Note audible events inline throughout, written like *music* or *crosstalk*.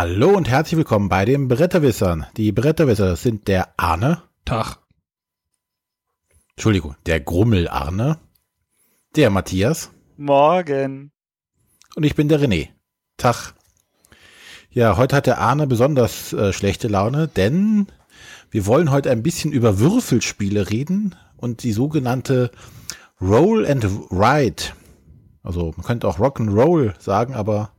Hallo und herzlich willkommen bei den Bretterwissern. Die Bretterwisser sind der Arne. Tag. Entschuldigung, der Grummel Arne. Der Matthias. Morgen. Und ich bin der René. Tag. Ja, heute hat der Arne besonders äh, schlechte Laune, denn wir wollen heute ein bisschen über Würfelspiele reden und die sogenannte Roll and Ride. Also man könnte auch Rock and Roll sagen, aber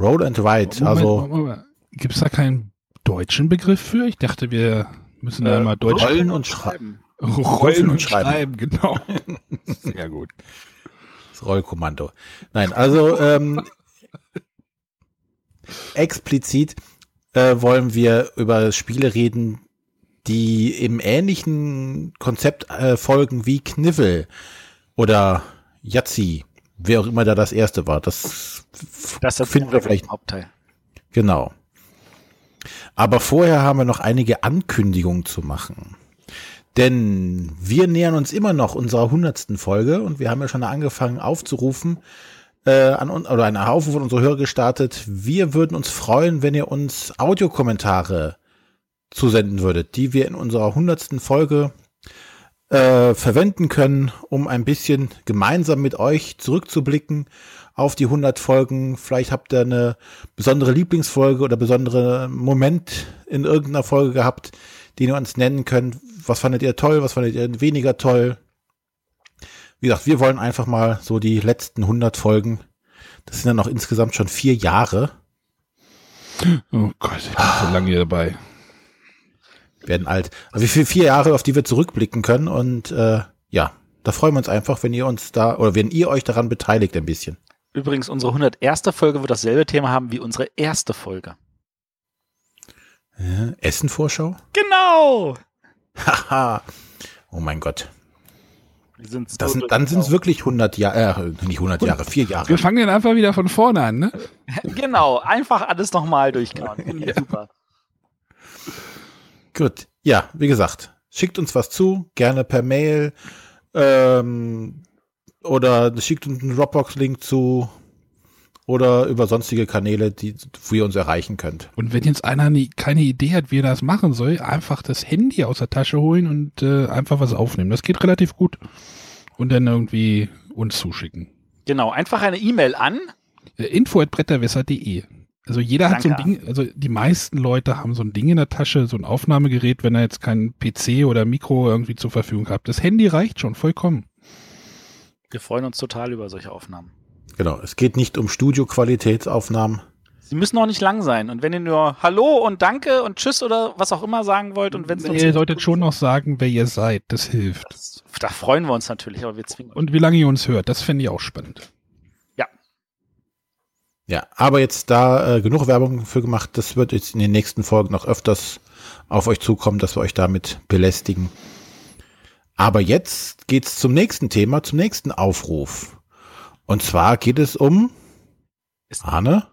Roll and Ride. also gibt es da keinen deutschen Begriff für? Ich dachte, wir müssen äh, da mal Deutsch rollen und schreiben. Rollen, rollen und schreiben. schreiben, genau. *laughs* Sehr gut. Das Rollkommando. Nein, also ähm, explizit äh, wollen wir über Spiele reden, die im ähnlichen Konzept äh, folgen wie Kniffel oder Yazzi wer auch immer da das erste war. Das, das finden wir vielleicht im Hauptteil. Genau. Aber vorher haben wir noch einige Ankündigungen zu machen. Denn wir nähern uns immer noch unserer hundertsten Folge und wir haben ja schon angefangen aufzurufen, äh, an, oder einen Haufen von unserer Hörer gestartet. Wir würden uns freuen, wenn ihr uns Audiokommentare zusenden würdet, die wir in unserer hundertsten Folge äh, verwenden können, um ein bisschen gemeinsam mit euch zurückzublicken auf die 100 Folgen. Vielleicht habt ihr eine besondere Lieblingsfolge oder besondere Moment in irgendeiner Folge gehabt, den ihr uns nennen könnt. Was fandet ihr toll, was fandet ihr weniger toll? Wie gesagt, wir wollen einfach mal so die letzten 100 Folgen. Das sind ja noch insgesamt schon vier Jahre. Oh Gott, ich bin so lange hier dabei werden alt. Also wie viele vier Jahre, auf die wir zurückblicken können. Und äh, ja, da freuen wir uns einfach, wenn ihr uns da oder wenn ihr euch daran beteiligt ein bisschen. Übrigens, unsere 101. Folge wird dasselbe Thema haben wie unsere erste Folge. Ja, Essen-Vorschau? Genau! Haha. oh mein Gott. Das sind, dann sind es wirklich 100 Jahre, äh, nicht 100 Jahre, vier Jahre. Wir fangen dann einfach wieder von vorne an, ne? *laughs* genau, einfach alles nochmal durchkauen. *laughs* ja. Super. Gut. Ja, wie gesagt, schickt uns was zu, gerne per Mail ähm, oder schickt uns einen Dropbox-Link zu oder über sonstige Kanäle, die wo ihr uns erreichen könnt. Und wenn jetzt einer nie, keine Idee hat, wie er das machen soll, einfach das Handy aus der Tasche holen und äh, einfach was aufnehmen. Das geht relativ gut. Und dann irgendwie uns zuschicken. Genau, einfach eine E-Mail an äh, info@bretterwisser.de. Also jeder Danke. hat so ein Ding, also die meisten Leute haben so ein Ding in der Tasche, so ein Aufnahmegerät, wenn er jetzt keinen PC oder Mikro irgendwie zur Verfügung hat. Das Handy reicht schon vollkommen. Wir freuen uns total über solche Aufnahmen. Genau, es geht nicht um Studio-Qualitätsaufnahmen. Sie müssen auch nicht lang sein. Und wenn ihr nur Hallo und Danke und Tschüss oder was auch immer sagen wollt und wenn es Ihr solltet schon noch sagen, wer ihr seid. Das hilft. Das, da freuen wir uns natürlich, aber wir zwingen Und wie lange ihr uns hört, das fände ich auch spannend. Ja, aber jetzt da äh, genug Werbung für gemacht. Das wird jetzt in den nächsten Folgen noch öfters auf euch zukommen, dass wir euch damit belästigen. Aber jetzt geht's zum nächsten Thema, zum nächsten Aufruf. Und zwar geht es um Ist Arne.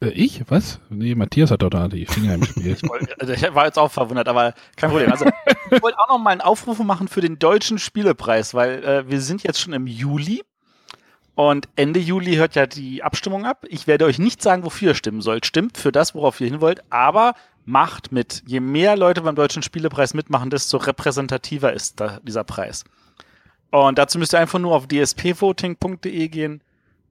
Äh, ich? Was? Nee, Matthias hat doch da die Finger im Spiel. *laughs* ich, wollte, also ich war jetzt auch verwundert, aber kein Problem. Also *laughs* ich wollte auch noch mal einen Aufruf machen für den deutschen Spielepreis, weil äh, wir sind jetzt schon im Juli und Ende Juli hört ja die Abstimmung ab. Ich werde euch nicht sagen, wofür ihr stimmen sollt. Stimmt für das, worauf ihr hin wollt, aber macht mit. Je mehr Leute beim Deutschen Spielepreis mitmachen, desto repräsentativer ist da dieser Preis. Und dazu müsst ihr einfach nur auf dspvoting.de gehen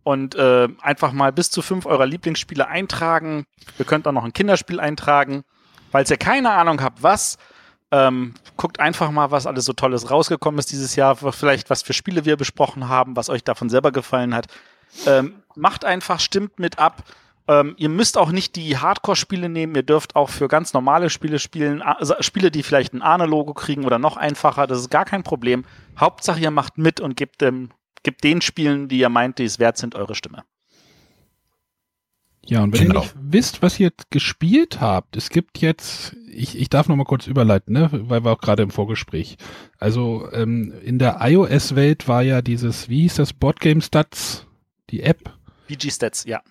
und äh, einfach mal bis zu fünf eurer Lieblingsspiele eintragen. Ihr könnt auch noch ein Kinderspiel eintragen. Falls ihr keine Ahnung habt, was, ähm, guckt einfach mal, was alles so Tolles rausgekommen ist dieses Jahr. Vielleicht, was für Spiele wir besprochen haben, was euch davon selber gefallen hat. Ähm, macht einfach, stimmt mit ab. Ähm, ihr müsst auch nicht die Hardcore-Spiele nehmen. Ihr dürft auch für ganz normale Spiele spielen. Also Spiele, die vielleicht ein Ahne-Logo kriegen oder noch einfacher. Das ist gar kein Problem. Hauptsache, ihr macht mit und gebt, dem, gebt den Spielen, die ihr meint, die es wert sind, eure Stimme. Ja, und wenn genau. ihr nicht wisst, was ihr gespielt habt, es gibt jetzt, ich, ich darf noch mal kurz überleiten, ne, weil wir auch gerade im Vorgespräch. Also ähm, in der iOS-Welt war ja dieses, wie hieß das, Boardgame Stats, die App? BG Stats, ja.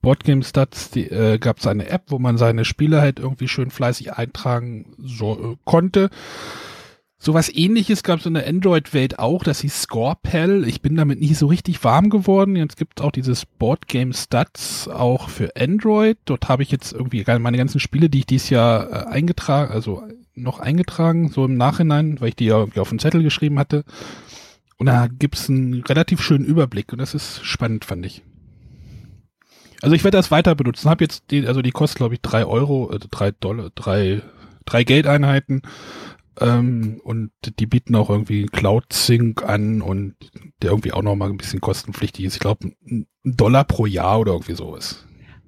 Boardgame Stats, die, äh, gab es eine App, wo man seine Spiele halt irgendwie schön fleißig eintragen so, äh, konnte. Sowas ähnliches gab es in der Android-Welt auch, das hieß Scorepel. Ich bin damit nie so richtig warm geworden. Jetzt gibt es auch dieses Board Game Stats auch für Android. Dort habe ich jetzt irgendwie meine ganzen Spiele, die ich dieses Jahr äh, eingetragen, also noch eingetragen, so im Nachhinein, weil ich die ja irgendwie auf den Zettel geschrieben hatte. Und da gibt es einen relativ schönen Überblick und das ist spannend, fand ich. Also ich werde das weiter benutzen. Habe jetzt die, also die kostet glaube ich drei Euro, äh, drei Dollar, drei, drei Geldeinheiten. Ähm, und die bieten auch irgendwie Cloud Sync an und der irgendwie auch noch mal ein bisschen kostenpflichtig ist. Ich glaube, ein Dollar pro Jahr oder irgendwie sowas.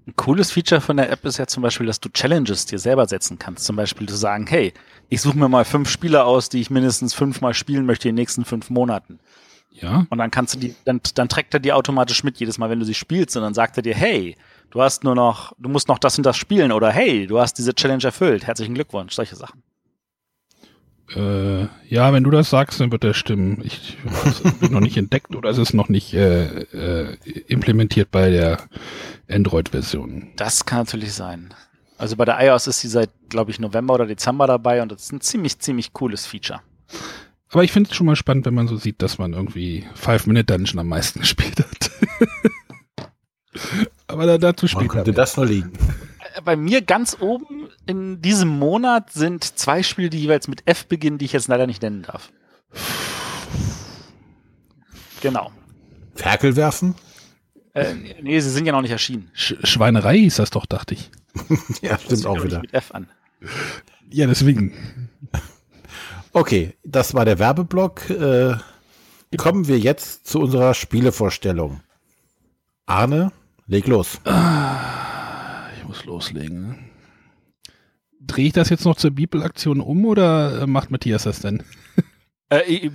Ein cooles Feature von der App ist ja zum Beispiel, dass du Challenges dir selber setzen kannst. Zum Beispiel zu sagen, hey, ich suche mir mal fünf Spieler aus, die ich mindestens fünfmal spielen möchte in den nächsten fünf Monaten. Ja. Und dann kannst du die, dann, dann trägt er die automatisch mit jedes Mal, wenn du sie spielst und dann sagt er dir, hey, du hast nur noch, du musst noch das und das spielen oder hey, du hast diese Challenge erfüllt. Herzlichen Glückwunsch, solche Sachen. Äh, ja, wenn du das sagst, dann wird das stimmen. Ich bin noch nicht entdeckt oder es ist noch nicht äh, äh, implementiert bei der Android-Version. Das kann natürlich sein. Also bei der iOS ist sie seit, glaube ich, November oder Dezember dabei und das ist ein ziemlich, ziemlich cooles Feature. Aber ich finde es schon mal spannend, wenn man so sieht, dass man irgendwie Five-Minute-Dungeon am meisten *laughs* gespielt hat. Aber da, dazu später. könnte das nur liegen? Bei mir ganz oben in diesem Monat sind zwei Spiele, die jeweils mit F beginnen, die ich jetzt leider nicht nennen darf. Genau. Ferkel werfen? Äh, nee, sie sind ja noch nicht erschienen. Sch Schweinerei hieß das doch, dachte ich. *laughs* ja, stimmt auch wieder. Mit F an. Ja, deswegen. Okay, das war der Werbeblock. Äh, kommen wir jetzt zu unserer Spielevorstellung. Arne, leg los. Ich muss loslegen. Drehe ich das jetzt noch zur Bibelaktion um oder äh, macht Matthias das denn? Äh,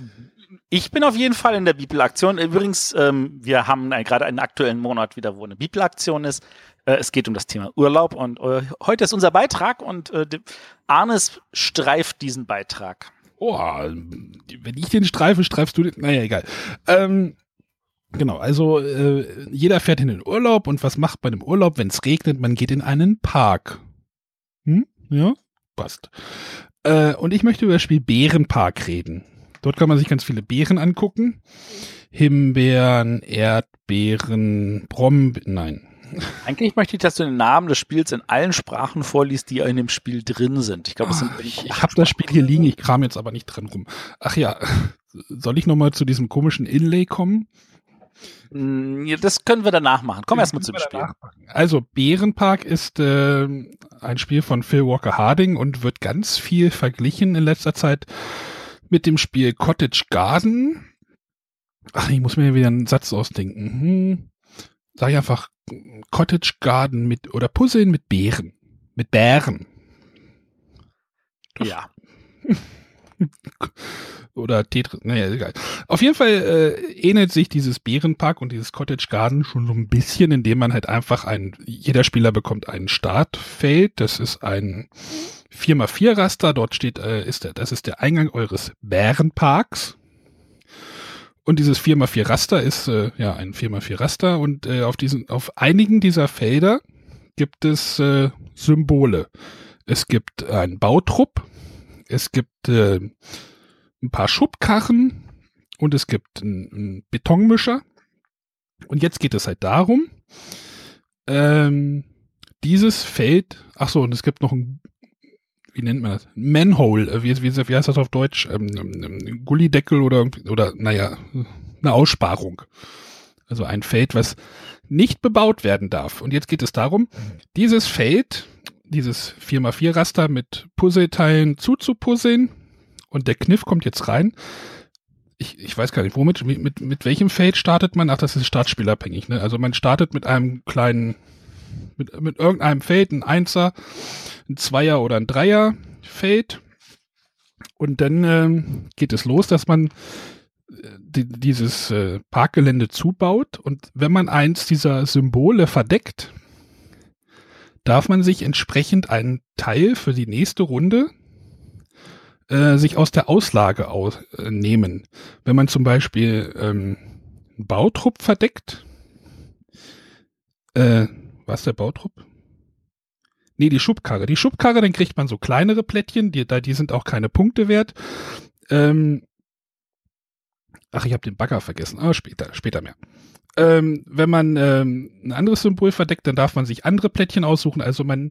ich bin auf jeden Fall in der Bibelaktion. Übrigens, ähm, wir haben gerade einen aktuellen Monat wieder, wo eine Bibelaktion ist. Äh, es geht um das Thema Urlaub und äh, heute ist unser Beitrag und äh, Arnes streift diesen Beitrag. Oh, wenn ich den streife, streifst du den. Naja, egal. Ähm, genau, also äh, jeder fährt in den Urlaub und was macht man im Urlaub, wenn es regnet? Man geht in einen Park. Hm? Ja, passt. Äh, und ich möchte über das Spiel Bärenpark reden. Dort kann man sich ganz viele Beeren angucken. Himbeeren, Erdbeeren, Brombeeren, nein. Eigentlich möchte ich, dass du den Namen des Spiels in allen Sprachen vorliest, die in dem Spiel drin sind. Ich glaube, es sind oh, ich, ich habe das Spiel hier liegen, ich kram jetzt aber nicht drin rum. Ach ja, soll ich nochmal zu diesem komischen Inlay kommen? Mm, das können wir danach machen. Komm erstmal zum Spiel. Also Bärenpark ist äh, ein Spiel von Phil Walker Harding und wird ganz viel verglichen in letzter Zeit mit dem Spiel Cottage Garden. Ach, ich muss mir wieder einen Satz ausdenken. Hm. Sag ich einfach Cottage Garden mit oder Puzzeln mit Bären. Mit Bären. Ja. *laughs* *laughs* oder Tetris, naja, egal. Auf jeden Fall äh, ähnelt sich dieses Bärenpark und dieses Cottage Garden schon so ein bisschen, indem man halt einfach ein, jeder Spieler bekommt ein Startfeld, das ist ein 4x4 Raster, dort steht, äh, ist der, das ist der Eingang eures Bärenparks. Und dieses 4x4 Raster ist äh, ja ein 4x4 Raster und äh, auf diesen, auf einigen dieser Felder gibt es äh, Symbole. Es gibt einen Bautrupp, es gibt äh, ein paar Schubkarren und es gibt einen, einen Betonmischer. Und jetzt geht es halt darum, ähm, dieses Feld, ach so, und es gibt noch ein wie nennt man das? Manhole, äh, wie, wie, wie heißt das auf Deutsch? Ähm, ähm, Gullideckel oder, oder, naja, eine Aussparung. Also ein Feld, was nicht bebaut werden darf. Und jetzt geht es darum, dieses Feld, dieses 4x4-Raster mit Puzzleteilen zuzupuzzeln. Und der Kniff kommt jetzt rein. Ich, ich weiß gar nicht, womit, mit, mit, mit welchem Feld startet man? Ach, das ist startspielabhängig, ne? Also man startet mit einem kleinen, mit, mit irgendeinem Feld, ein Einser, ein Zweier oder ein Dreier Feld. Und dann ähm, geht es los, dass man äh, die, dieses äh, Parkgelände zubaut. Und wenn man eins dieser Symbole verdeckt, darf man sich entsprechend einen Teil für die nächste Runde äh, sich aus der Auslage aus, äh, nehmen. Wenn man zum Beispiel ähm, einen Bautrupp verdeckt, äh, was der Bautrupp? Nee, die Schubkarre. Die Schubkarre, dann kriegt man so kleinere Plättchen, die, die sind auch keine Punkte wert. Ähm, ach, ich habe den Bagger vergessen. Ah, später, später mehr. Ähm, wenn man ähm, ein anderes Symbol verdeckt, dann darf man sich andere Plättchen aussuchen. Also man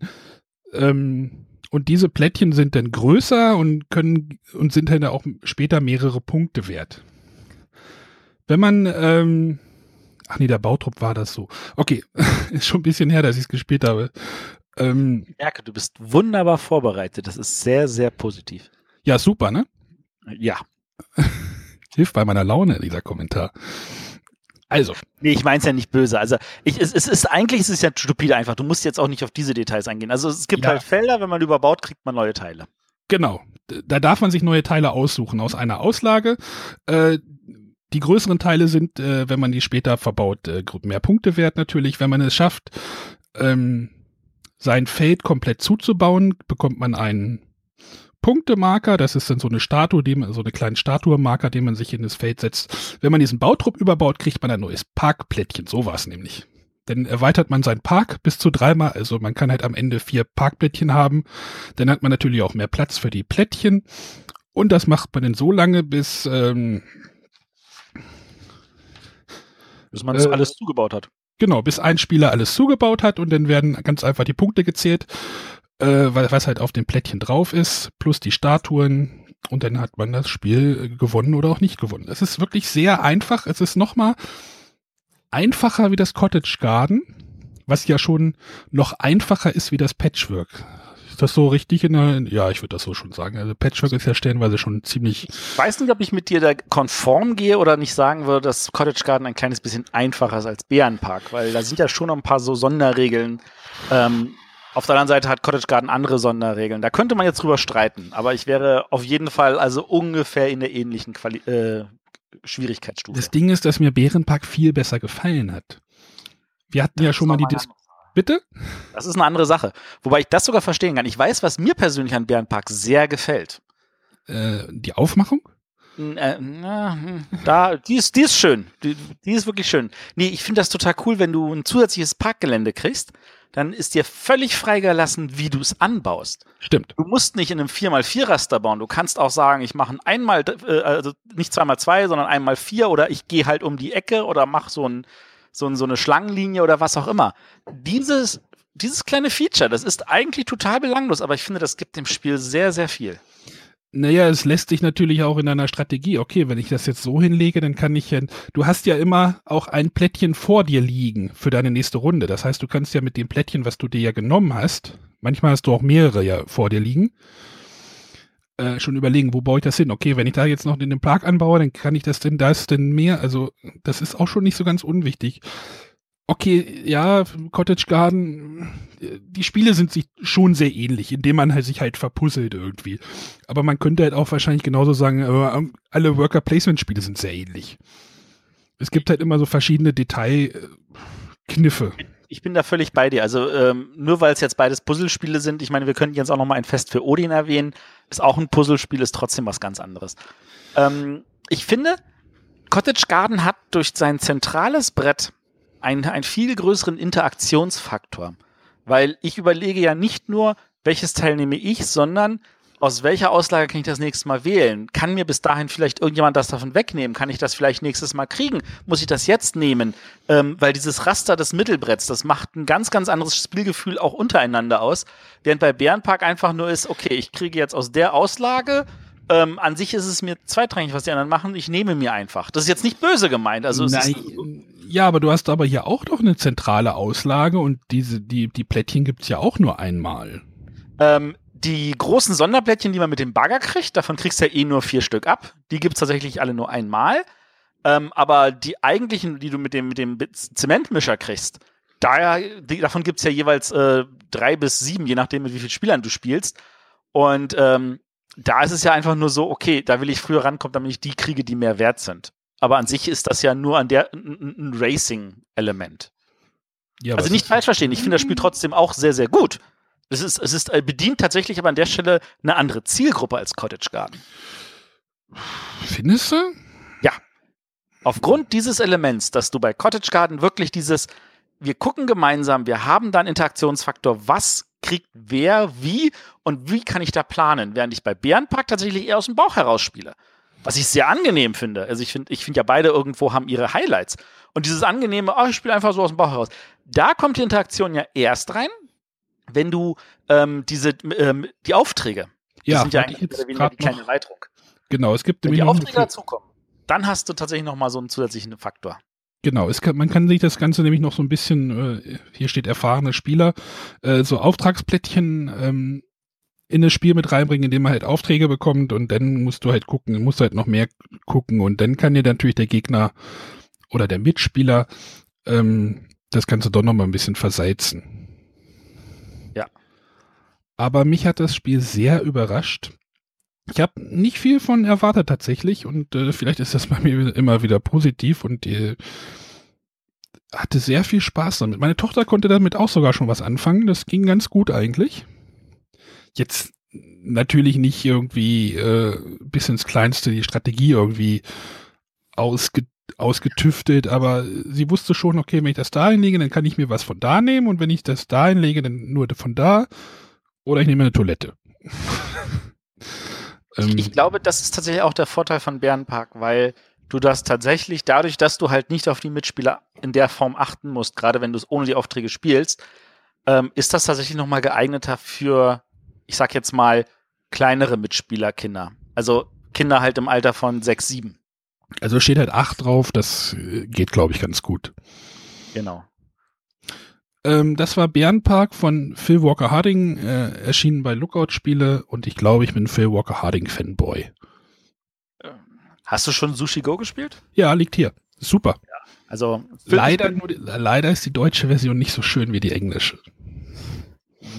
ähm, und diese Plättchen sind dann größer und können und sind dann auch später mehrere Punkte wert. Wenn man ähm, Ach nee, der Bautrupp war das so. Okay, *laughs* ist schon ein bisschen her, dass ich es gespielt habe. Ähm, ich merke, du bist wunderbar vorbereitet. Das ist sehr, sehr positiv. Ja, super, ne? Ja. *laughs* Hilft bei meiner Laune, dieser Kommentar. Also. Nee, ich meine es ja nicht böse. Also, ich, es, es ist eigentlich es ist ja stupide einfach. Du musst jetzt auch nicht auf diese Details eingehen. Also, es gibt ja. halt Felder, wenn man überbaut, kriegt man neue Teile. Genau. Da darf man sich neue Teile aussuchen aus einer Auslage. Äh, die größeren Teile sind, äh, wenn man die später verbaut, äh, mehr Punkte wert natürlich. Wenn man es schafft, ähm, sein Feld komplett zuzubauen, bekommt man einen Punktemarker. Das ist dann so eine Statue, die man, so eine kleine Statue-Marker, den man sich in das Feld setzt. Wenn man diesen Bautrupp überbaut, kriegt man ein neues Parkplättchen. So war es nämlich. Dann erweitert man seinen Park bis zu dreimal. Also man kann halt am Ende vier Parkplättchen haben. Dann hat man natürlich auch mehr Platz für die Plättchen. Und das macht man dann so lange, bis ähm, bis man das äh, alles zugebaut hat. Genau, bis ein Spieler alles zugebaut hat und dann werden ganz einfach die Punkte gezählt, äh, was halt auf dem Plättchen drauf ist, plus die Statuen und dann hat man das Spiel gewonnen oder auch nicht gewonnen. Es ist wirklich sehr einfach. Es ist nochmal einfacher wie das Cottage Garden, was ja schon noch einfacher ist wie das Patchwork. Ist das so richtig in der, ja, ich würde das so schon sagen. Also Patchwork ist ja stellenweise schon ziemlich. Ich weiß nicht, ob ich mit dir da konform gehe oder nicht sagen würde, dass Cottage Garden ein kleines bisschen einfacher ist als Bärenpark, weil da sind ja schon noch ein paar so Sonderregeln. Ähm, auf der anderen Seite hat Cottage Garden andere Sonderregeln. Da könnte man jetzt drüber streiten, aber ich wäre auf jeden Fall also ungefähr in der ähnlichen Quali äh, Schwierigkeitsstufe. Das Ding ist, dass mir Bärenpark viel besser gefallen hat. Wir hatten das ja schon mal die Diskussion. Bitte? Das ist eine andere Sache. Wobei ich das sogar verstehen kann. Ich weiß, was mir persönlich an Bärenpark sehr gefällt. Äh, die Aufmachung? Äh, na, da, die ist, die ist schön. Die, die ist wirklich schön. Nee, ich finde das total cool, wenn du ein zusätzliches Parkgelände kriegst, dann ist dir völlig freigelassen, wie du es anbaust. Stimmt. Du musst nicht in einem 4x4-Raster bauen. Du kannst auch sagen, ich mache ein einmal, äh, also nicht zweimal zwei, sondern einmal vier oder ich gehe halt um die Ecke oder mache so ein so, so eine Schlangenlinie oder was auch immer. Dieses, dieses kleine Feature, das ist eigentlich total belanglos, aber ich finde, das gibt dem Spiel sehr, sehr viel. Naja, es lässt sich natürlich auch in einer Strategie, okay, wenn ich das jetzt so hinlege, dann kann ich ja, du hast ja immer auch ein Plättchen vor dir liegen für deine nächste Runde. Das heißt, du kannst ja mit dem Plättchen, was du dir ja genommen hast, manchmal hast du auch mehrere ja vor dir liegen, äh, schon überlegen, wo baue ich das hin? Okay, wenn ich da jetzt noch in den Park anbaue, dann kann ich das denn, das denn mehr? Also, das ist auch schon nicht so ganz unwichtig. Okay, ja, Cottage Garden, die Spiele sind sich schon sehr ähnlich, indem man halt sich halt verpuzzelt irgendwie. Aber man könnte halt auch wahrscheinlich genauso sagen, äh, alle Worker Placement Spiele sind sehr ähnlich. Es gibt halt immer so verschiedene Detailkniffe ich bin da völlig bei dir. Also ähm, nur weil es jetzt beides Puzzlespiele sind, ich meine, wir könnten jetzt auch noch mal ein Fest für Odin erwähnen, ist auch ein Puzzlespiel, ist trotzdem was ganz anderes. Ähm, ich finde, Cottage Garden hat durch sein zentrales Brett einen, einen viel größeren Interaktionsfaktor, weil ich überlege ja nicht nur, welches Teil nehme ich, sondern aus welcher Auslage kann ich das nächste Mal wählen? Kann mir bis dahin vielleicht irgendjemand das davon wegnehmen? Kann ich das vielleicht nächstes Mal kriegen? Muss ich das jetzt nehmen? Ähm, weil dieses Raster des Mittelbretts, das macht ein ganz, ganz anderes Spielgefühl auch untereinander aus. Während bei Bärenpark einfach nur ist, okay, ich kriege jetzt aus der Auslage ähm, an sich ist es mir zweitrangig, was die anderen machen. Ich nehme mir einfach. Das ist jetzt nicht böse gemeint. Also Nein, ja, aber du hast aber hier auch doch eine zentrale Auslage und diese, die, die Plättchen gibt's ja auch nur einmal. Ähm, die großen Sonderblättchen, die man mit dem Bagger kriegt, davon kriegst du ja eh nur vier Stück ab. Die gibt es tatsächlich alle nur einmal. Ähm, aber die eigentlichen, die du mit dem, mit dem Zementmischer kriegst, da, die, davon gibt es ja jeweils äh, drei bis sieben, je nachdem, mit wie vielen Spielern du spielst. Und ähm, da ist es ja einfach nur so, okay, da will ich früher rankommen, damit ich die kriege, die mehr wert sind. Aber an sich ist das ja nur an der ein, Racing-Element. Ja, also nicht falsch verstehen, ich finde das Spiel trotzdem auch sehr, sehr gut. Es ist, es ist, äh, bedient tatsächlich aber an der Stelle eine andere Zielgruppe als Cottage Garden. Findest du? Ja. Aufgrund dieses Elements, dass du bei Cottage Garden wirklich dieses, wir gucken gemeinsam, wir haben da einen Interaktionsfaktor, was kriegt wer wie und wie kann ich da planen, während ich bei Bärenpark tatsächlich eher aus dem Bauch heraus spiele. Was ich sehr angenehm finde. Also ich finde, ich finde ja beide irgendwo haben ihre Highlights. Und dieses angenehme, oh, ich spiele einfach so aus dem Bauch heraus. Da kommt die Interaktion ja erst rein, wenn du ähm, diese ähm, die Aufträge, die Ja, sind ja eigentlich jetzt weniger die kleine Erweiterung. Genau, es gibt Wenn die Aufträge dazukommen, dann hast du tatsächlich noch mal so einen zusätzlichen Faktor. Genau, kann, man kann sich das Ganze nämlich noch so ein bisschen, äh, hier steht erfahrene Spieler, äh, so Auftragsplättchen ähm, in das Spiel mit reinbringen, indem man halt Aufträge bekommt und dann musst du halt gucken, musst halt noch mehr gucken und dann kann dir natürlich der Gegner oder der Mitspieler ähm, das Ganze doch noch mal ein bisschen versalzen. Ja. Aber mich hat das Spiel sehr überrascht. Ich habe nicht viel von erwartet tatsächlich und äh, vielleicht ist das bei mir immer wieder positiv und äh, hatte sehr viel Spaß damit. Meine Tochter konnte damit auch sogar schon was anfangen. Das ging ganz gut eigentlich. Jetzt natürlich nicht irgendwie äh, bis ins Kleinste die Strategie irgendwie ausge ausgetüftet, aber sie wusste schon, okay, wenn ich das da hinlege, dann kann ich mir was von da nehmen und wenn ich das da hinlege, dann nur von da oder ich nehme eine Toilette. *laughs* Ähm, Ich glaube, das ist tatsächlich auch der Vorteil von Bärenpark, weil du das tatsächlich dadurch, dass du halt nicht auf die Mitspieler in der Form achten musst, gerade wenn du es ohne die Aufträge spielst, ähm, ist das tatsächlich nochmal geeigneter für, ich sag jetzt mal, kleinere Mitspielerkinder. Also Kinder halt im Alter von sechs, sieben. Also steht halt 8 drauf, das äh, geht, glaube ich, ganz gut. Genau. Ähm, das war Bärenpark von Phil Walker Harding, äh, erschienen bei Lookout Spiele und ich glaube, ich bin Phil Walker Harding Fanboy. Hast du schon Sushi Go gespielt? Ja, liegt hier. Super. Also Leider, nur leider ist die deutsche Version nicht so schön wie die englische.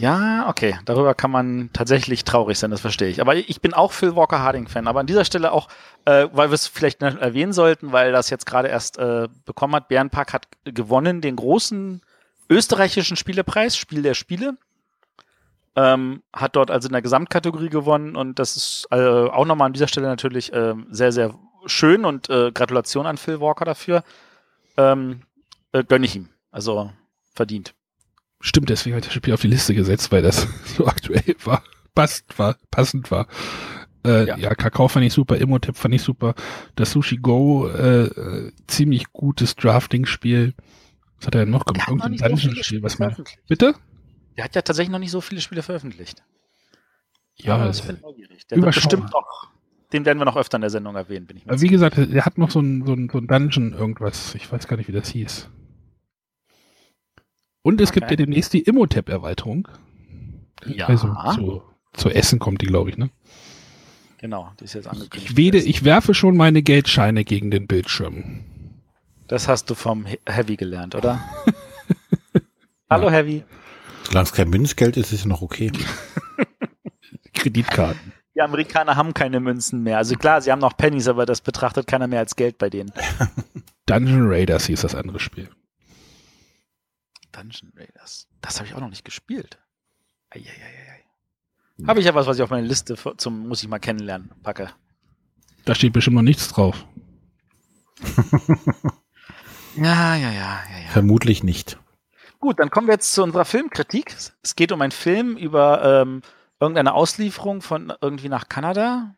Ja, okay. Darüber kann man tatsächlich traurig sein, das verstehe ich. Aber ich bin auch Phil Walker Harding-Fan. Aber an dieser Stelle auch, äh, weil wir es vielleicht erwähnen sollten, weil das jetzt gerade erst äh, bekommen hat, Bärenpark hat gewonnen den großen österreichischen Spielepreis, Spiel der Spiele. Ähm, hat dort also in der Gesamtkategorie gewonnen und das ist äh, auch nochmal an dieser Stelle natürlich äh, sehr, sehr schön und äh, Gratulation an Phil Walker dafür. Ähm, äh, gönne ich ihm. Also verdient. Stimmt, deswegen habe ich das Spiel auf die Liste gesetzt, weil das *laughs* so aktuell war, passt war, passend war. Äh, Ja. ja. Kakao fand ich super, Imhotep fand ich super. Das Sushi Go, äh, ziemlich gutes Drafting-Spiel. Was hat er denn noch gemacht? Der Irgendein so Dungeon-Spiel, was man. Bitte? Der hat ja tatsächlich noch nicht so viele Spiele veröffentlicht. Ja, Aber das, ich bin neugierig. Der wird bestimmt noch, den werden wir noch öfter in der Sendung erwähnen, bin ich mir aber wie gesagt, er hat noch so ein, so ein, so ein Dungeon irgendwas. Ich weiß gar nicht, wie das hieß. Und es gibt Okay. ja demnächst die Imhotep-Erweiterung. Ja. Also zu, zu Essen kommt die, glaube ich, ne? Genau, die ist jetzt angekündigt. Ich, wede, ich werfe schon meine Geldscheine gegen den Bildschirm. das hast du vom He- Heavy gelernt, oder? *laughs* Hallo Heavy. Solange es kein Münzgeld ist, ist es noch okay. *laughs* Kreditkarten. Die Amerikaner haben keine Münzen mehr. Also klar, sie haben noch Pennies, aber das betrachtet keiner mehr als Geld bei denen. *laughs* Dungeon Raiders hieß das andere Spiel. Dungeon Raiders. Das habe ich auch noch nicht gespielt. Eieieiei. Habe ich ja was, was ich auf meine Liste für- zum muss ich mal kennenlernen packe. Da steht bestimmt noch nichts drauf. *laughs* Ja, ja, ja, ja, ja. Vermutlich nicht. Gut, dann kommen wir jetzt zu unserer Filmkritik. Es geht um einen Film über ähm, irgendeine Auslieferung von irgendwie nach Kanada.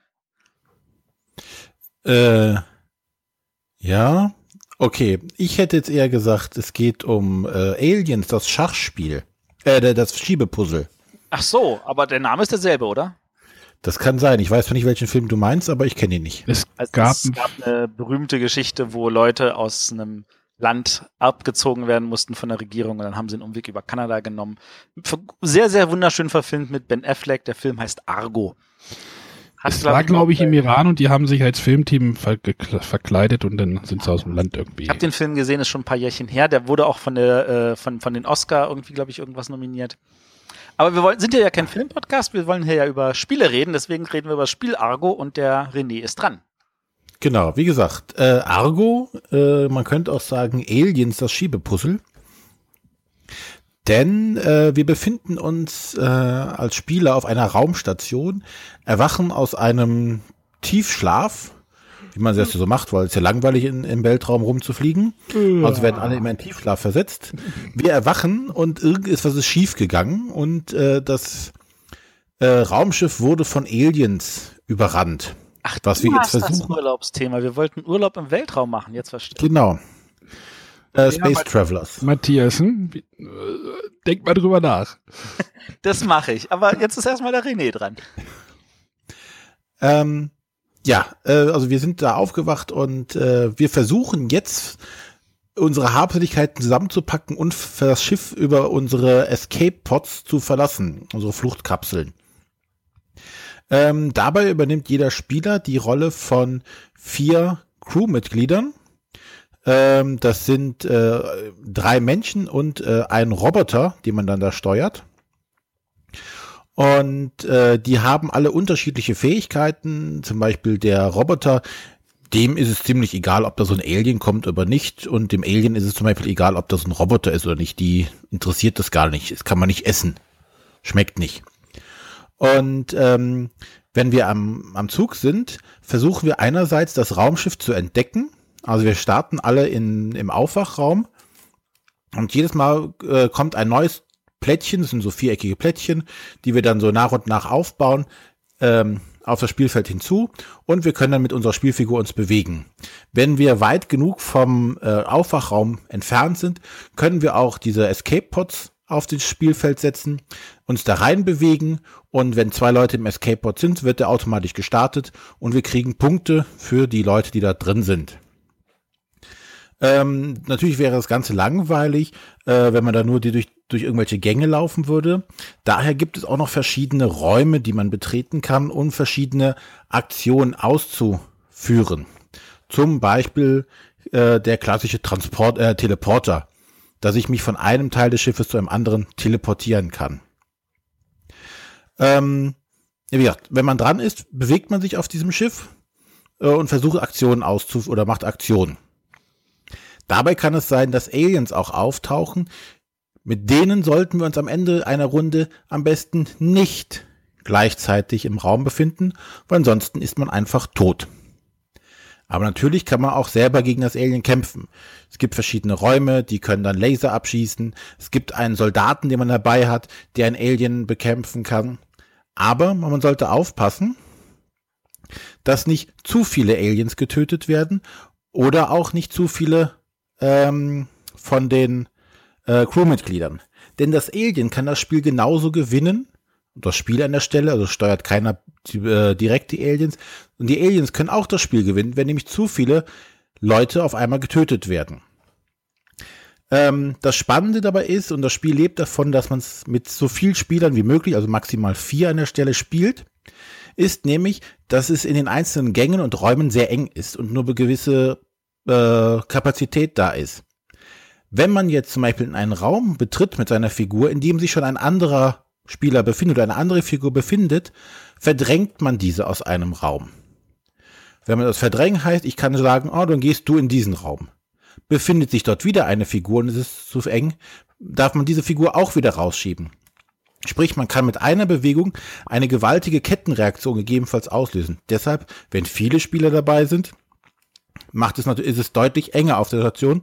Äh, ja, okay. Ich hätte jetzt eher gesagt, es geht um äh, Aliens, das Schachspiel. Äh, das Schiebepuzzle. Ach so, aber der Name ist derselbe, oder? Das kann sein. Ich weiß zwar nicht, welchen Film du meinst, aber ich kenne ihn nicht. Es Also gab, es gab eine berühmte Geschichte, wo Leute aus einem Land abgezogen werden mussten von der Regierung und dann haben sie einen Umweg über Kanada genommen. Sehr, sehr wunderschön verfilmt mit Ben Affleck. Der Film heißt Argo. Hat, es war, glaube ich, im Iran und die haben sich als Filmteam verkle- verkleidet und dann sind sie aus dem Land irgendwie. Ich habe den Film gesehen, ist schon ein paar Jährchen her. Der wurde auch von der äh, von von den Oscar irgendwie, glaube ich, irgendwas nominiert. Aber wir wollen, sind ja ja kein Filmpodcast, wir wollen hier ja über Spiele reden, deswegen reden wir über das Spiel Argo und der René ist dran. Genau, wie gesagt, äh, Argo, äh, man könnte auch sagen Aliens, das Schiebepuzzle. Denn äh, wir befinden uns äh, als Spieler auf einer Raumstation, erwachen aus einem Tiefschlaf wie man das so macht, weil es ja langweilig in, im Weltraum rumzufliegen. Ja. Also werden alle immer in Tiefschlaf versetzt. Wir erwachen und irgendetwas ist schief gegangen und äh, das äh, Raumschiff wurde von Aliens überrannt. Ach, was wir jetzt versuchen. Das Urlaubsthema. Wir wollten Urlaub im Weltraum machen. Jetzt verstehe. Genau. Äh, Space ja, Travelers. Matthias, hm? denk mal drüber nach. *laughs* das mache ich. Aber jetzt ist erstmal der René dran. Ähm, ja, äh, also wir sind da aufgewacht und äh, wir versuchen jetzt unsere Habseligkeiten zusammenzupacken und das Schiff über unsere Escape Pods zu verlassen, unsere Fluchtkapseln. Ähm, dabei übernimmt jeder Spieler die Rolle von vier Crewmitgliedern. Ähm, das sind äh, drei Menschen und äh, ein Roboter, den man dann da steuert. Und äh, die haben alle unterschiedliche Fähigkeiten. Zum Beispiel der Roboter, dem ist es ziemlich egal, ob da so ein Alien kommt oder nicht. Und dem Alien ist es zum Beispiel egal, ob das ein Roboter ist oder nicht. Die interessiert das gar nicht. Das kann man nicht essen. Schmeckt nicht. Und ähm, wenn wir am, am Zug sind, versuchen wir einerseits das Raumschiff zu entdecken. Also wir starten alle in, im Aufwachraum und jedes Mal äh, kommt ein neues Plättchen, das sind so viereckige Plättchen, die wir dann so nach und nach aufbauen, ähm, auf das Spielfeld hinzu und wir können dann mit unserer Spielfigur uns bewegen. Wenn wir weit genug vom äh, Aufwachraum entfernt sind, können wir auch diese Escape Pods auf das Spielfeld setzen, uns da rein bewegen und wenn zwei Leute im Escape Pod sind, wird der automatisch gestartet und wir kriegen Punkte für die Leute, die da drin sind. Ähm, natürlich wäre das Ganze langweilig, äh, wenn man da nur die durch, durch irgendwelche Gänge laufen würde. Daher gibt es auch noch verschiedene Räume, die man betreten kann, um verschiedene Aktionen auszuführen. Zum Beispiel äh, der klassische Transport, äh, Teleporter dass ich mich von einem Teil des Schiffes zu einem anderen teleportieren kann. Ähm, wie gesagt, wenn man dran ist, bewegt man sich auf diesem Schiff äh, und versucht Aktionen auszu oder macht Aktionen. Dabei kann es sein, dass Aliens auch auftauchen. Mit denen sollten wir uns am Ende einer Runde am besten nicht gleichzeitig im Raum befinden, weil ansonsten ist man einfach tot. Aber natürlich kann man auch selber gegen das Alien kämpfen. Es gibt verschiedene Räume, die können dann Laser abschießen. Es gibt einen Soldaten, den man dabei hat, der ein Alien bekämpfen kann. Aber man sollte aufpassen, dass nicht zu viele Aliens getötet werden oder auch nicht zu viele ähm, von den äh, Crewmitgliedern. Denn das Alien kann das Spiel genauso gewinnen das Spiel an der Stelle, also steuert keiner äh, direkt die Aliens. Und die Aliens können auch das Spiel gewinnen, wenn nämlich zu viele Leute auf einmal getötet werden. Ähm, das Spannende dabei ist, und das Spiel lebt davon, dass man es mit so viel Spielern wie möglich, also maximal vier an der Stelle spielt, ist nämlich, dass es in den einzelnen Gängen und Räumen sehr eng ist und nur gewisse äh, Kapazität da ist. Wenn man jetzt zum Beispiel in einen Raum betritt mit seiner Figur, in dem sich schon ein anderer Spieler befindet oder eine andere Figur befindet, verdrängt man diese aus einem Raum. Wenn man das verdrängen heißt, ich kann sagen, oh, dann gehst du in diesen Raum. Befindet sich dort wieder eine Figur und es ist zu eng, darf man diese Figur auch wieder rausschieben. Sprich, man kann mit einer Bewegung eine gewaltige Kettenreaktion gegebenenfalls auslösen. Deshalb, wenn viele Spieler dabei sind, macht es natürlich, ist es deutlich enger auf der Station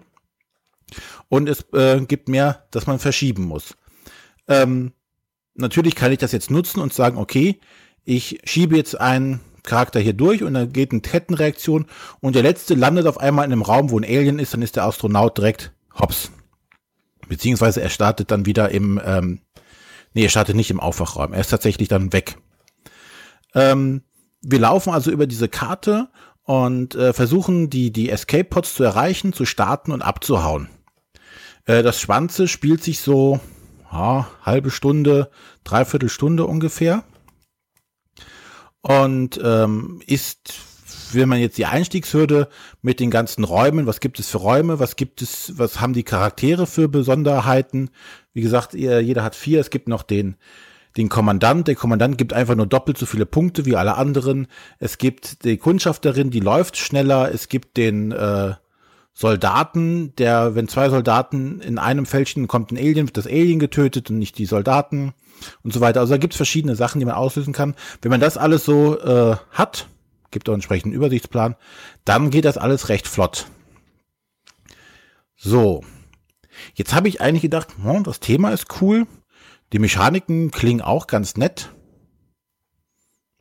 und es äh, gibt mehr, dass man verschieben muss. Ähm, natürlich kann ich das jetzt nutzen und sagen, okay, ich schiebe jetzt einen Charakter hier durch und dann geht eine Kettenreaktion und der letzte landet auf einmal in einem Raum, wo ein Alien ist, dann ist der Astronaut direkt hops. Beziehungsweise er startet dann wieder im, ähm, nee, er startet nicht im Aufwachraum, er ist tatsächlich dann weg. Ähm, wir laufen also über diese Karte und äh, versuchen die, die Escape Pods zu erreichen, zu starten und abzuhauen. Äh, das Schwanze spielt sich so ja, halbe Stunde, dreiviertel Stunde ungefähr. Und ähm, ist, wenn man jetzt die Einstiegshürde mit den ganzen Räumen, was gibt es für Räume, was gibt es, was haben die Charaktere für Besonderheiten? Wie gesagt, jeder hat vier, es gibt noch den, den Kommandant. Der Kommandant gibt einfach nur doppelt so viele Punkte wie alle anderen. Es gibt die Kundschafterin, die läuft schneller. Es gibt den äh, Soldaten, der, wenn zwei Soldaten in einem Fältchen kommt ein Alien, wird das Alien getötet und nicht die Soldaten und so weiter. Also da gibt's verschiedene Sachen, die man auslösen kann. Wenn man das alles so äh, hat, gibt auch einen entsprechenden Übersichtsplan, dann geht das alles recht flott. So, jetzt habe ich eigentlich gedacht, hm, das Thema ist cool, die Mechaniken klingen auch ganz nett,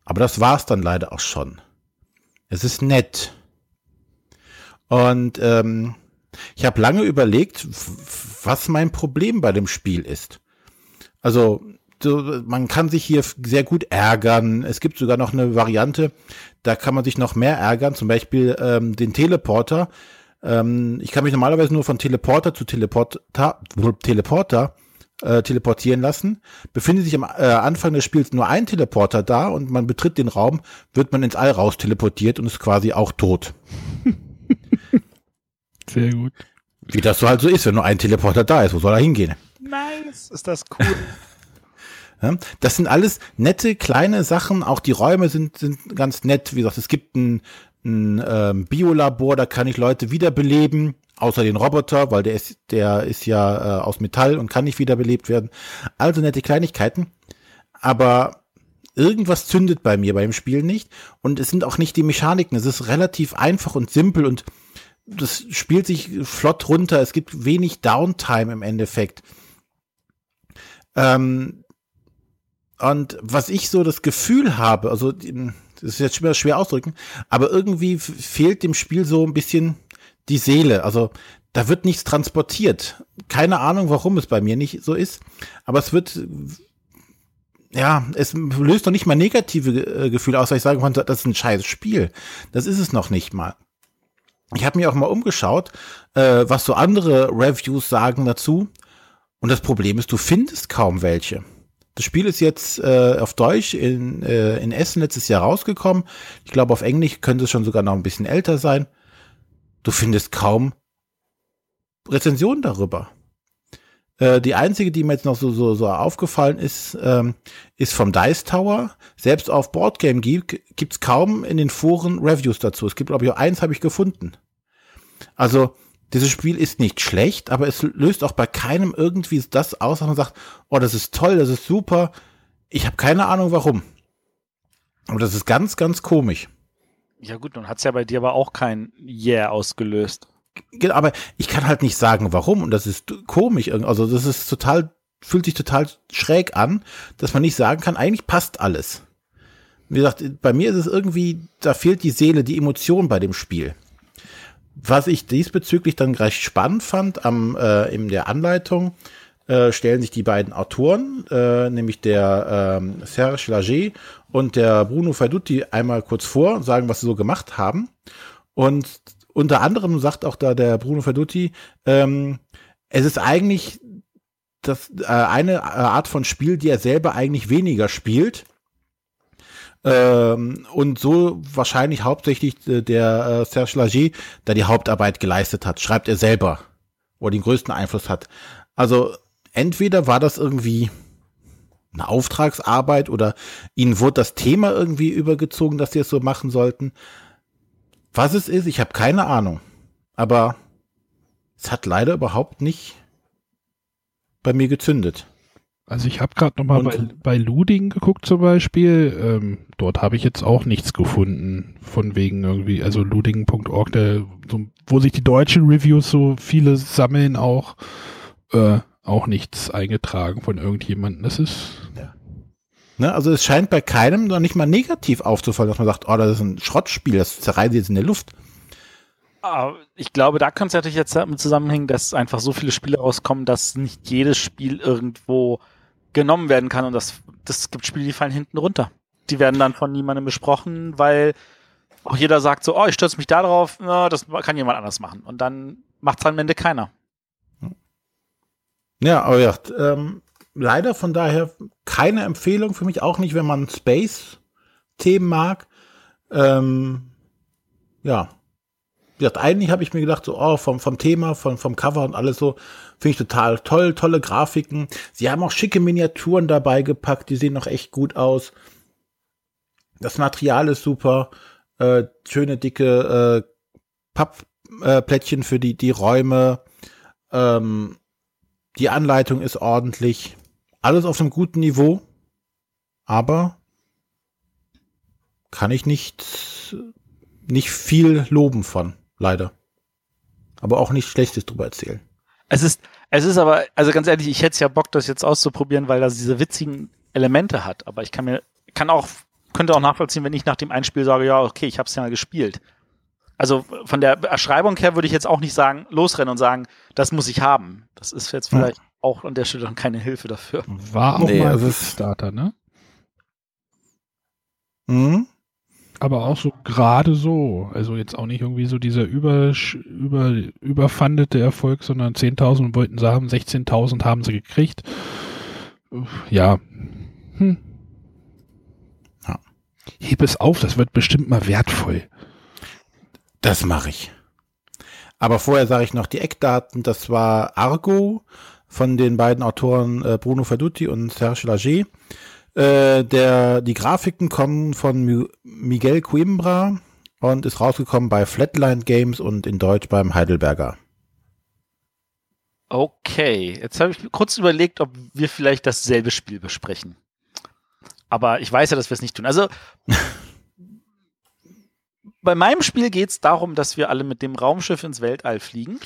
aber das war's dann leider auch schon. Es ist nett. Und ähm, ich habe lange überlegt, was mein Problem bei dem Spiel ist. Also man kann sich hier sehr gut ärgern. Es gibt sogar noch eine Variante, da kann man sich noch mehr ärgern, zum Beispiel ähm, den Teleporter. Ähm, ich kann mich normalerweise nur von Teleporter zu Teleporter, Teleporter äh, teleportieren lassen. Befindet sich am äh, Anfang des Spiels nur ein Teleporter da und man betritt den Raum, wird man ins All raus teleportiert und ist quasi auch tot. *laughs* Sehr gut. Wie das so halt so ist, wenn nur ein Teleporter da ist. Wo soll er hingehen? Nice, ist das cool. *laughs* Das sind alles nette kleine Sachen. Auch die Räume sind, sind ganz nett. Wie gesagt, es gibt ein, ein ähm, Biolabor, da kann ich Leute wiederbeleben. Außer den Roboter, weil der ist, der ist ja äh, aus Metall und kann nicht wiederbelebt werden. Also nette Kleinigkeiten. Aber irgendwas zündet bei mir beim Spiel nicht. Und es sind auch nicht die Mechaniken. Es ist relativ einfach und simpel und das spielt sich flott runter. Es gibt wenig Downtime im Endeffekt. Ähm, und was ich so das Gefühl habe, also das ist jetzt schwer, schwer ausdrücken, aber irgendwie fehlt dem Spiel so ein bisschen die Seele. Also da wird nichts transportiert. Keine Ahnung, warum es bei mir nicht so ist, aber es wird ja, es löst doch nicht mal negative äh, Gefühle aus, weil ich sagen konnte, das ist ein scheiß Spiel. Das ist es noch nicht mal ich habe mir auch mal umgeschaut, äh, was so andere Reviews sagen dazu. Und das Problem ist, du findest kaum welche. Das Spiel ist jetzt äh, auf Deutsch in, äh, in Essen letztes Jahr rausgekommen. Ich glaube, auf Englisch könnte es schon sogar noch ein bisschen älter sein. Du findest kaum Rezensionen darüber. Äh, die einzige, die mir jetzt noch so, so, so aufgefallen ist, ähm, ist vom Dice Tower. Selbst auf Boardgame Geek gibt's kaum in den Foren Reviews dazu. Es gibt, glaube ich, auch eins habe ich gefunden. Also, dieses Spiel ist nicht schlecht, aber es löst auch bei keinem irgendwie das aus, dass man sagt, oh, das ist toll, das ist super. Ich habe keine Ahnung warum. Aber das ist ganz, ganz komisch. Ja gut, nun hat's ja bei dir aber auch kein Yeah ausgelöst. Genau, aber ich kann halt nicht sagen, warum. Und das ist komisch. Also das ist total, fühlt sich total schräg an, dass man nicht sagen kann, eigentlich passt alles. Wie gesagt, bei mir ist es irgendwie, da fehlt die Seele, die Emotion bei dem Spiel. Was ich diesbezüglich dann recht spannend fand, am, äh, in der Anleitung äh, stellen sich die beiden Autoren, äh, nämlich der äh, Serge Lager und der Bruno Faiduti einmal kurz vor, sagen, was sie so gemacht haben. Und unter anderem sagt auch da der Bruno Ferdutti, ähm, es ist eigentlich das, äh, eine Art von Spiel, die er selber eigentlich weniger spielt. Ähm, und so wahrscheinlich hauptsächlich äh, der äh, Serge Lager, da die Hauptarbeit geleistet hat, schreibt er selber, wo er den größten Einfluss hat. Also entweder war das irgendwie eine Auftragsarbeit oder ihnen wurde das Thema irgendwie übergezogen, dass sie es so machen sollten. Was es ist, ich habe keine Ahnung. Aber es hat leider überhaupt nicht bei mir gezündet. Also ich habe gerade nochmal bei, bei Luding geguckt zum Beispiel. Ähm, dort habe ich jetzt auch nichts gefunden von wegen irgendwie, also luding.org, so, wo sich die deutschen Reviews so viele sammeln, auch äh, auch nichts eingetragen von irgendjemandem. Das ist ja. Ne, also es scheint bei keinem noch nicht mal negativ aufzufallen, dass man sagt, oh, das ist ein Schrottspiel, das zerreißt jetzt in der Luft. Ah, ich glaube, da könnte es natürlich jetzt damit zusammenhängen, dass einfach so viele Spiele rauskommen, dass nicht jedes Spiel irgendwo genommen werden kann und das, das gibt Spiele, die fallen hinten runter. Die werden dann von niemandem besprochen, weil auch jeder sagt so, oh, ich stürze mich da drauf, na, das kann jemand anders machen. Und dann macht es am Ende keiner. Ja, aber ja, ähm, leider von daher keine Empfehlung für mich, auch nicht, wenn man Space-Themen mag. Ähm, ja. Wie gesagt, eigentlich habe ich mir gedacht, so, oh, vom, vom Thema, vom, vom Cover und alles so, finde ich total toll, tolle Grafiken. Sie haben auch schicke Miniaturen dabei gepackt, die sehen noch echt gut aus. Das Material ist super, äh, schöne dicke äh, Pappplättchen äh, für die, die Räume. Ähm, die Anleitung ist ordentlich alles auf einem guten Niveau, aber kann ich nicht, nicht viel loben von, leider. Aber auch nicht Schlechtes drüber erzählen. Es ist, es ist aber, also ganz ehrlich, ich hätte ja Bock, das jetzt auszuprobieren, weil das diese witzigen Elemente hat. Aber ich kann mir, kann auch, könnte auch nachvollziehen, wenn ich nach dem Einspiel sage, ja, okay, ich habe es ja mal gespielt. Also von der Erschreibung her würde ich jetzt auch nicht sagen, losrennen und sagen, das muss ich haben. Das ist jetzt vielleicht ja. auch an der Stelle dann keine Hilfe dafür. War auch nee, mal ein Starter, ne? Mhm. Aber auch so gerade so. Also jetzt auch nicht irgendwie so dieser über, über, überfandete Erfolg, sondern 10.000 wollten sie haben, 16.000 haben sie gekriegt. Ja. Hm. ja. Heb es auf, das wird bestimmt mal wertvoll. Das mache ich. Aber vorher sage ich noch die Eckdaten. Das war Argo von den beiden Autoren äh, Bruno Ferdutti und Serge Lager. Äh, der, die Grafiken kommen von M Miguel Coimbra und ist rausgekommen bei Flatline Games und in Deutsch beim Heidelberger. Okay, jetzt habe ich kurz überlegt, ob wir vielleicht dasselbe Spiel besprechen. Aber ich weiß ja, dass wir es nicht tun. Also *laughs* bei meinem Spiel geht es darum, dass wir alle mit dem Raumschiff ins Weltall fliegen.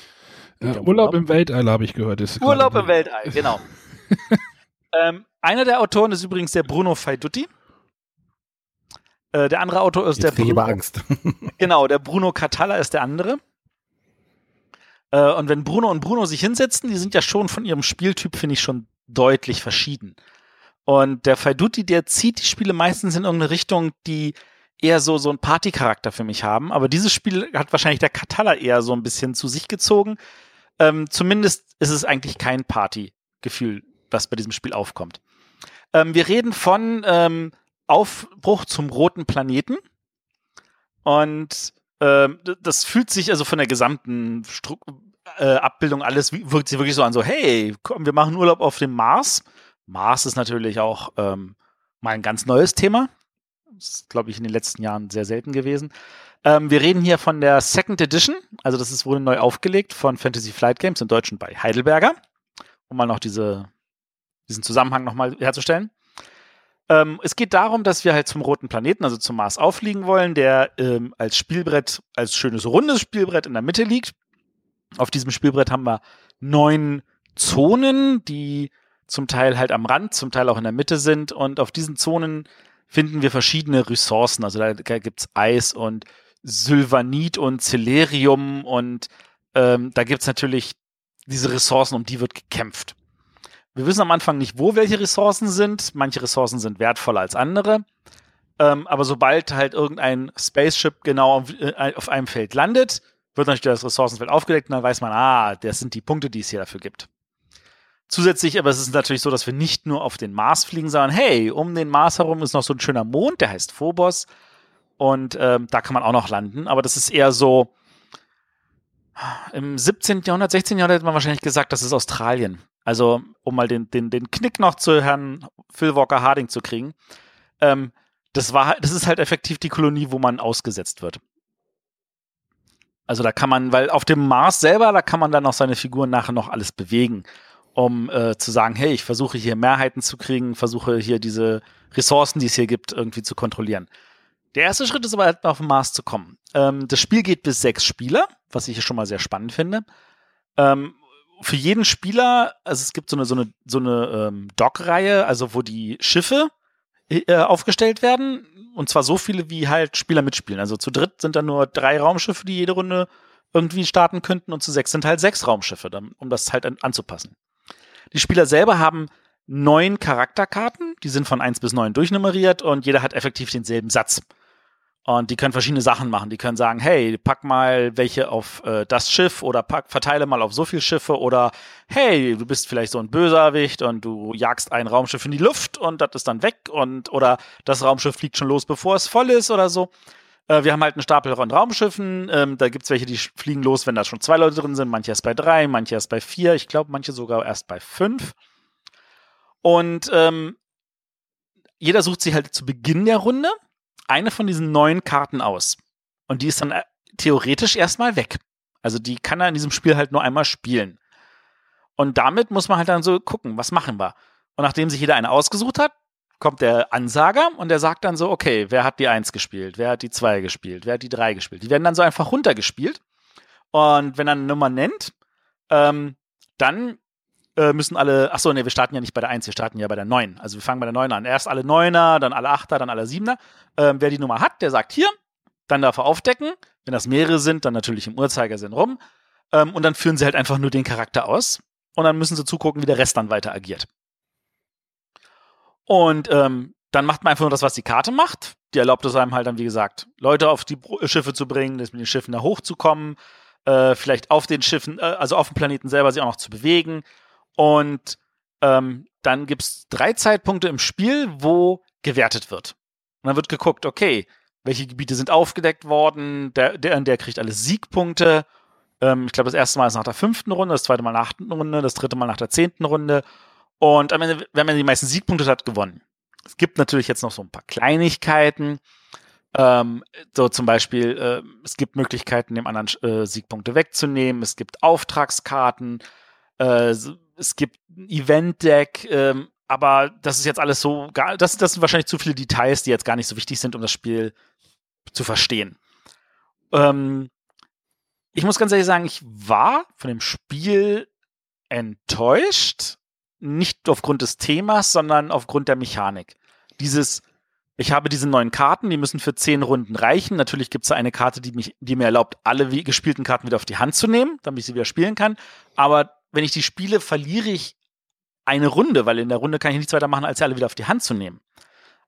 Ja, Urlaub, Urlaub im Weltall habe ich gehört. Ist Urlaub im Weltall, genau. *laughs* ähm, einer der Autoren ist übrigens der Bruno Faidutti. Äh, der andere Autor ist Jetzt der Bruno. Angst. *laughs* genau, der Bruno Catalla ist der andere. Äh, und wenn Bruno und Bruno sich hinsetzen, die sind ja schon von ihrem Spieltyp, finde ich, schon deutlich verschieden. Und der Faidutti, der zieht die Spiele meistens in irgendeine Richtung, die eher so, so ein Partycharakter für mich haben. Aber dieses Spiel hat wahrscheinlich der Katala eher so ein bisschen zu sich gezogen. Ähm, zumindest ist es eigentlich kein Partygefühl, was bei diesem Spiel aufkommt. Ähm, wir reden von ähm, Aufbruch zum roten Planeten. Und ähm, das fühlt sich also von der gesamten Stru äh, Abbildung alles wirkt sich wirklich so an, so hey, komm, wir machen Urlaub auf dem Mars. Mars ist natürlich auch ähm, mal ein ganz neues Thema. Das ist, glaube ich, in den letzten Jahren sehr selten gewesen. Ähm, wir reden hier von der Second Edition, also das ist, wurde neu aufgelegt von Fantasy Flight Games im Deutschen bei Heidelberger, um mal noch diese, diesen Zusammenhang nochmal herzustellen. Ähm, es geht darum, dass wir halt zum roten Planeten, also zum Mars, auffliegen wollen, der ähm, als Spielbrett, als schönes rundes Spielbrett in der Mitte liegt. Auf diesem Spielbrett haben wir neun Zonen, die zum Teil halt am Rand, zum Teil auch in der Mitte sind. Und auf diesen Zonen finden wir verschiedene Ressourcen. Also da, da gibt's Eis und Sylvanit und Celerium und ähm, da gibt's natürlich diese Ressourcen, um die wird gekämpft. Wir wissen am Anfang nicht, wo welche Ressourcen sind. Manche Ressourcen sind wertvoller als andere. Ähm, aber sobald halt irgendein Spaceship genau auf, äh, auf einem Feld landet, wird natürlich das Ressourcenfeld aufgedeckt und dann weiß man, ah, das sind die Punkte, die es hier dafür gibt. Zusätzlich, aber es ist natürlich so, dass wir nicht nur auf den Mars fliegen, sondern hey, um den Mars herum ist noch so ein schöner Mond, der heißt Phobos. Und ähm, da kann man auch noch landen. Aber das ist eher so, im 17. Jahrhundert, 16. Jahrhundert hätte man wahrscheinlich gesagt, das ist Australien. Also, um mal den, den, den Knick noch zu Herrn Phil Walker Harding zu kriegen. Ähm, das war, das ist halt effektiv die Kolonie, wo man ausgesetzt wird. Also da kann man, weil auf dem Mars selber, da kann man dann auch seine Figuren nachher noch alles bewegen um äh, zu sagen, hey, ich versuche hier Mehrheiten zu kriegen, versuche hier diese Ressourcen, die es hier gibt, irgendwie zu kontrollieren. Der erste Schritt ist aber halt auf den Mars zu kommen. Ähm, das Spiel geht bis sechs Spieler, was ich schon mal sehr spannend finde. Ähm, für jeden Spieler, also es gibt so eine, so eine, so eine ähm, Dock-Reihe, also wo die Schiffe äh, aufgestellt werden. Und zwar so viele, wie halt Spieler mitspielen. Also zu dritt sind dann nur drei Raumschiffe, die jede Runde irgendwie starten könnten. Und zu sechs sind halt sechs Raumschiffe, um das halt an, anzupassen. Die Spieler selber haben neun Charakterkarten, die sind von eins bis neun durchnummeriert und jeder hat effektiv denselben Satz. Und die können verschiedene Sachen machen. Die können sagen, hey, pack mal welche auf äh, das Schiff oder pack, verteile mal auf so viele Schiffe oder hey, du bist vielleicht so ein Böserwicht und du jagst ein Raumschiff in die Luft und das ist dann weg und oder das Raumschiff fliegt schon los, bevor es voll ist oder so. Äh, wir haben halt einen Stapel von Raumschiffen. Ähm, da gibt's welche, die fliegen los, wenn da schon zwei Leute drin sind. Manche erst bei drei, manche erst bei vier. Ich glaube, manche sogar erst bei fünf. Und ähm, jeder sucht sich halt zu Beginn der Runde eine von diesen neuen Karten aus. Und die ist dann äh, theoretisch erstmal weg. Also die kann er in diesem Spiel halt nur einmal spielen. Und damit muss man halt dann so gucken, was machen wir. Und nachdem sich jeder eine ausgesucht hat, kommt der Ansager und der sagt dann so, okay, wer hat die 1 gespielt, wer hat die 2 gespielt, wer hat die 3 gespielt. Die werden dann so einfach runtergespielt. Und wenn er eine Nummer nennt, ähm, dann äh, müssen alle, achso, nee, wir starten ja nicht bei der 1, wir starten ja bei der 9. Also wir fangen bei der 9 an. Erst alle 9er, dann alle 8er, dann alle 7er. Ähm, wer die Nummer hat, der sagt hier, dann darf er aufdecken. Wenn das mehrere sind, dann natürlich im Uhrzeigersinn rum. Ähm, und dann führen sie halt einfach nur den Charakter aus. Und dann müssen sie zugucken, wie der Rest dann weiter agiert. Und ähm, dann macht man einfach nur das, was die Karte macht. Die erlaubt es einem halt dann, wie gesagt, Leute auf die Schiffe zu bringen, mit den Schiffen da hochzukommen, äh, vielleicht auf den Schiffen, äh, also auf dem Planeten selber sich auch noch zu bewegen. Und ähm, dann gibt es drei Zeitpunkte im Spiel, wo gewertet wird. Und dann wird geguckt, okay, welche Gebiete sind aufgedeckt worden, der, der, der kriegt alle Siegpunkte. Ähm, ich glaube, das erste Mal ist nach der fünften Runde, das zweite Mal nach der achten Runde, das dritte Mal nach der zehnten Runde. Und am Ende, wenn man die meisten Siegpunkte hat, gewonnen. Es gibt natürlich jetzt noch so ein paar Kleinigkeiten. Ähm, so zum Beispiel, äh, es gibt Möglichkeiten, dem anderen äh, Siegpunkte wegzunehmen. Es gibt Auftragskarten. Äh, es gibt ein Event-Deck. Ähm, aber das ist jetzt alles so, das, das sind wahrscheinlich zu viele Details, die jetzt gar nicht so wichtig sind, um das Spiel zu verstehen. Ähm, ich muss ganz ehrlich sagen, ich war von dem Spiel enttäuscht nicht aufgrund des Themas, sondern aufgrund der Mechanik. Dieses, ich habe diese neuen Karten, die müssen für zehn Runden reichen. Natürlich gibt es eine Karte, die, mich, die mir erlaubt, alle wie gespielten Karten wieder auf die Hand zu nehmen, damit ich sie wieder spielen kann. Aber wenn ich die spiele, verliere ich eine Runde, weil in der Runde kann ich nichts weiter machen, als sie alle wieder auf die Hand zu nehmen.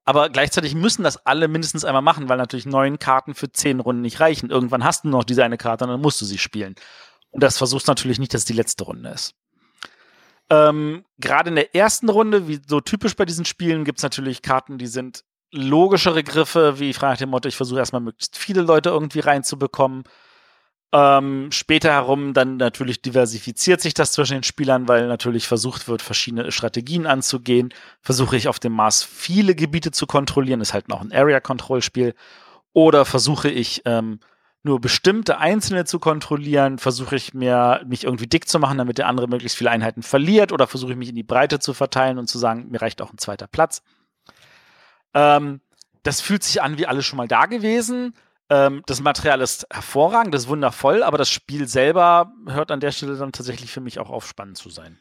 Aber gleichzeitig müssen das alle mindestens einmal machen, weil natürlich neun Karten für zehn Runden nicht reichen. Irgendwann hast du noch diese eine Karte und dann musst du sie spielen. Und das versuchst natürlich nicht, dass es die letzte Runde ist. Ähm, Gerade in der ersten Runde, wie so typisch bei diesen Spielen, gibt es natürlich Karten, die sind logischere Griffe, wie ich frage nach dem Motto, ich versuche erstmal möglichst viele Leute irgendwie reinzubekommen. Ähm, später herum dann natürlich diversifiziert sich das zwischen den Spielern, weil natürlich versucht wird, verschiedene Strategien anzugehen. Versuche ich auf dem Mars viele Gebiete zu kontrollieren, ist halt noch ein Area-Control-Spiel. Oder versuche ich ähm, nur bestimmte Einzelne zu kontrollieren? Versuche ich mir, mich irgendwie dick zu machen, damit der andere möglichst viele Einheiten verliert? Oder versuche ich mich in die Breite zu verteilen und zu sagen, mir reicht auch ein zweiter Platz? Ähm, das fühlt sich an wie alles schon mal da gewesen. Ähm, das Material ist hervorragend, das ist wundervoll, aber das Spiel selber hört an der Stelle dann tatsächlich für mich auch auf, spannend zu sein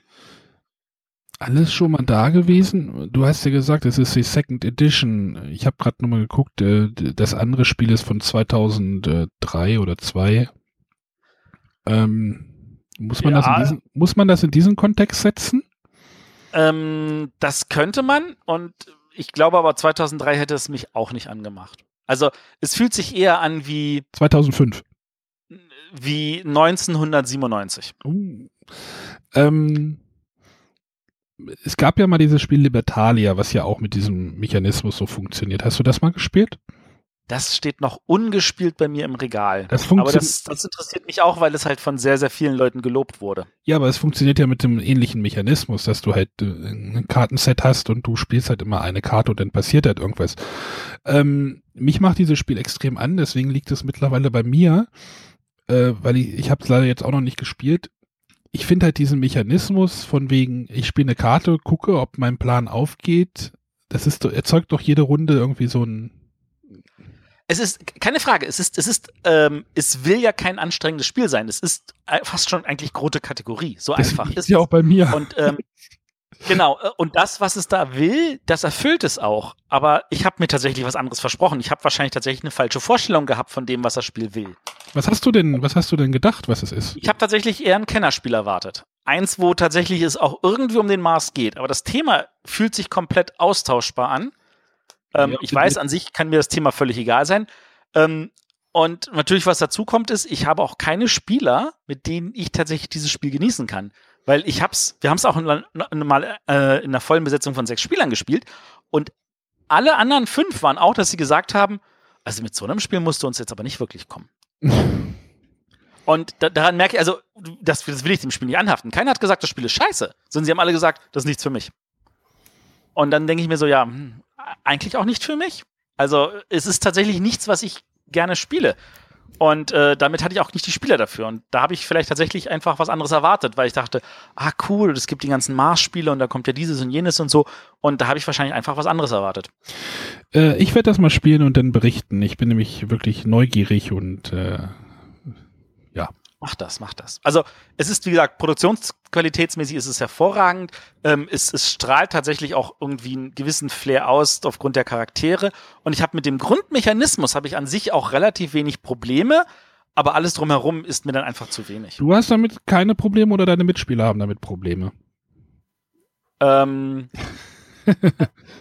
alles schon mal da gewesen? Du hast ja gesagt, es ist die Second Edition. Ich habe gerade nochmal geguckt, äh, das andere Spiel ist von 2003 oder 2. Ähm, muss, man ja. das in diesen, muss man das in diesen Kontext setzen? Ähm, das könnte man und ich glaube aber 2003 hätte es mich auch nicht angemacht. Also es fühlt sich eher an wie 2005. Wie 1997. Uh. Ähm, es gab ja mal dieses Spiel Libertalia, was ja auch mit diesem Mechanismus so funktioniert. Hast du das mal gespielt? Das steht noch ungespielt bei mir im Regal. Das aber das, das, interessiert mich auch, weil es halt von sehr, sehr vielen Leuten gelobt wurde. Ja, aber es funktioniert ja mit dem ähnlichen Mechanismus, dass du halt äh, ein Kartenset hast und du spielst halt immer eine Karte und dann passiert halt irgendwas. Ähm, mich macht dieses Spiel extrem an, deswegen liegt es mittlerweile bei mir, äh, weil ich, ich habe es leider jetzt auch noch nicht gespielt ich finde halt diesen Mechanismus von wegen, ich spiele eine Karte, gucke, ob mein Plan aufgeht, das ist, erzeugt doch jede Runde irgendwie so ein. Es ist keine Frage. Es ist, es ist, ähm, es will ja kein anstrengendes Spiel sein. Es ist fast schon eigentlich große Kategorie. So das einfach ist ja auch bei mir. Und ähm, *laughs* Genau, äh, und das, was es da will, das erfüllt es auch. Aber ich habe mir tatsächlich was anderes versprochen. Ich habe wahrscheinlich tatsächlich eine falsche Vorstellung gehabt von dem, was das Spiel will. Was hast du denn, was hast du denn gedacht, was es ist? Ich habe tatsächlich eher ein Kennerspiel erwartet. Eins, wo tatsächlich es auch irgendwie um den Mars geht. Aber das Thema fühlt sich komplett austauschbar an. Ähm, ja, ich weiß, an sich kann mir das Thema völlig egal sein. Ähm, und natürlich, was dazu kommt, ist, ich habe auch keine Spieler, mit denen ich tatsächlich dieses Spiel genießen kann. Weil ich hab's, wir haben es auch mal äh, in einer vollen Besetzung von sechs Spielern gespielt und alle anderen fünf waren auch, dass sie gesagt haben, also mit so einem Spiel musst du uns jetzt aber nicht wirklich kommen. *laughs* und da, daran merke ich, also das, das will ich dem Spiel nicht anhaften. Keiner hat gesagt, das Spiel ist scheiße, sondern sie haben alle gesagt, das ist nichts für mich. Und dann denke ich mir so, ja, hm, eigentlich auch nicht für mich. Also es ist tatsächlich nichts, was ich gerne spiele. Und äh, damit hatte ich auch nicht die Spieler dafür. Und da habe ich vielleicht tatsächlich einfach was anderes erwartet, weil ich dachte, ah cool, es gibt die ganzen Mars-Spiele und da kommt ja dieses und jenes und so. Und da habe ich wahrscheinlich einfach was anderes erwartet. Äh, ich werde das mal spielen und dann berichten. Ich bin nämlich wirklich neugierig und äh. Mach das, mach das. Also es ist, wie gesagt, produktionsqualitätsmäßig ist es hervorragend. Ähm, es, es strahlt tatsächlich auch irgendwie einen gewissen Flair aus aufgrund der Charaktere. Und ich habe mit dem Grundmechanismus habe ich an sich auch relativ wenig Probleme, aber alles drumherum ist mir dann einfach zu wenig. Du hast damit keine Probleme oder deine Mitspieler haben damit Probleme? Ähm. *laughs*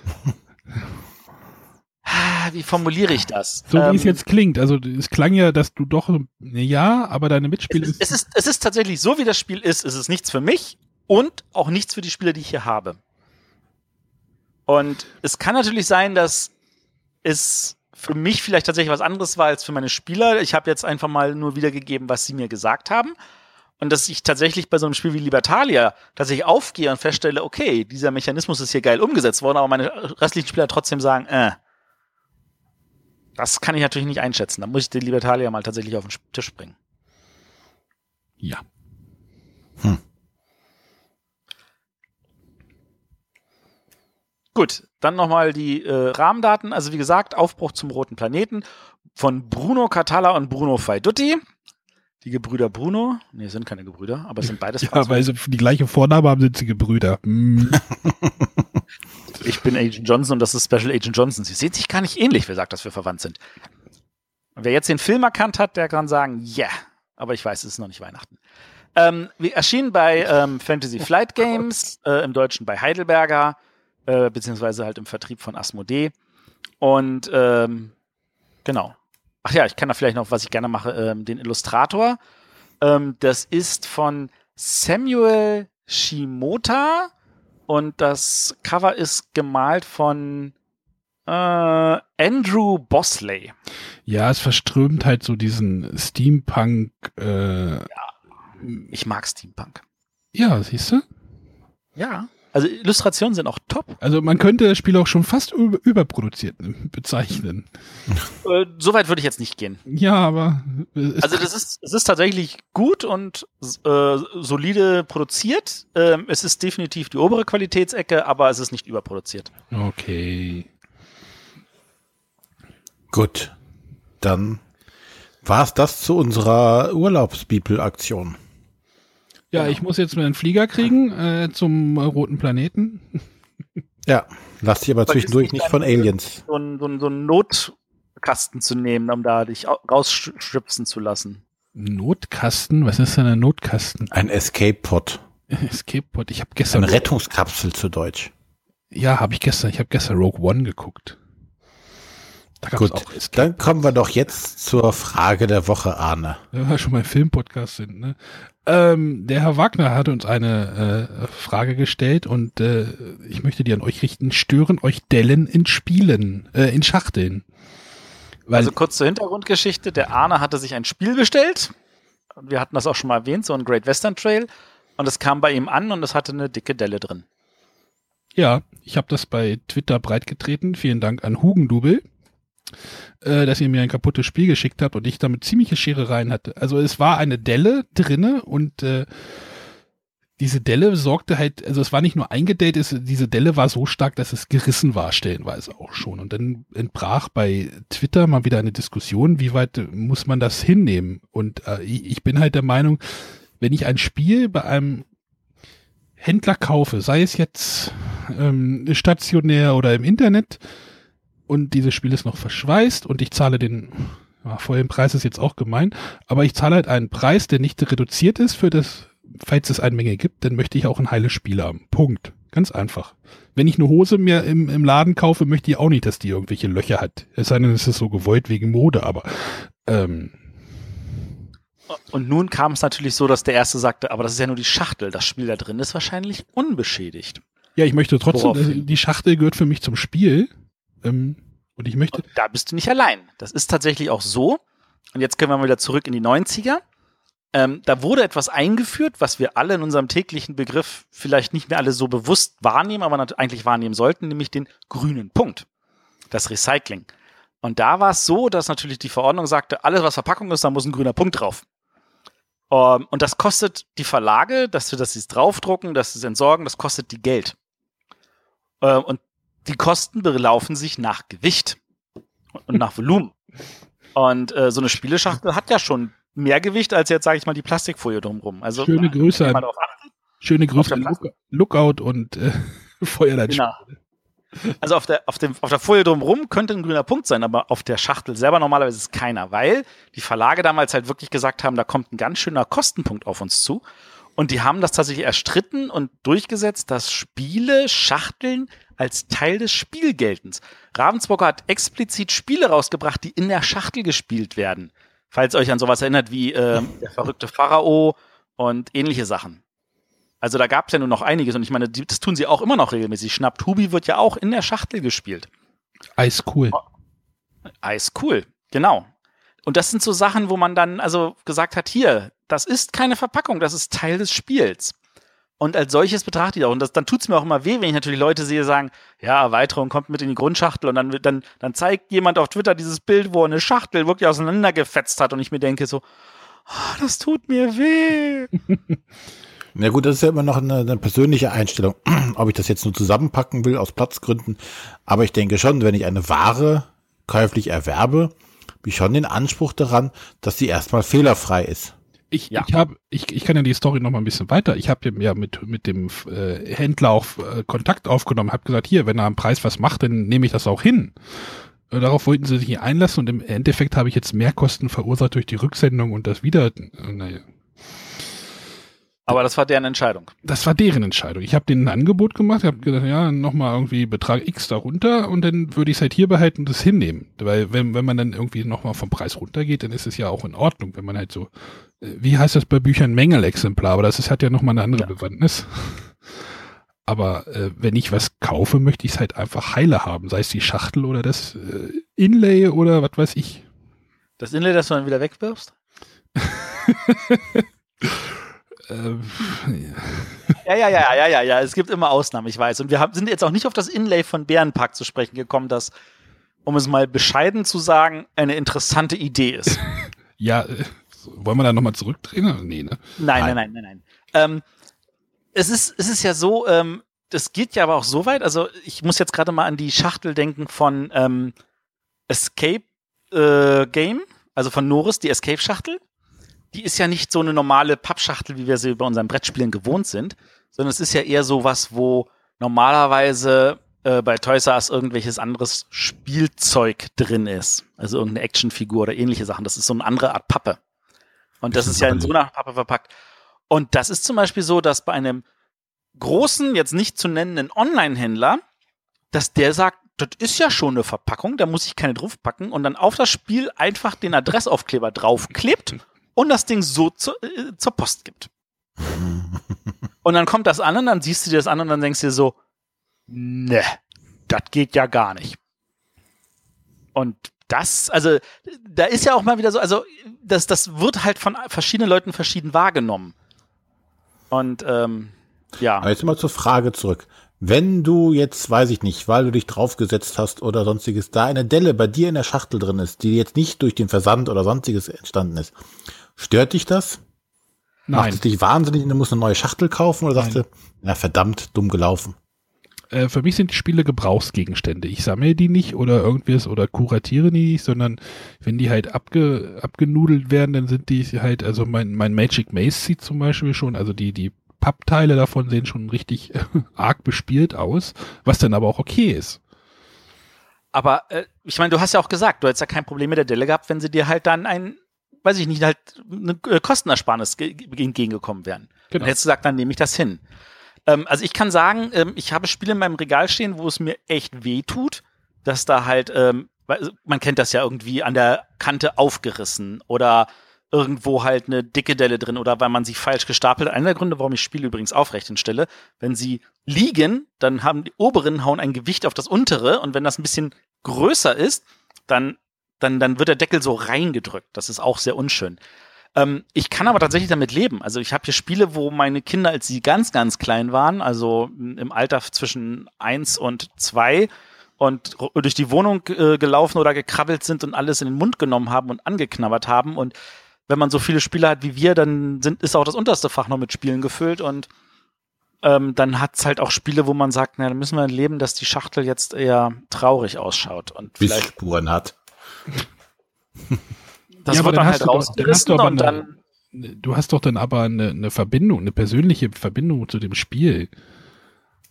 wie formuliere ich das? So ähm, wie es jetzt klingt. Also es klang ja, dass du doch, ja, aber deine Mitspieler. Es ist, es ist, es ist tatsächlich so, wie das Spiel ist. Es ist nichts für mich und auch nichts für die Spieler, die ich hier habe. Und es kann natürlich sein, dass es für mich vielleicht tatsächlich was anderes war als für meine Spieler. Ich habe jetzt einfach mal nur wiedergegeben, was sie mir gesagt haben. Und dass ich tatsächlich bei so einem Spiel wie Libertalia tatsächlich aufgehe und feststelle, okay, dieser Mechanismus ist hier geil umgesetzt worden, aber meine restlichen Spieler trotzdem sagen, äh, das kann ich natürlich nicht einschätzen. Da muss ich den Libertalia mal tatsächlich auf den Tisch bringen. Ja. Hm. Gut, dann nochmal die äh, Rahmendaten. Also wie gesagt, Aufbruch zum roten Planeten von Bruno Catala und Bruno Faidutti. Die Gebrüder Bruno. Ne, sind keine Gebrüder, aber es sind beides *laughs* Ja, weil sie die gleiche Vorname haben, sind sie Gebrüder. Hm. *laughs* ich bin Agent Johnson und das ist Special Agent Johnson. Sie sehen sich gar nicht ähnlich, wer sagt, dass wir verwandt sind. Wer jetzt den Film erkannt hat, der kann sagen, ja. Yeah. Aber ich weiß, es ist noch nicht Weihnachten. Ähm, wir erschienen bei ähm, Fantasy Flight Games, äh, im Deutschen bei Heidelberger, äh, beziehungsweise halt im Vertrieb von Asmodee. Und ähm, genau. Ach ja, ich kann da vielleicht noch, was ich gerne mache, ähm, den Illustrator. Ähm, das ist von Samuel Shimota und das Cover ist gemalt von äh, Andrew Bosley. Ja, es verströmt halt so diesen Steampunk. Äh, ja, ich mag Steampunk. Ja, siehst du? Ja. Also Illustrationen sind auch top. Also man könnte das Spiel auch schon fast über überproduziert bezeichnen. Äh, Soweit würde ich jetzt nicht gehen. Ja, aber also das ist es ist tatsächlich gut und äh, solide produziert. Ähm, es ist definitiv die obere Qualitätsecke, aber es ist nicht überproduziert. Okay. Gut, dann war es das zu unserer Urlaubsbibel-Aktion. Ja, genau. ich muss jetzt mal einen Flieger kriegen äh, zum roten Planeten. Ja, lass dich aber zwischendurch nicht von Aliens. So einen so so ein Notkasten zu nehmen, um da dich rausschüpfen zu lassen. Notkasten? Was ist denn ein Notkasten? Ein Escape-Pod. *laughs* Escape-Pod. Ich habe gestern. Eine Rettungskapsel zu Deutsch. Ja, habe ich gestern. Ich habe gestern Rogue One geguckt. Gut, dann kommen wir doch jetzt zur Frage der Woche, Arne. Wenn wir schon mal Filmpodcast sind, ne? Ähm, der Herr Wagner hat uns eine äh, Frage gestellt und äh, ich möchte die an euch richten. Stören euch Dellen in Spielen, äh, in Schachteln? Weil also kurz zur Hintergrundgeschichte. Der Arne hatte sich ein Spiel bestellt. Wir hatten das auch schon mal erwähnt, so ein Great Western Trail. Und es kam bei ihm an und es hatte eine dicke Delle drin. Ja, ich habe das bei Twitter breitgetreten. Vielen Dank an Hugendubel äh, dass ihr mir ein kaputtes Spiel geschickt habt und ich damit ziemliche Scherereien hatte. Also es war eine Delle drinne und äh, diese Delle sorgte halt, also es war nicht nur eingedellt, es, diese Delle war so stark, dass es gerissen war, stellenweise auch schon. Und dann entbrach bei Twitter mal wieder eine Diskussion, wie weit muss man das hinnehmen? Und äh, ich bin halt der Meinung, wenn ich ein Spiel bei einem Händler kaufe, sei es jetzt ähm, stationär oder im Internet, und dieses Spiel ist noch verschweißt und ich zahle den, ja, vollen Preis ist jetzt auch gemein, aber ich zahle halt einen Preis, der nicht reduziert ist für das, falls es eine Menge gibt, dann möchte ich auch ein heiles Spiel haben. Punkt. Ganz einfach. Wenn ich eine Hose mir im, im Laden kaufe, möchte ich auch nicht, dass die irgendwelche Löcher hat. Es sei denn, es ist so gewollt wegen Mode, aber ähm, und nun kam es natürlich so, dass der erste sagte, aber das ist ja nur die Schachtel, das Spiel da drin ist wahrscheinlich unbeschädigt. Ja, ich möchte trotzdem, Woraufhin? die Schachtel gehört für mich zum Spiel. Ähm, und ich möchte. Und da bist du nicht allein. Das ist tatsächlich auch so. Und jetzt können wir mal wieder zurück in die 90er. Ähm, da wurde etwas eingeführt, was wir alle in unserem täglichen Begriff vielleicht nicht mehr alle so bewusst wahrnehmen, aber eigentlich wahrnehmen sollten, nämlich den grünen Punkt. Das Recycling. Und da war es so, dass natürlich die Verordnung sagte, alles was Verpackung ist, da muss ein grüner Punkt drauf. Um, und das kostet die Verlage, dass wir das draufdrucken, dass sie es entsorgen, das kostet die Geld. Uh, und die Kosten belaufen sich nach Gewicht und nach Volumen. Und äh, so eine Spieleschachtel hat ja schon mehr Gewicht als jetzt, sage ich mal, die Plastikfolie drumherum. Also schöne Grüße an, schöne Grüße an Look, Lookout und äh, *laughs* Feuerlein. Genau. Also auf der, auf, dem, auf der Folie drumherum könnte ein grüner Punkt sein, aber auf der Schachtel selber normalerweise ist keiner, weil die Verlage damals halt wirklich gesagt haben, da kommt ein ganz schöner Kostenpunkt auf uns zu. Und die haben das tatsächlich erstritten und durchgesetzt, dass Spiele, Schachteln als Teil des Spielgeltens. Ravensburger hat explizit Spiele rausgebracht, die in der Schachtel gespielt werden. Falls euch an sowas erinnert wie äh, *laughs* der verrückte Pharao und ähnliche Sachen. Also da gab es ja nur noch einiges und ich meine, das tun sie auch immer noch regelmäßig. Schnapp Hubi wird ja auch in der Schachtel gespielt. Eis cool. Eis cool, genau. Und das sind so Sachen, wo man dann also gesagt hat, hier, das ist keine Verpackung, das ist Teil des Spiels. Und als solches betrachte ich auch. Und das, dann tut es mir auch immer weh, wenn ich natürlich Leute sehe, sagen, ja, Erweiterung kommt mit in die Grundschachtel und dann, dann, dann zeigt jemand auf Twitter dieses Bild, wo er eine Schachtel wirklich auseinandergefetzt hat und ich mir denke so, oh, das tut mir weh. *laughs* Na gut, das ist ja immer noch eine, eine, persönliche Einstellung, *clears throat* ob ich das jetzt nur zusammenpacken will aus Platzgründen. Aber ich denke schon, wenn ich eine Ware käuflich erwerbe, habe ich schon den Anspruch daran, dass sie erstmal fehlerfrei ist. Ich, ja. ich, hab, ich, ich kann ja die Story noch mal ein bisschen weiter. Ich habe ja mit, mit dem äh, Händler auch äh, Kontakt aufgenommen, habe gesagt, hier, wenn er am Preis was macht, dann nehme ich das auch hin. Äh, darauf wollten sie sich einlassen und im Endeffekt habe ich jetzt Mehrkosten verursacht durch die Rücksendung und das wieder. Äh, naja. Aber das war deren Entscheidung. Das war deren Entscheidung. Ich habe denen ein Angebot gemacht, habe gesagt, ja, nochmal irgendwie Betrag X darunter und dann würde ich es halt hier behalten und das hinnehmen. Weil wenn, wenn man dann irgendwie nochmal vom Preis runtergeht, dann ist es ja auch in Ordnung, wenn man halt so, äh, wie heißt das bei Büchern, Mängelexemplar, aber das ist, hat ja nochmal eine andere ja. Bewandtnis. *laughs* Aber äh, wenn ich was kaufe, möchte ich es halt einfach heile haben, sei es die Schachtel oder das äh, Inlay oder was weiß ich. Das Inlay, das du dann wieder wegwirfst? *laughs* Ähm, *laughs* ja, ja, ja, ja, ja, ja. Es gibt immer Ausnahmen, ich weiß. Und wir haben, sind jetzt auch nicht auf das Inlay von Bärenpark zu sprechen gekommen, das, um es mal bescheiden zu sagen, eine interessante Idee ist. *laughs* ja, äh, wollen wir da nochmal zurückdrehen? Nee, ne? Nein, nein, nein, nein, nein. Ähm, es, ist, es ist ja so, ähm, das geht ja aber auch so weit. Also, ich muss jetzt gerade mal an die Schachtel denken von ähm, Escape äh, Game, also von Norris, die Escape-Schachtel die ist ja nicht so eine normale Pappschachtel, wie wir sie bei unseren Brettspielen gewohnt sind, sondern es ist ja eher so was, wo normalerweise äh, bei Toys R Us irgendwelches anderes Spielzeug drin ist. Also irgendeine Actionfigur oder ähnliche Sachen. Das ist so eine andere Art Pappe. Und das, das ist ja in so einer Pappe verpackt. Und das ist zum Beispiel so, dass bei einem großen, jetzt nicht zu nennenden Online-Händler, dass der sagt, das ist ja schon eine Verpackung, da muss ich keine draufpacken und dann auf das Spiel einfach den Adressaufkleber draufklebt *laughs* und das Ding so zu, äh, zur Post gibt. *laughs* und dann kommt das an und dann siehst du dir das an und dann denkst du dir so, ne, das geht ja gar nicht. Und das, also, da ist ja auch mal wieder so, also, das, das wird halt von verschiedenen Leuten verschieden wahrgenommen. Und, ähm, ja. Aber jetzt mal zur Frage zurück. Wenn du jetzt, weiß ich nicht, weil du dich draufgesetzt hast oder sonstiges, da eine Delle bei dir in der Schachtel drin ist, die jetzt nicht durch den Versand oder sonstiges entstanden ist, Stört dich das? Nein. Macht es dich wahnsinnig und du musst eine neue Schachtel kaufen oder sagst Nein. du, na verdammt, dumm gelaufen? Äh, für mich sind die Spiele Gebrauchsgegenstände. Ich sammle die nicht oder irgendwas oder kuratiere die nicht, sondern wenn die halt abge, abgenudelt werden, dann sind die halt, also mein, mein Magic Maze sieht zum Beispiel schon, also die, die Pappteile davon sehen schon richtig *laughs* arg bespielt aus, was dann aber auch okay ist. Aber äh, ich meine, du hast ja auch gesagt, du hättest ja kein Problem mit der Delle gehabt, wenn sie dir halt dann ein weiß ich nicht, halt eine äh, Kostenersparnis entgegengekommen wären. Genau. Und hättest du gesagt, dann nehme ich das hin. Ähm, also ich kann sagen, ähm, ich habe Spiele in meinem Regal stehen, wo es mir echt weh tut, dass da halt, ähm, man kennt das ja irgendwie an der Kante aufgerissen oder irgendwo halt eine dicke Delle drin oder weil man sie falsch gestapelt. Einer der Gründe, warum ich Spiele übrigens aufrecht hinstelle, wenn sie liegen, dann haben die oberen hauen ein Gewicht auf das untere und wenn das ein bisschen größer ist, dann dann, dann wird der Deckel so reingedrückt. Das ist auch sehr unschön. Ähm, ich kann aber tatsächlich damit leben. Also ich habe hier Spiele, wo meine Kinder, als sie ganz, ganz klein waren, also im Alter zwischen eins und zwei, und durch die Wohnung äh, gelaufen oder gekrabbelt sind und alles in den Mund genommen haben und angeknabbert haben. Und wenn man so viele Spiele hat wie wir, dann sind, ist auch das unterste Fach noch mit Spielen gefüllt und ähm, dann hat's halt auch Spiele, wo man sagt, na, dann müssen wir leben, dass die Schachtel jetzt eher traurig ausschaut und Bis Spuren hat. Das Ja, wird dann dann halt dann rausgerissen aber und eine- dann Du hast doch dann aber eine, eine Verbindung, eine persönliche Verbindung zu dem Spiel.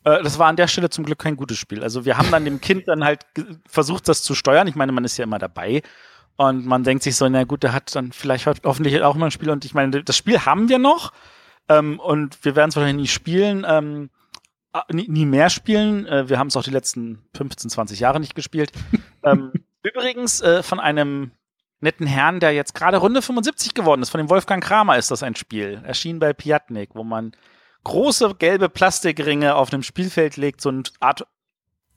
Äh, das war an der Stelle zum Glück kein gutes Spiel. Also wir haben dann dem Kind dann halt versucht, das zu steuern. Ich meine, man ist ja immer dabei. Und man denkt sich so, na gut, der hat dann vielleicht ho- hoffentlich auch immer ein Spiel. Und ich meine, das Spiel haben wir noch. Ähm, und wir werden es wahrscheinlich nie spielen. Ähm, nie, nie mehr spielen. Äh, wir haben es auch die letzten 15, 20 Jahre nicht gespielt. *laughs* ähm, übrigens äh, von einem netten Herrn, der jetzt gerade Runde 75 geworden ist. Von dem Wolfgang Kramer ist das ein Spiel. Erschien bei Piatnik, wo man große gelbe Plastikringe auf einem Spielfeld legt, so eine Art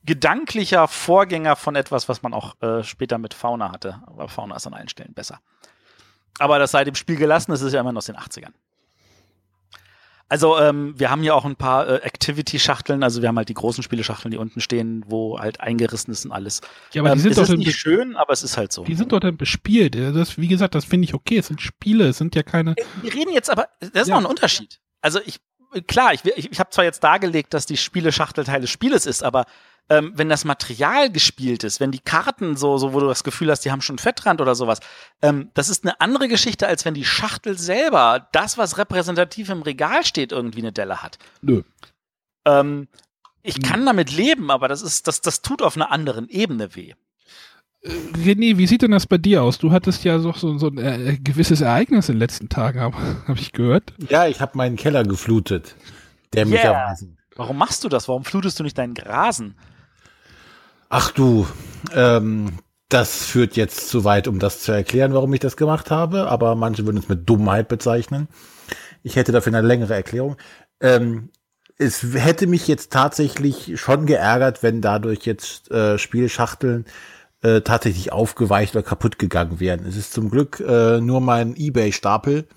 gedanklicher Vorgänger von etwas, was man auch äh, später mit Fauna hatte. Aber Fauna ist an allen Stellen besser. Aber das sei dem Spiel gelassen, das ist ja immer noch aus den 80ern. Also, ähm, wir haben hier auch ein paar äh, Activity-Schachteln, also wir haben halt die großen Spieleschachteln, die unten stehen, wo halt eingerissen ist und alles. Ja, aber ähm, die sind es doch ist nicht schön, aber es ist halt so. die sind doch dann bespielt. Ja, Das, wie gesagt, das finde ich okay. Es sind Spiele, es sind ja keine. Wir reden jetzt aber, das ist Ja. noch ein Unterschied. Also ich, klar, ich, ich, ich habe zwar jetzt dargelegt, dass die Spiele-Schachtel Teil des Spieles ist, aber ähm, wenn das Material gespielt ist, wenn die Karten so, so, wo du das Gefühl hast, die haben schon Fettrand oder sowas, ähm, das ist eine andere Geschichte, als wenn die Schachtel selber, das, was repräsentativ im Regal steht, irgendwie eine Delle hat. Nö. Ähm, ich Hm. kann damit leben, aber das ist, das, das tut auf einer anderen Ebene weh. Äh, René, wie sieht denn das bei dir aus? Du hattest ja so, so, so ein äh, gewisses Ereignis in den letzten Tagen, habe *laughs* hab ich gehört. Ja, ich habe meinen Keller geflutet. Dämlicherweise. Warum machst du das? Warum flutest du nicht deinen Grasen? Ach du, ähm, das führt jetzt zu weit, um das zu erklären, warum ich das gemacht habe, aber manche würden es mit Dummheit bezeichnen. Ich hätte dafür eine längere Erklärung. Ähm, es hätte mich jetzt tatsächlich schon geärgert, wenn dadurch jetzt äh, Spielschachteln äh, tatsächlich aufgeweicht oder kaputt gegangen wären. Es ist zum Glück äh, nur mein Ebay-Stapel,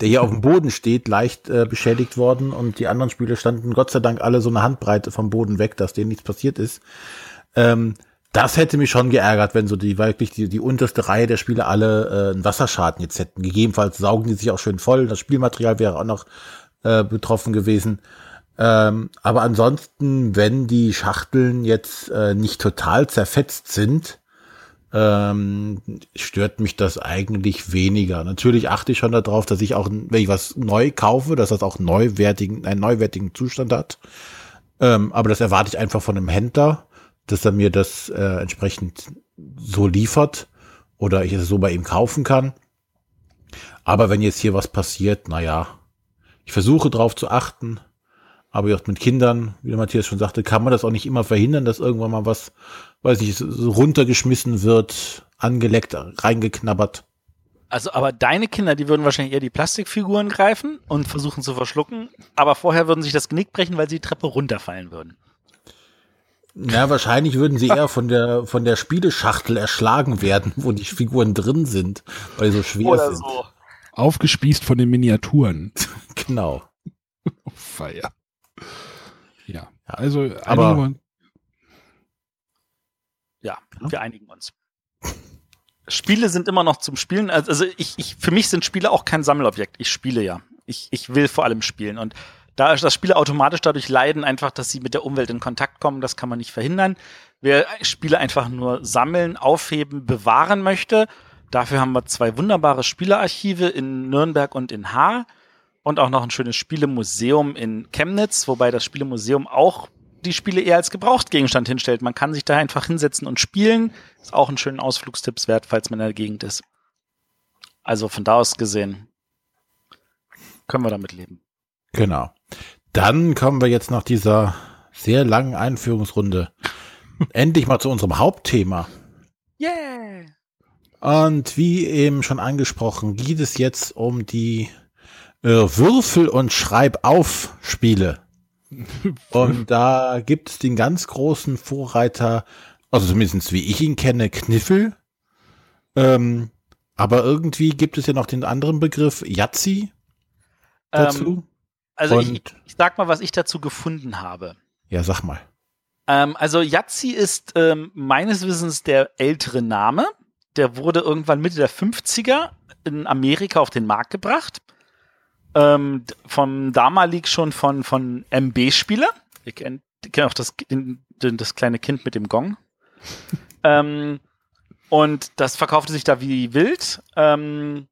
der hier auf dem Boden steht, leicht äh, beschädigt worden und die anderen Spiele standen Gott sei Dank alle so eine Handbreite vom Boden weg, dass denen nichts passiert ist. Ähm, das hätte mich schon geärgert, wenn so die wirklich die, die unterste Reihe der Spiele alle äh, einen Wasserschaden jetzt hätten. Gegebenenfalls saugen die sich auch schön voll. Das Spielmaterial wäre auch noch äh, betroffen gewesen. Ähm, aber ansonsten, wenn die Schachteln jetzt äh, nicht total zerfetzt sind, ähm, stört mich das eigentlich weniger. Natürlich achte ich schon darauf, dass ich auch, wenn ich was neu kaufe, dass das auch neuwertigen, einen neuwertigen Zustand hat. Ähm, aber das erwarte ich einfach von einem Händler, dass er mir das äh, entsprechend so liefert oder ich es so bei ihm kaufen kann. Aber wenn jetzt hier was passiert, na ja, ich versuche darauf zu achten. Aber auch mit Kindern, wie der Matthias schon sagte, kann man das auch nicht immer verhindern, dass irgendwann mal was, weiß ich, so runtergeschmissen wird, angeleckt, reingeknabbert. Also, aber deine Kinder, die würden wahrscheinlich eher die Plastikfiguren greifen und versuchen zu verschlucken, aber vorher würden sich das Genick brechen, weil sie die Treppe runterfallen würden. Na, wahrscheinlich würden sie eher von der, von der Spieleschachtel erschlagen werden, wo die Figuren drin sind, weil sie so schwer sind. Aufgespießt von den Miniaturen. *laughs* Genau. Oh, Feier. Ja, also aber- wollen- Ja, wir einigen uns. Spiele sind immer noch zum Spielen. Also ich, ich, für mich sind Spiele auch kein Sammelobjekt. Ich spiele ja. Ich, ich will vor allem spielen. Und da ist das Spiele automatisch dadurch leiden, einfach, dass sie mit der Umwelt in Kontakt kommen, das kann man nicht verhindern. Wer Spiele einfach nur sammeln, aufheben, bewahren möchte, dafür haben wir zwei wunderbare Spielearchive in Nürnberg und in Haar und auch noch ein schönes Spielemuseum in Chemnitz, wobei das Spielemuseum auch die Spiele eher als Gebrauchtgegenstand hinstellt. Man kann sich da einfach hinsetzen und spielen. Ist auch ein schönen Ausflugstipps wert, falls man in der Gegend ist. Also von da aus gesehen können wir damit leben. Genau. Dann kommen wir jetzt nach dieser sehr langen Einführungsrunde *laughs* endlich mal zu unserem Hauptthema. Yeah! Und wie eben schon angesprochen, geht es jetzt um die äh, Würfel- und Schreibauf-Spiele. *laughs* Und da gibt es den ganz großen Vorreiter, also zumindest wie ich ihn kenne, Kniffel. Ähm, aber irgendwie gibt es ja noch den anderen Begriff Yazzi dazu. Ähm, also ich, ich sag mal, was ich dazu gefunden habe. ja, sag mal. Ähm, also Yazzi ist ähm, meines Wissens der ältere Name. Der wurde irgendwann Mitte der 50er in Amerika auf den Markt gebracht. Ähm, vom damalig schon von, von MB-Spieler. Ihr kennt, kennt auch das, das kleine Kind mit dem Gong. *laughs* ähm, und das verkaufte sich da wie wild. Ähm,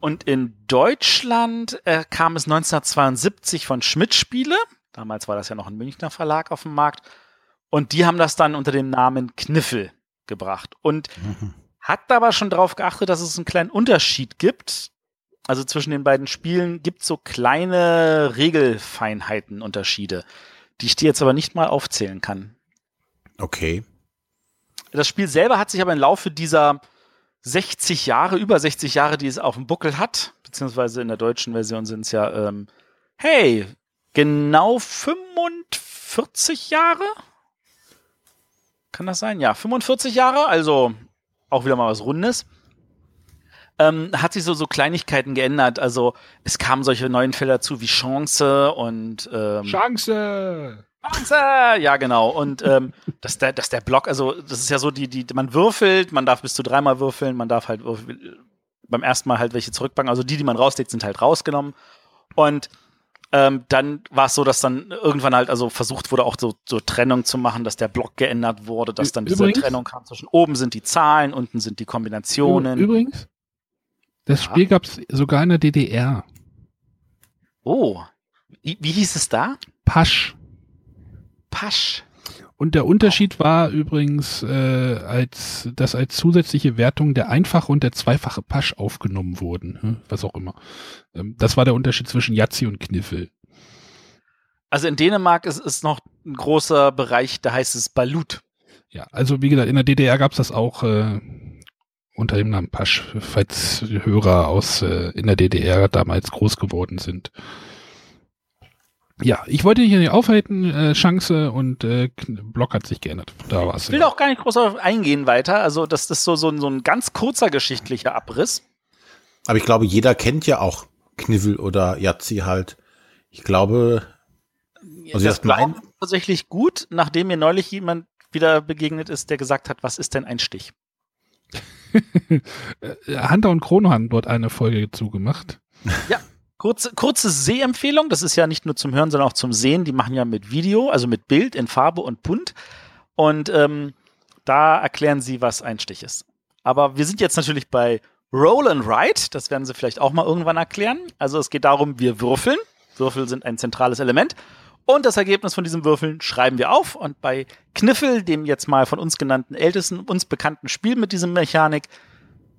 und in Deutschland äh, kam es 1972 von Schmidt Spiele. Damals war das ja noch ein Münchner Verlag auf dem Markt. Und die haben das dann unter dem Namen Kniffel gebracht. Und mhm. hat aber schon darauf geachtet, dass es einen kleinen Unterschied gibt. Also zwischen den beiden Spielen gibt es so kleine Regelfeinheiten, Unterschiede, die ich dir jetzt aber nicht mal aufzählen kann. Okay. Das Spiel selber hat sich aber im Laufe dieser 60 Jahre, über 60 Jahre, die es auf dem Buckel hat, beziehungsweise in der deutschen Version sind es ja, ähm, hey, genau 45 Jahre? Kann das sein? Ja, 45 Jahre, also auch wieder mal was Rundes. Ähm, hat sich so, so Kleinigkeiten geändert. Also es kamen solche neuen Fälle dazu wie Chance und ähm, Chance! Chance! Ja, genau. Und ähm, *laughs* dass, der, dass der Block, also das ist ja so, die, die, man würfelt, man darf bis zu dreimal würfeln, man darf halt beim ersten Mal halt welche zurückbacken. Also die, die man rauslegt, sind halt rausgenommen. Und ähm, dann war es so, dass dann irgendwann halt also versucht wurde, auch so, so Trennung zu machen, dass der Block geändert wurde, dass dann diese Übrigens, Trennung kam zwischen oben sind die Zahlen, unten sind die Kombinationen. Übrigens, das ja. Spiel gab es sogar in der DDR. Oh, wie, wie hieß es da? Pasch. Pasch. Und der Unterschied war übrigens, äh, als dass als zusätzliche Wertung der einfache und der zweifache Pasch aufgenommen wurden, hm, was auch immer. Ähm, das war der Unterschied zwischen Yazzi und Kniffel. Also in Dänemark ist es noch ein großer Bereich, da heißt es Balut. Ja, also wie gesagt, in der DDR gab es das auch äh, unter dem Namen Pasch, falls Hörer aus äh, in der DDR damals groß geworden sind. Ja, ich wollte hier nicht aufhalten, äh, Chance und äh, Block hat sich geändert. Da war's. Ich will ja. auch gar nicht groß auf eingehen weiter. Also das ist so, so, so ein ganz kurzer geschichtlicher Abriss. Aber ich glaube, jeder kennt ja auch Kniffel oder Yazzi halt. Ich glaube, also das mein tatsächlich gut, nachdem mir neulich jemand wieder begegnet ist, der gesagt hat, was ist denn ein Stich? Hunter und Chrono haben dort eine Folge zugemacht. Ja, Kurze, kurze Sehempfehlung, das ist ja nicht nur zum Hören, sondern auch zum Sehen. Die machen ja mit Video, also mit Bild in Farbe und bunt. Und ähm, da erklären sie, was ein Stich ist. Aber wir sind jetzt natürlich bei Roll and Write. Das werden sie vielleicht auch mal irgendwann erklären. Also es geht darum, wir würfeln. Würfel sind ein zentrales Element. Und das Ergebnis von diesem Würfeln schreiben wir auf. Und bei Kniffel, dem jetzt mal von uns genannten ältesten, uns bekannten Spiel mit diesem Mechanik,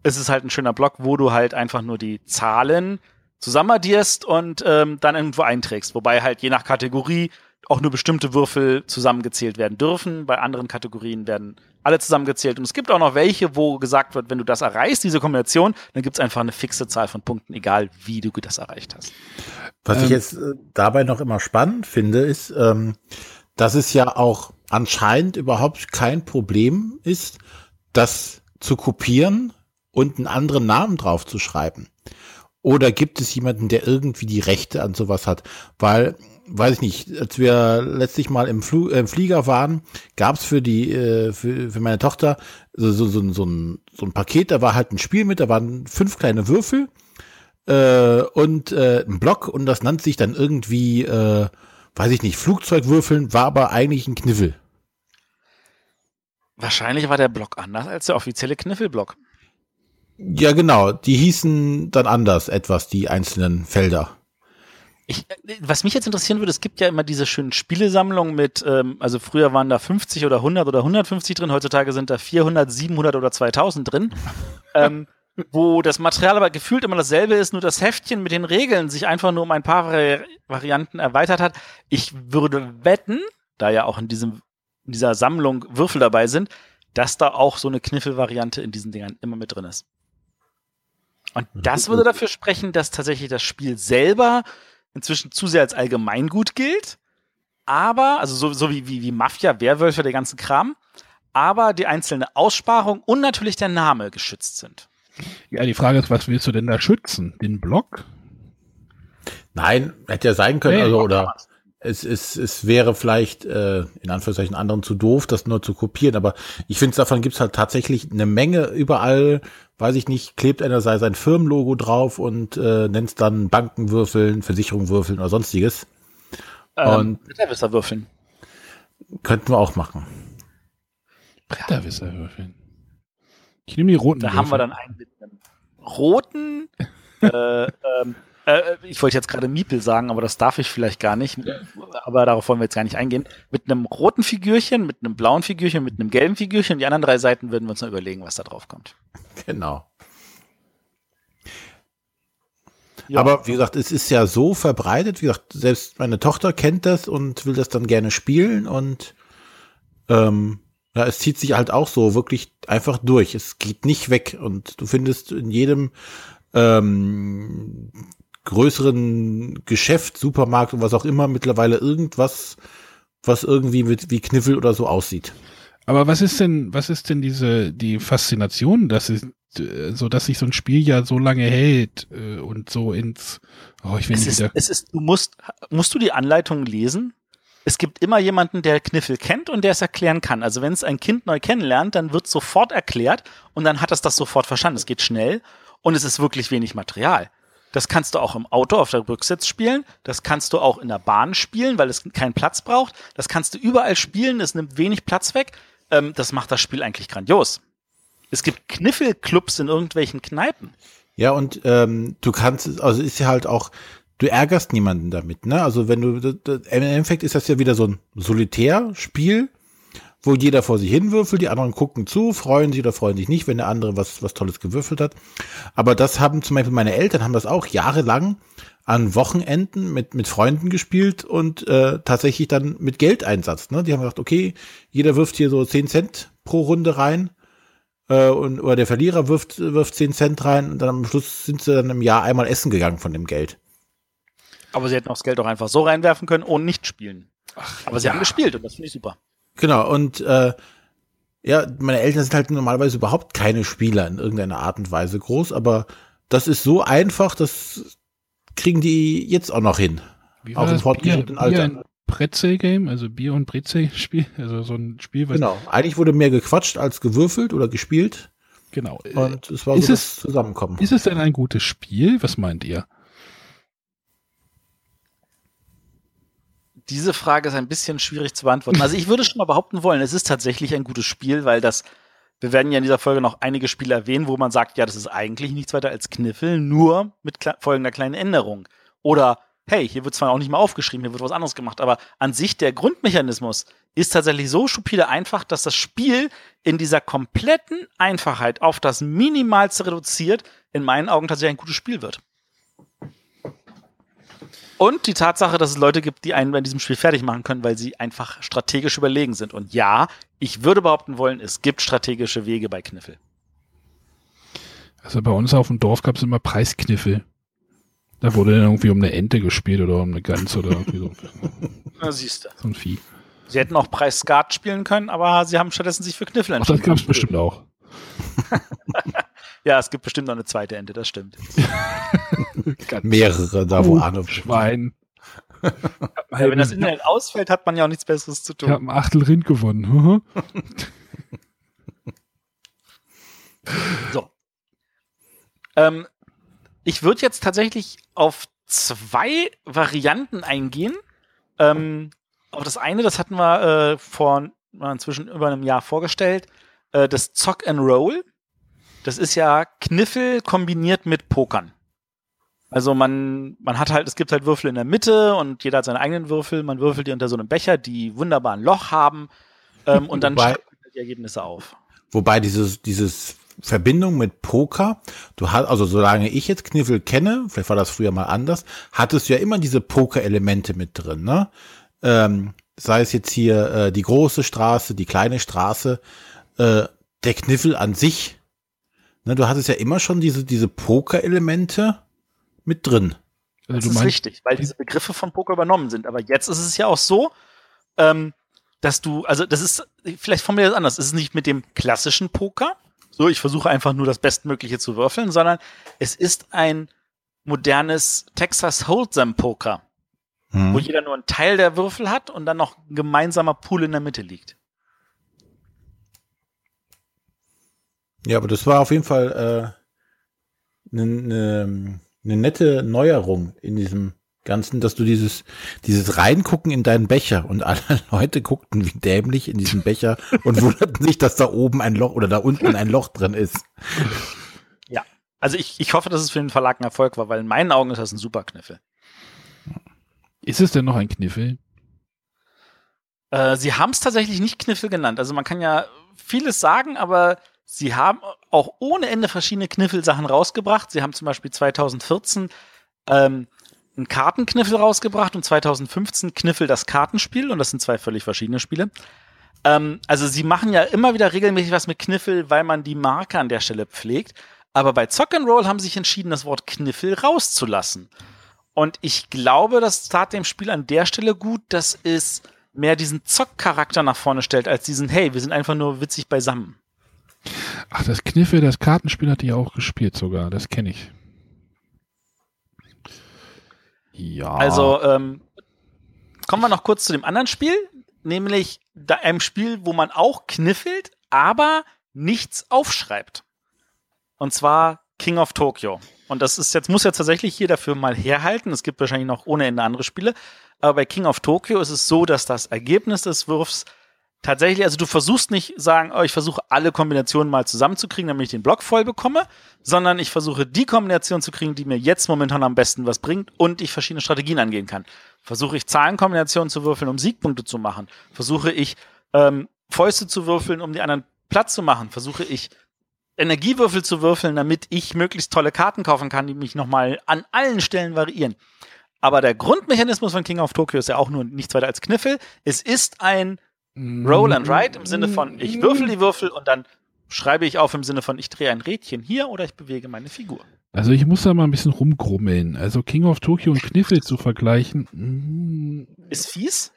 ist es halt ein schöner Block, wo du halt einfach nur die Zahlen zusammenaddierst und ähm, dann irgendwo einträgst. Wobei halt je nach Kategorie auch nur bestimmte Würfel zusammengezählt werden dürfen. Bei anderen Kategorien werden alle zusammengezählt. Und es gibt auch noch welche, wo gesagt wird, wenn du das erreichst, diese Kombination, dann gibt es einfach eine fixe Zahl von Punkten, egal wie du das erreicht hast. Was ähm, ich jetzt äh, dabei noch immer spannend finde, ist, ähm, dass es ja auch anscheinend überhaupt kein Problem ist, das zu kopieren und einen anderen Namen drauf zu schreiben. Oder gibt es jemanden, der irgendwie die Rechte an sowas hat? Weil, weiß ich nicht, als wir letztlich mal im, Flu äh, im Flieger waren, gab es für die, äh, für, für meine Tochter so, so, so, so, ein, so ein Paket, da war halt ein Spiel mit, da waren fünf kleine Würfel äh, und äh, ein Block und das nannte sich dann irgendwie, äh, weiß ich nicht, Flugzeugwürfeln, war aber eigentlich ein Kniffel. Wahrscheinlich war der Block anders als der offizielle Kniffelblock. Ja, genau. Die hießen dann anders etwas, die einzelnen Felder. Ich, was mich jetzt interessieren würde, es gibt ja immer diese schönen Spielesammlungen mit, ähm, also früher waren da 50 oder 100 oder 150 drin, heutzutage sind da 400, 700 oder 2000 drin, *laughs* ähm, wo das Material aber gefühlt immer dasselbe ist, nur das Heftchen mit den Regeln sich einfach nur um ein paar Vari Varianten erweitert hat. Ich würde wetten, da ja auch in, diesem, in dieser Sammlung Würfel dabei sind, dass da auch so eine Kniffelvariante in diesen Dingern immer mit drin ist. Und das würde dafür sprechen, dass tatsächlich das Spiel selber inzwischen zu sehr als Allgemeingut gilt. Aber, also so, so wie, wie, wie Mafia, Werwölfe, der ganze Kram, aber die einzelne Aussparung und natürlich der Name geschützt sind. Ja, die Frage ist, was willst du denn da schützen? Den Block? Nein, hätte ja sein können, nee, also, oder. es, es, es wäre vielleicht äh, in Anführungszeichen anderen zu doof, das nur zu kopieren, aber ich finde, davon gibt's halt tatsächlich eine Menge überall, weiß ich nicht, klebt einer sei sein Firmenlogo drauf und äh, nennt dann Bankenwürfeln, Versicherungswürfeln oder sonstiges. Ähm, Und- Bretterwisser würfeln. Könnten wir auch machen. Bretterwisserwürfeln. Ich nehme die roten Da haben wir Würfel. dann einen mit einem roten, *laughs* äh, ähm, äh, ich wollte jetzt gerade Miepel sagen, aber das darf ich vielleicht gar nicht. Aber darauf wollen wir jetzt gar nicht eingehen. Mit einem roten Figürchen, mit einem blauen Figürchen, mit einem gelben Figürchen. Die anderen drei Seiten würden wir uns noch überlegen, was da drauf kommt. Genau. Ja. Aber wie gesagt, es ist ja so verbreitet. Wie gesagt, selbst meine Tochter kennt das und will das dann gerne spielen und ähm, ja, es zieht sich halt auch so wirklich einfach durch. Es geht nicht weg und du findest in jedem ähm, größeren Geschäft, Supermarkt und was auch immer mittlerweile irgendwas, was irgendwie mit wie Kniffel oder so aussieht. Aber was ist denn, was ist denn diese, die Faszination, dass es, äh, so dass sich so ein Spiel ja so lange hält äh, und so ins, oh, ich will Es nicht ist, wieder, es ist, du musst, musst du die Anleitung lesen? Es gibt immer jemanden, der Kniffel kennt und der es erklären kann. Also wenn es ein Kind neu kennenlernt, dann wird sofort erklärt und dann hat es das sofort verstanden. Es geht schnell und es ist wirklich wenig Material. Das kannst du auch im Auto auf der Rücksitz spielen. Das kannst du auch in der Bahn spielen, weil es keinen Platz braucht. Das kannst du überall spielen. Es nimmt wenig Platz weg. Ähm, das macht das Spiel eigentlich grandios. Es gibt Kniffelclubs in irgendwelchen Kneipen. Ja, und ähm, du kannst, also ist ja halt auch, du ärgerst niemanden damit, ne? Also wenn du, im Endeffekt ist das ja wieder so ein Solitärspiel, wo jeder vor sich hin würfelt, die anderen gucken zu, freuen sich oder freuen sich nicht, wenn der andere was, was Tolles gewürfelt hat. Aber das haben zum Beispiel meine Eltern haben das auch jahrelang an Wochenenden mit, mit Freunden gespielt und äh, tatsächlich dann mit Geldeinsatz. Ne? Die haben gesagt, okay, jeder wirft hier so 10 Cent pro Runde rein äh, und oder der Verlierer wirft, wirft 10 Cent rein und dann am Schluss sind sie dann im Jahr einmal essen gegangen von dem Geld. Aber sie hätten auch das Geld auch einfach so reinwerfen können und nicht spielen. Aber sie ja. haben gespielt und das finde ich super. Genau, und äh, ja, meine Eltern sind halt normalerweise überhaupt keine Spieler in irgendeiner Art und Weise groß, aber das ist so einfach, das kriegen die jetzt auch noch hin. wie auch im Bier, fortgeschrittenen Bier Alter. ein Brezel-Game, also Bier- und Brezel-Spiel, *laughs* also so ein Spiel, was, Genau. Eigentlich wurde mehr gequatscht als gewürfelt oder gespielt genau. Äh, und es war ist so es- das Zusammenkommen. Ist es denn ein gutes Spiel? Was meint ihr? Diese Frage ist ein bisschen schwierig zu beantworten. Also ich würde schon mal behaupten wollen, es ist tatsächlich ein gutes Spiel, weil das, wir werden ja in dieser Folge noch einige Spiele erwähnen, wo man sagt, ja, das ist eigentlich nichts weiter als Kniffel, nur mit kle- folgender kleinen Änderung. Oder, hey, hier wird zwar auch nicht mal aufgeschrieben, hier wird was anderes gemacht, aber an sich der Grundmechanismus ist tatsächlich so stupide einfach, dass das Spiel in dieser kompletten Einfachheit auf das Minimalste reduziert, in meinen Augen tatsächlich ein gutes Spiel wird. Und die Tatsache, dass es Leute gibt, die einen bei diesem Spiel fertig machen können, weil sie einfach strategisch überlegen sind. Und ja, ich würde behaupten wollen, es gibt strategische Wege bei Kniffel. Also bei uns auf dem Dorf gab es immer Preiskniffel. Da wurde dann irgendwie um eine Ente gespielt oder um eine Gans oder irgendwie so, *laughs* Na, siehst du. so ein Vieh. Sie hätten auch Preis Skat spielen können, aber sie haben stattdessen sich für Kniffel Ach, entschieden. das gab es bestimmt auch. *laughs* Ja, es gibt bestimmt noch eine zweite Ente, das stimmt. *laughs* Mehrere da, wo Arne. Schwein. Ja, wenn das Internet ausfällt, hat man ja auch nichts Besseres zu Ich habe tun. ein Achtel Rind gewonnen. *laughs* So. Ähm, ich würde jetzt tatsächlich auf zwei Varianten eingehen. Ähm, auf das eine, das hatten wir äh, vor inzwischen über einem Jahr vorgestellt, äh, das Zock and Roll. Das ist ja Kniffel kombiniert mit Pokern. Also man, man hat halt, es gibt halt Würfel in der Mitte und jeder hat seine eigenen Würfel. Man würfelt die unter so einem Becher, die wunderbar ein Loch haben ähm, und dann Wobei- schreibt man die Ergebnisse auf. Wobei dieses, dieses Verbindung mit Poker, du hast, also solange ich jetzt Kniffel kenne, vielleicht war das früher mal anders, hattest du ja immer diese Poker-Elemente mit drin, ne? Ähm, sei es jetzt hier äh, die große Straße, die kleine Straße, äh, der Kniffel an sich, ne, du hattest ja immer schon diese, diese Poker-Elemente mit drin. Also Das du ist meinst, richtig, weil diese Begriffe von Poker übernommen sind. Aber jetzt ist es ja auch so, ähm, dass du, also das ist, vielleicht formuliere ich das anders, es ist nicht mit dem klassischen Poker, so ich versuche einfach nur das Bestmögliche zu würfeln, sondern es ist ein modernes Texas Hold'em Poker. hm. wo jeder nur einen Teil der Würfel hat und dann noch ein gemeinsamer Pool in der Mitte liegt. Ja, aber das war auf jeden Fall eine äh, ne, ne nette Neuerung in diesem Ganzen, dass du dieses, dieses Reingucken in deinen Becher und alle *laughs* Leute guckten wie dämlich in diesen Becher und wunderten sich, dass da oben ein Loch oder da unten ein Loch drin ist. Ja, also ich, ich hoffe, dass es für den Verlag ein Erfolg war, weil in meinen Augen ist das ein super Kniffel. Ist es denn noch ein Kniffel? Äh, sie haben es tatsächlich nicht Kniffel genannt. Also man kann ja vieles sagen, aber sie haben auch ohne Ende verschiedene Kniffelsachen rausgebracht. Sie haben zum Beispiel 2014 ähm, einen Kartenkniffel rausgebracht und 2015 Kniffel das Kartenspiel und das sind zwei völlig verschiedene Spiele. Ähm, also sie machen ja immer wieder regelmäßig was mit Kniffel, weil man die Marke an der Stelle pflegt. Aber bei Zock and Roll haben sie sich entschieden, das Wort Kniffel rauszulassen. Und ich glaube, das tat dem Spiel an der Stelle gut, dass es mehr diesen Zock-Charakter nach vorne stellt, als diesen, hey, wir sind einfach nur witzig beisammen. Ach, das Kniffel, das Kartenspiel hatte ich auch gespielt sogar, das kenne ich. Ja. Also ähm, kommen wir noch kurz zu dem anderen Spiel, nämlich einem Spiel, wo man auch kniffelt, aber nichts aufschreibt. Und zwar King of Tokyo. Und das ist jetzt, muss ja tatsächlich hier dafür mal herhalten. Es gibt wahrscheinlich noch ohne Ende andere Spiele. Aber bei King of Tokyo ist es so, dass das Ergebnis des Wurfs tatsächlich, also du versuchst nicht sagen, oh, ich versuche alle Kombinationen mal zusammenzukriegen, damit ich den Block voll bekomme, sondern ich versuche die Kombination zu kriegen, die mir jetzt momentan am besten was bringt und ich verschiedene Strategien angehen kann. Versuche ich Zahlenkombinationen zu würfeln, um Siegpunkte zu machen. Versuche ich ähm, Fäuste zu würfeln, um die anderen Platz zu machen. Versuche ich Energiewürfel zu würfeln, damit ich möglichst tolle Karten kaufen kann, die mich nochmal an allen Stellen variieren. Aber der Grundmechanismus von King of Tokyo ist ja auch nur nichts weiter als Kniffel. Es ist ein Roll and Write im Sinne von, ich würfel die Würfel und dann schreibe ich auf im Sinne von, ich drehe ein Rädchen hier oder ich bewege meine Figur. Also ich muss da mal ein bisschen rumgrummeln. Also King of Tokyo und Kniffel zu vergleichen. Mm, ist fies?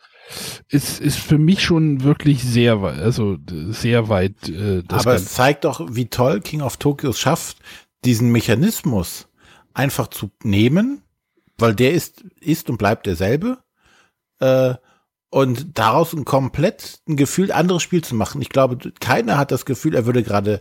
Ist, ist für mich schon wirklich sehr weit, also sehr weit. Äh, Aber es zeigt doch, wie toll King of Tokyo es schafft, diesen Mechanismus einfach zu nehmen, weil der ist, ist und bleibt derselbe. Äh, und daraus ein komplett ein gefühlt anderes Spiel zu machen. Ich glaube, keiner hat das Gefühl, er würde gerade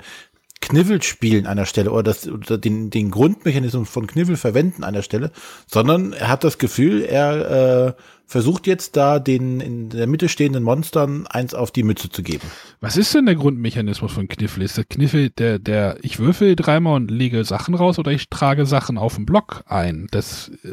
Kniffel spielen an der Stelle oder, das, oder den, den Grundmechanismus von Kniffel verwenden an der Stelle, sondern er hat das Gefühl, er äh, versucht jetzt da den in der Mitte stehenden Monstern eins auf die Mütze zu geben. Was ist denn der Grundmechanismus von Kniffel? Ist der Kniffel der, der, ich würfel dreimal und lege Sachen raus oder ich trage Sachen auf den Block ein? Das, äh,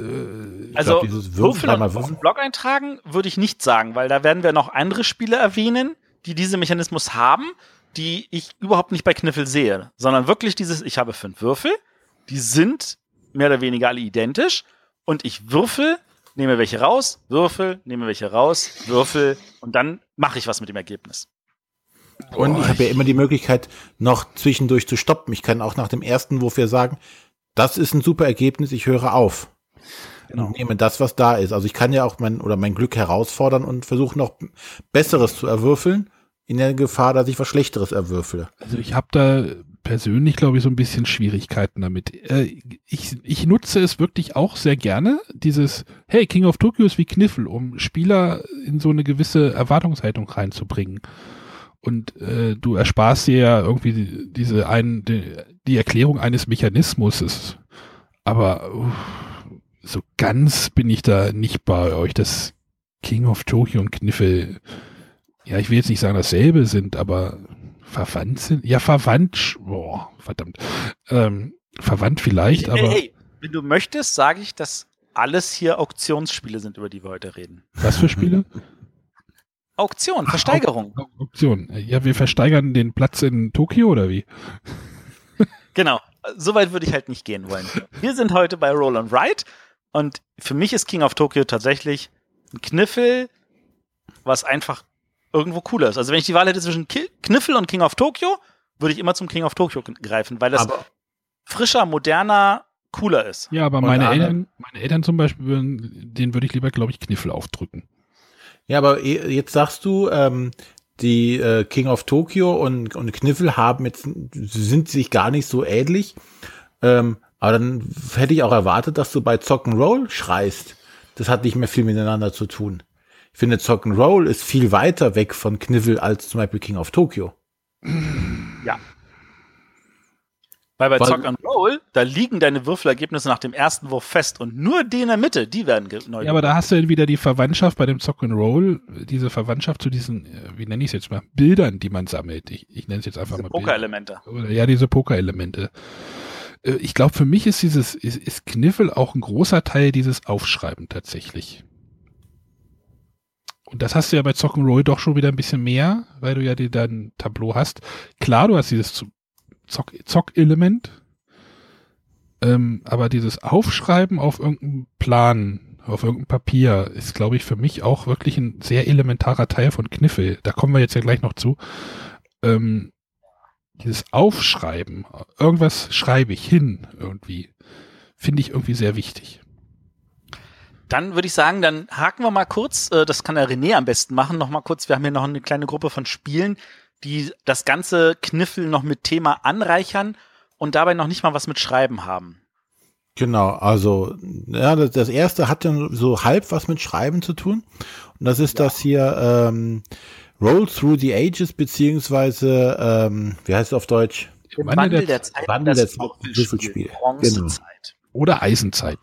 also, glaub, dieses Würfel und auf den Block eintragen würde ich nicht sagen, weil da werden wir noch andere Spiele erwähnen, die diesen Mechanismus haben die ich überhaupt nicht bei Kniffel sehe, sondern wirklich dieses, ich habe fünf Würfel, die sind mehr oder weniger alle identisch und ich würfel, nehme welche raus, würfel, nehme welche raus, würfel und dann mache ich was mit dem Ergebnis. Und ich habe ja immer die Möglichkeit, noch zwischendurch zu stoppen. Ich kann auch nach dem ersten Wurf ja sagen, das ist ein super Ergebnis, ich höre auf. Genau. Und nehme das, was da ist. Also ich kann ja auch mein oder mein Glück herausfordern und versuche noch Besseres zu erwürfeln in der Gefahr, dass ich was Schlechteres erwürfle. Also ich habe da persönlich, glaube ich, so ein bisschen Schwierigkeiten damit. Äh, ich, ich nutze es wirklich auch sehr gerne, dieses, hey, King of Tokyo ist wie Kniffel, um Spieler in so eine gewisse Erwartungshaltung reinzubringen. Und äh, du ersparst dir ja irgendwie die, diese ein, die, die Erklärung eines Mechanismus. Aber uh, so ganz bin ich da nicht bei euch. Das King of Tokyo und Kniffel ja, ich will jetzt nicht sagen dasselbe sind, aber verwandt sind. Ja, verwandt, boah, verdammt. Ähm, verwandt vielleicht, hey, aber. Hey, wenn du möchtest, sage ich, dass alles hier Auktionsspiele sind, über die wir heute reden. Was für Spiele? Auktion, Versteigerung. Ach, Auktion. Ja, wir versteigern den Platz in Tokio oder wie? genau. Soweit würde ich halt nicht gehen wollen. Wir sind heute bei Roll and Ride und für mich ist King of Tokyo tatsächlich ein Kniffel, was einfach irgendwo cooler ist. Also wenn ich die Wahl hätte zwischen Kniffel und King of Tokyo, würde ich immer zum King of Tokyo greifen, weil das aber frischer, moderner, cooler ist. Ja, aber meine Eltern, meine Eltern zum Beispiel, würden, denen würde ich lieber, glaube ich, Kniffel aufdrücken. Ja, aber jetzt sagst du, ähm, die äh, King of Tokyo und, und Kniffel haben jetzt, sind sich gar nicht so ähnlich. Ähm, aber dann hätte ich auch erwartet, dass du bei Zocken Roll schreist das hat nicht mehr viel miteinander zu tun. Ich finde, Roll ist viel weiter weg von Kniffel als zum Beispiel King of Tokyo. Ja. Weil bei Weil, Zock and Roll, da liegen deine Würfelergebnisse nach dem ersten Wurf fest und nur die in der Mitte, die werden neu. Ja, aber da hast du wieder die Verwandtschaft bei dem Zock and Roll, diese Verwandtschaft zu diesen, äh, wie nenne ich es jetzt mal, Bildern, die man sammelt. Ich, ich nenne es jetzt einfach diese mal Pokerelemente. Ja, diese Pokerelemente. Äh, ich glaube, für mich ist dieses, ist, ist Kniffel auch ein großer Teil dieses Aufschreiben tatsächlich. Und das hast du ja bei Zock'n'Roll doch schon wieder ein bisschen mehr, weil du ja die, dein Tableau hast. Klar, du hast dieses Zock-Element, ähm, aber dieses Aufschreiben auf irgendeinem Plan, auf irgendeinem Papier, ist, glaube ich, für mich auch wirklich ein sehr elementarer Teil von Kniffel. Da kommen wir jetzt ja gleich noch zu. Ähm, dieses Aufschreiben, irgendwas schreibe ich hin irgendwie, finde ich irgendwie sehr wichtig. Dann würde ich sagen, dann haken wir mal kurz, äh, das kann der René am besten machen, noch mal kurz, wir haben hier noch eine kleine Gruppe von Spielen, die das ganze Kniffel noch mit Thema anreichern und dabei noch nicht mal was mit Schreiben haben. Genau, also ja, das, das erste hat ja so halb was mit Schreiben zu tun. Und das ist ja. das hier ähm, Roll Through the Ages, beziehungsweise, ähm, wie heißt es auf Deutsch? Wandel, Wandel der, Zeit. Wandel der Zeit. Würfelspiel. Genau. Oder Eisenzeit.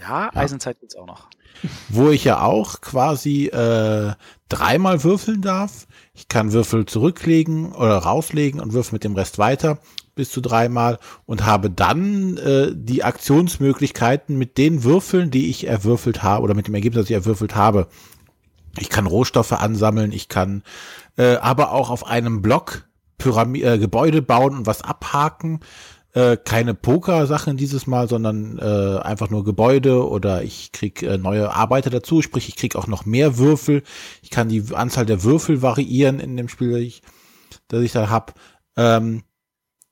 Ja, Eisenzeit gibt's auch noch. *laughs* Wo ich ja auch quasi äh, dreimal würfeln darf. Ich kann Würfel zurücklegen oder rauslegen und würfel mit dem Rest weiter bis zu dreimal und habe dann äh, die Aktionsmöglichkeiten mit den Würfeln, die ich erwürfelt habe oder mit dem Ergebnis, das ich erwürfelt habe. Ich kann Rohstoffe ansammeln, ich kann äh, aber auch auf einem Block Pyramid äh, Gebäude bauen und was abhaken. Äh, keine Poker-Sachen dieses Mal, sondern äh, einfach nur Gebäude oder ich krieg äh, neue Arbeiter dazu, sprich ich krieg auch noch mehr Würfel. Ich kann die Anzahl der Würfel variieren in dem Spiel, das ich, das ich da hab. Ähm,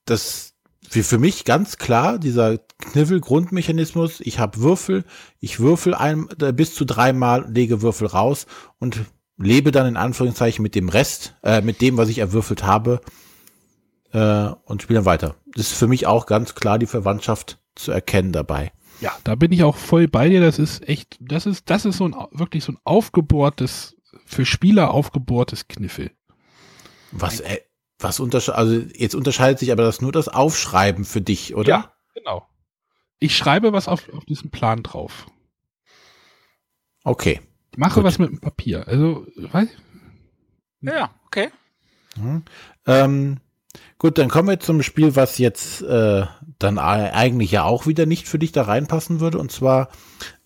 das wie für mich ganz klar dieser Kniffel-Grundmechanismus. Ich habe Würfel, ich würfel ein, äh, bis zu dreimal, lege Würfel raus und lebe dann in Anführungszeichen mit dem Rest, äh, mit dem, was ich erwürfelt habe äh, und spiele weiter. Das ist für mich auch ganz klar die Verwandtschaft zu erkennen dabei. Ja, da bin ich auch voll bei dir. Das ist echt, das ist, das ist so ein wirklich so ein aufgebohrtes, für Spieler aufgebohrtes Kniffel. Was, äh, was unterscheidet, also jetzt unterscheidet sich aber das nur das Aufschreiben für dich, oder? Ja, genau. Ich schreibe was auf, auf diesem Plan drauf. Okay. Mache Gut. was mit dem Papier. Also, weiß Ja, okay. Mhm. Ähm, Gut, dann kommen wir zum Spiel, was jetzt äh, dann eigentlich ja auch wieder nicht für dich da reinpassen würde, und zwar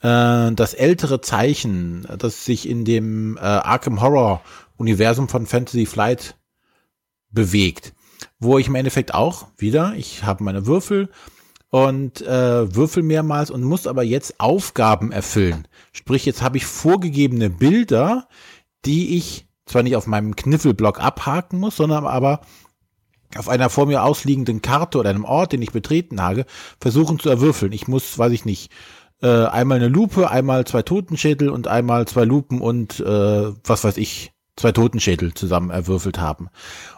äh, das ältere Zeichen, das sich in dem äh, Arkham Horror Universum von Fantasy Flight bewegt, wo ich im Endeffekt auch wieder, ich habe meine Würfel und äh, würfel mehrmals und muss aber jetzt Aufgaben erfüllen. Sprich, jetzt habe ich vorgegebene Bilder, die ich zwar nicht auf meinem Kniffelblock abhaken muss, sondern aber auf einer vor mir ausliegenden Karte oder einem Ort, den ich betreten habe, versuchen zu erwürfeln. Ich muss, weiß ich nicht, äh, einmal eine Lupe, einmal zwei Totenschädel und einmal zwei Lupen und äh, was weiß ich, zwei Totenschädel zusammen erwürfelt haben.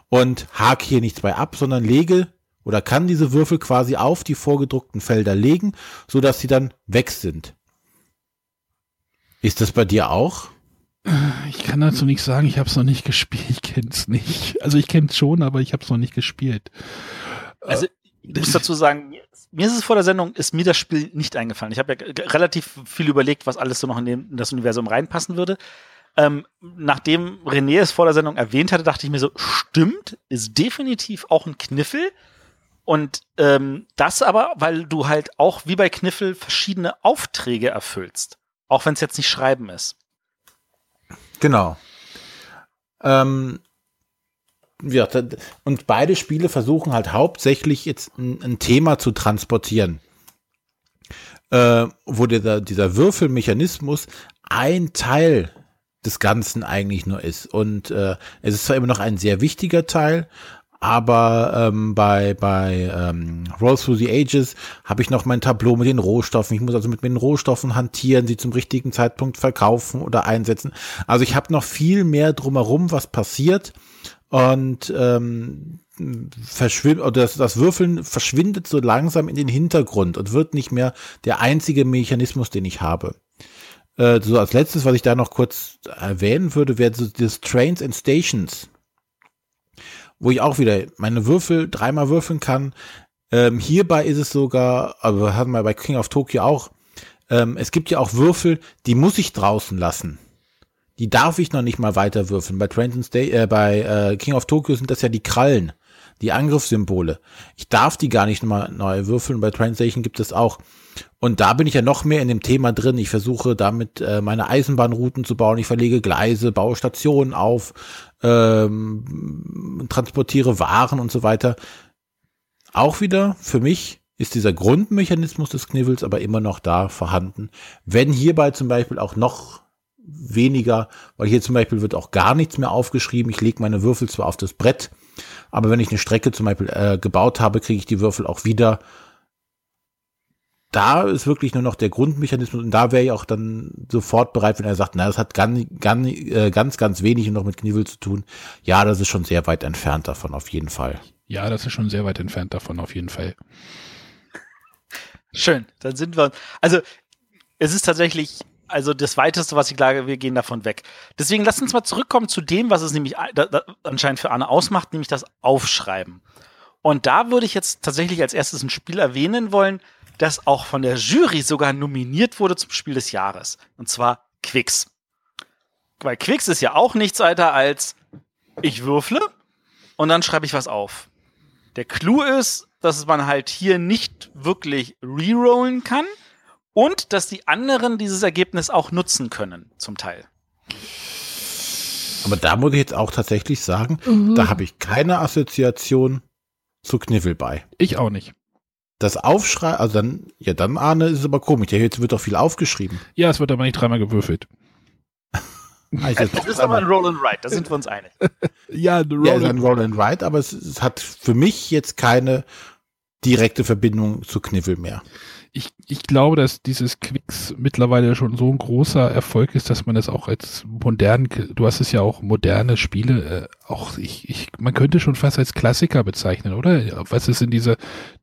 Und hake hier nichts bei ab, sondern lege oder kann diese Würfel quasi auf die vorgedruckten Felder legen, so dass sie dann weg sind. Ist das bei dir auch? Ich kann dazu nichts sagen, ich habe es noch nicht gespielt, ich kenne es nicht. Also ich kenne es schon, aber ich habe es noch nicht gespielt. Also ich muss dazu sagen, mir ist es vor der Sendung, ist mir das Spiel nicht eingefallen. Ich habe ja relativ viel überlegt, was alles so noch in, dem, in das Universum reinpassen würde. Ähm, nachdem René es vor der Sendung erwähnt hatte, dachte ich mir so, stimmt, ist definitiv auch ein Kniffel. Und ähm, das aber, weil du halt auch wie bei Kniffel verschiedene Aufträge erfüllst. Auch wenn es jetzt nicht Schreiben ist. Genau. Ähm, ja, und beide Spiele versuchen halt hauptsächlich jetzt ein, ein Thema zu transportieren, äh, wo dieser, dieser Würfelmechanismus ein Teil des Ganzen eigentlich nur ist. Und äh, es ist zwar immer noch ein sehr wichtiger Teil, aber ähm, bei, bei ähm, Roll Through the Ages habe ich noch mein Tableau mit den Rohstoffen. Ich muss also mit den Rohstoffen hantieren, sie zum richtigen Zeitpunkt verkaufen oder einsetzen. Also ich habe noch viel mehr drumherum, was passiert. Und ähm, verschwindet oder das, das Würfeln verschwindet so langsam in den Hintergrund und wird nicht mehr der einzige Mechanismus, den ich habe. äh, so als letztes, was ich da noch kurz erwähnen würde, wäre so das Trains and Stations, wo ich auch wieder meine Würfel dreimal würfeln kann. Ähm, hierbei ist es sogar, aber hatten wir bei King of Tokyo auch, ähm, es gibt ja auch Würfel, die muss ich draußen lassen. Die darf ich noch nicht mal weiter würfeln. Bei and Sta äh, bei äh, King of Tokyo sind das ja die Krallen, die Angriffssymbole. Ich darf die gar nicht nochmal neu würfeln. Bei Train Station gibt es auch und da bin ich ja noch mehr in dem Thema drin. Ich versuche damit äh, meine Eisenbahnrouten zu bauen. Ich verlege Gleise, baue Stationen auf, ähm, transportiere Waren und so weiter. Auch wieder für mich ist dieser Grundmechanismus des Knivels aber immer noch da vorhanden. Wenn hierbei zum Beispiel auch noch weniger, weil hier zum Beispiel wird auch gar nichts mehr aufgeschrieben. Ich lege meine Würfel zwar auf das Brett, aber wenn ich eine Strecke zum Beispiel äh, gebaut habe, kriege ich die Würfel auch wieder da ist wirklich nur noch der Grundmechanismus und da wäre ich auch dann sofort bereit, wenn er sagt, na, das hat ganz, ganz, äh, ganz, ganz wenig noch mit Knivel zu tun. Ja, das ist schon sehr weit entfernt davon, auf jeden Fall. Ja, das ist schon sehr weit entfernt davon, auf jeden Fall. Schön, dann sind wir. Also, es ist tatsächlich, also das weiteste, was ich glaube, wir gehen davon weg. Deswegen lasst uns mal zurückkommen zu dem, was es nämlich da, da, anscheinend für Anne ausmacht, nämlich das Aufschreiben. Und da würde ich jetzt tatsächlich als erstes ein Spiel erwähnen wollen, das auch von der Jury sogar nominiert wurde zum Spiel des Jahres. Und zwar Quicks. Weil Quicks ist ja auch nichts weiter als ich würfle und dann schreibe ich was auf. Der Clou ist, dass man halt hier nicht wirklich rerollen kann und dass die anderen dieses Ergebnis auch nutzen können, zum Teil. Aber da muss ich jetzt auch tatsächlich sagen, mhm. da habe ich keine Assoziation zu Kniffel bei. Ich auch nicht das Aufschreiben, also dann, ja, dann Arne ist es aber komisch. Ja, jetzt wird doch viel aufgeschrieben. Ja, es wird aber nicht dreimal gewürfelt. *laughs* also, das ist aber ein Roll and Write, da sind wir uns einig. *laughs* ja, ein Roll, ja, ein Roll and Write, aber es, es, hat für mich jetzt keine direkte Verbindung zu Kniffel mehr ich, ich glaube, dass dieses Quicks mittlerweile schon so ein großer Erfolg ist, dass man das auch als modern, du hast es ja auch moderne Spiele, äh, auch ich, ich, man könnte schon fast als Klassiker bezeichnen, oder? Was ist in diese,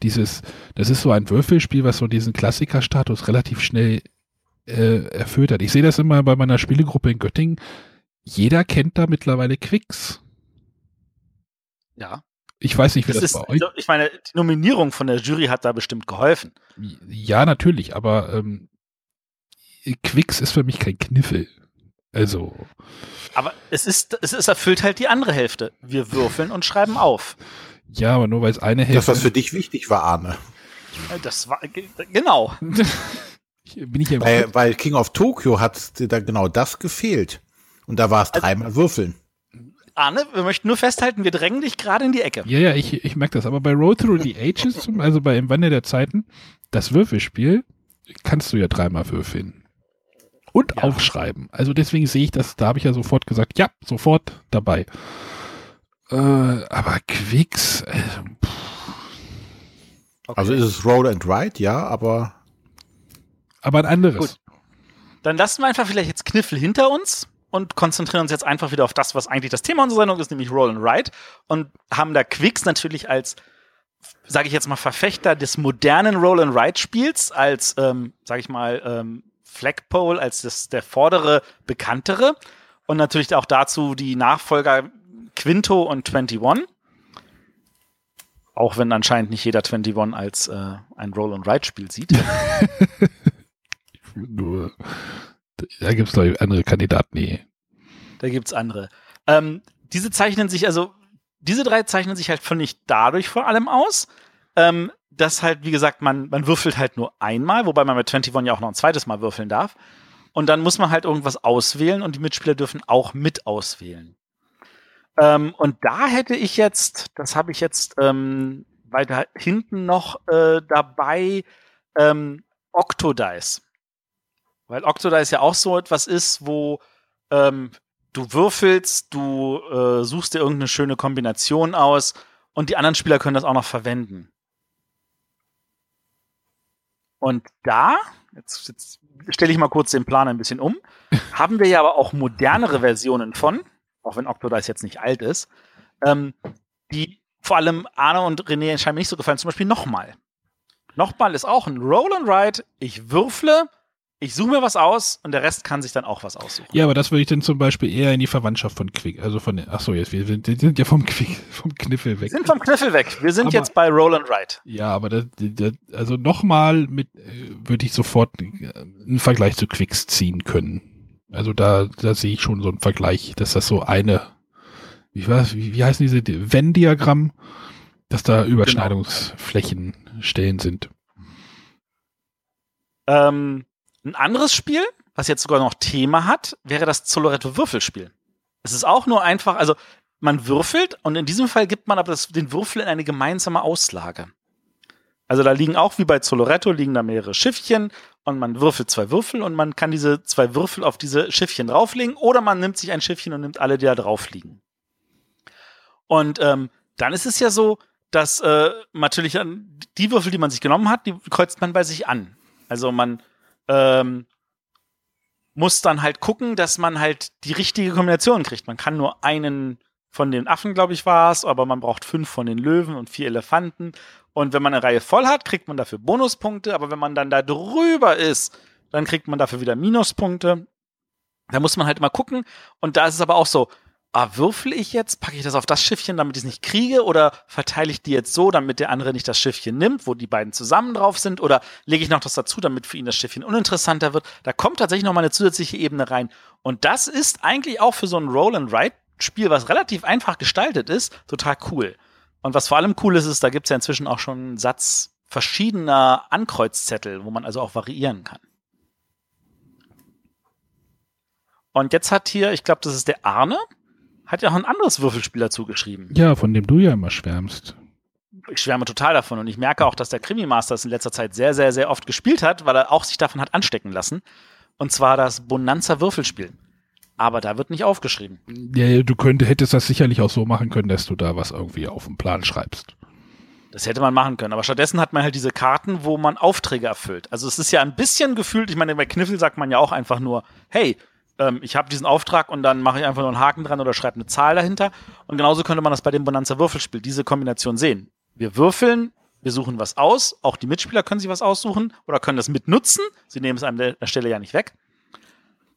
dieses, das ist so ein Würfelspiel, was so diesen Klassikerstatus relativ schnell äh, erfüllt hat. Ich sehe das immer bei meiner Spielegruppe in Göttingen. Jeder kennt da mittlerweile Quicks. Ja. Ich weiß nicht, wie das, das ist, bei euch. Ich meine, die Nominierung von der Jury hat da bestimmt geholfen. Ja, natürlich, aber ähm, Quicks ist für mich kein Kniffel. Also. Aber es ist, es ist erfüllt halt die andere Hälfte. Wir würfeln und schreiben auf. Ja, aber nur weil es eine Hälfte. Das, was für dich wichtig war, Arne. Das war, genau. *laughs* Bin ich ja bei, bei King of Tokyo hat da genau das gefehlt. Und da war es also dreimal würfeln. Arne, wir möchten nur festhalten, wir drängen dich gerade in die Ecke. Ja, ja, ich, ich merke das. Aber bei Road Through the Ages, *laughs* also bei Im Wandel der Zeiten, das Würfelspiel, kannst du ja dreimal würfeln. Und ja. aufschreiben. Also deswegen sehe ich das, da habe ich ja sofort gesagt, ja, sofort dabei. Äh, aber Quicks, äh, okay. Also ist es Roll and Ride, ja, aber. Aber ein anderes. Gut. Dann lassen wir einfach vielleicht jetzt Kniffel hinter uns und konzentrieren uns jetzt einfach wieder auf das, was eigentlich das Thema unserer Sendung ist, nämlich Roll and Write und haben da Quicks natürlich als sage ich jetzt mal Verfechter des modernen Roll and Write Spiels als ähm, sage ich mal ähm, Flagpole als das der vordere bekanntere und natürlich auch dazu die Nachfolger Quinto und 21 auch wenn anscheinend nicht jeder 21 als äh, ein Roll and Write Spiel sieht. *laughs* *laughs* Nur da gibt es, glaube ich, andere Kandidaten. Nee. Da gibt es andere. Ähm, diese zeichnen sich, also diese drei zeichnen sich halt völlig dadurch vor allem aus, ähm, dass halt, wie gesagt, man, man würfelt halt nur einmal, wobei man mit 21 ja auch noch ein zweites Mal würfeln darf. Und dann muss man halt irgendwas auswählen und die Mitspieler dürfen auch mit auswählen. Ähm, und da hätte ich jetzt, das habe ich jetzt ähm, weiter hinten noch äh, dabei, ähm, Octodice. Weil Octodice ja auch so etwas ist, wo ähm, du würfelst, du äh, suchst dir irgendeine schöne Kombination aus und die anderen Spieler können das auch noch verwenden. Und da, jetzt, jetzt stelle ich mal kurz den Plan ein bisschen um, *laughs* haben wir ja aber auch modernere Versionen von, auch wenn Octodice jetzt nicht alt ist, ähm, die vor allem Arne und René scheinen mir nicht so gefallen. Zum Beispiel nochmal. Nochmal ist auch ein Roll and Ride. Ich würfle, ich suche mir was aus und der Rest kann sich dann auch was aussuchen. Ja, aber das würde ich dann zum Beispiel eher in die Verwandtschaft von Quick, also von, ach so, jetzt, wir sind, wir sind ja vom Quick, *laughs* vom Kniffel weg. Wir sind vom Kniffel weg. Wir sind Aber- jetzt bei Roll and Write. Ja, aber das, das, also nochmal mit, äh, würde ich sofort äh, einen Vergleich zu Quicks ziehen können. Also da, da sehe ich schon so einen Vergleich, dass das so eine, wie, was, wie, wie heißen diese Venn-Diagramm, dass da Überschneidungsflächen Stellen sind. Ähm, ein anderes Spiel, was jetzt sogar noch Thema hat, wäre das Zoloretto Würfelspiel. Es ist auch nur einfach, also man würfelt und in diesem Fall gibt man aber das, den Würfel in eine gemeinsame Auslage. Also da liegen auch wie bei Zoloretto liegen da mehrere Schiffchen und man würfelt zwei Würfel und man kann diese zwei Würfel auf diese Schiffchen drauflegen oder man nimmt sich ein Schiffchen und nimmt alle, die da drauf liegen. Und ähm, dann ist es ja so, dass äh, natürlich die Würfel, die man sich genommen hat, die kreuzt man bei sich an. Also man ähm, muss dann halt gucken, dass man halt die richtige Kombination kriegt. Man kann nur einen von den Affen, glaube ich, war es, aber man braucht fünf von den Löwen und vier Elefanten. Und wenn man eine Reihe voll hat, kriegt man dafür Bonuspunkte, aber wenn man dann da drüber ist, dann kriegt man dafür wieder Minuspunkte. Da muss man halt immer gucken. Und da ist es aber auch so, ah, würfel ich jetzt, packe ich das auf das Schiffchen, damit ich es nicht kriege, oder verteile ich die jetzt so, damit der andere nicht das Schiffchen nimmt, wo die beiden zusammen drauf sind, oder lege ich noch das dazu, damit für ihn das Schiffchen uninteressanter wird. Da kommt tatsächlich noch mal eine zusätzliche Ebene rein. Und das ist eigentlich auch für so ein Roll-and-Write-Spiel, was relativ einfach gestaltet ist, total cool. Und was vor allem cool ist, ist, da gibt es ja inzwischen auch schon einen Satz verschiedener Ankreuzzettel, wo man also auch variieren kann. Und jetzt hat hier, ich glaube, das ist der Arne, hat ja auch ein anderes Würfelspiel dazu geschrieben. Ja, von dem du ja immer schwärmst. Ich schwärme total davon und ich merke auch, dass der Krimi Master es in letzter Zeit sehr, sehr, sehr oft gespielt hat, weil er auch sich davon hat anstecken lassen. Und zwar das Bonanza Würfelspiel. Aber da wird nicht aufgeschrieben. Ja, du könntest, hättest das sicherlich auch so machen können, dass du da was irgendwie auf den Plan schreibst. Das hätte man machen können. Aber stattdessen hat man halt diese Karten, wo man Aufträge erfüllt. Also es ist ja ein bisschen gefühlt, ich meine, bei Kniffel sagt man ja auch einfach nur, hey, ähm, ich habe diesen Auftrag und dann mache ich einfach nur einen Haken dran oder schreibe eine Zahl dahinter. Und genauso könnte man das bei dem Bonanza Würfelspiel, diese Kombination sehen. Wir würfeln, wir suchen was aus. Auch die Mitspieler können sich was aussuchen oder können das mitnutzen. Sie nehmen es an der der Stelle ja nicht weg.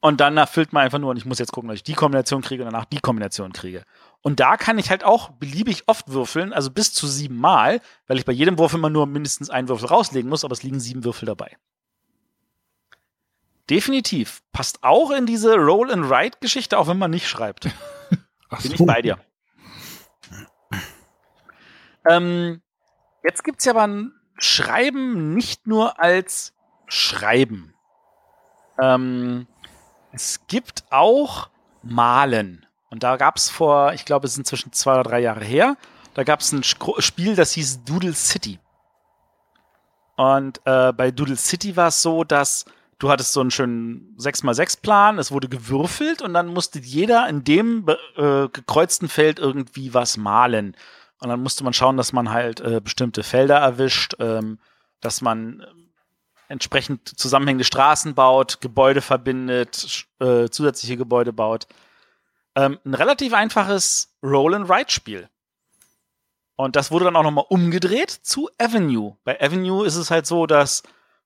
Und dann erfüllt man einfach nur, und ich muss jetzt gucken, dass ich die Kombination kriege und danach die Kombination kriege. Und da kann ich halt auch beliebig oft würfeln, also bis zu sieben Mal, weil ich bei jedem Wurf immer nur mindestens einen Würfel rauslegen muss, aber es liegen sieben Würfel dabei. Definitiv. Passt auch in diese Roll-and-Write-Geschichte, auch wenn man nicht schreibt. *laughs* Ach Bin so. ich bei dir. Ähm, jetzt gibt's ja aber ein Schreiben nicht nur als Schreiben. Ähm, es gibt auch Malen. Und da gab's vor, ich glaube, es ist inzwischen zwei oder drei Jahre her, da gab's ein Sk- Spiel, das hieß Doodle City. Und äh, bei Doodle City war es so, dass du hattest so einen schönen 6x6-Plan, es wurde gewürfelt und dann musste jeder in dem äh, gekreuzten Feld irgendwie was malen. Und dann musste man schauen, dass man halt äh, bestimmte Felder erwischt, ähm, dass man äh, entsprechend zusammenhängende Straßen baut, Gebäude verbindet, äh, zusätzliche Gebäude baut. Ähm, ein relativ einfaches Roll-and-Write-Spiel. Und das wurde dann auch nochmal umgedreht zu Avenue. Bei Avenue ist es halt so, dass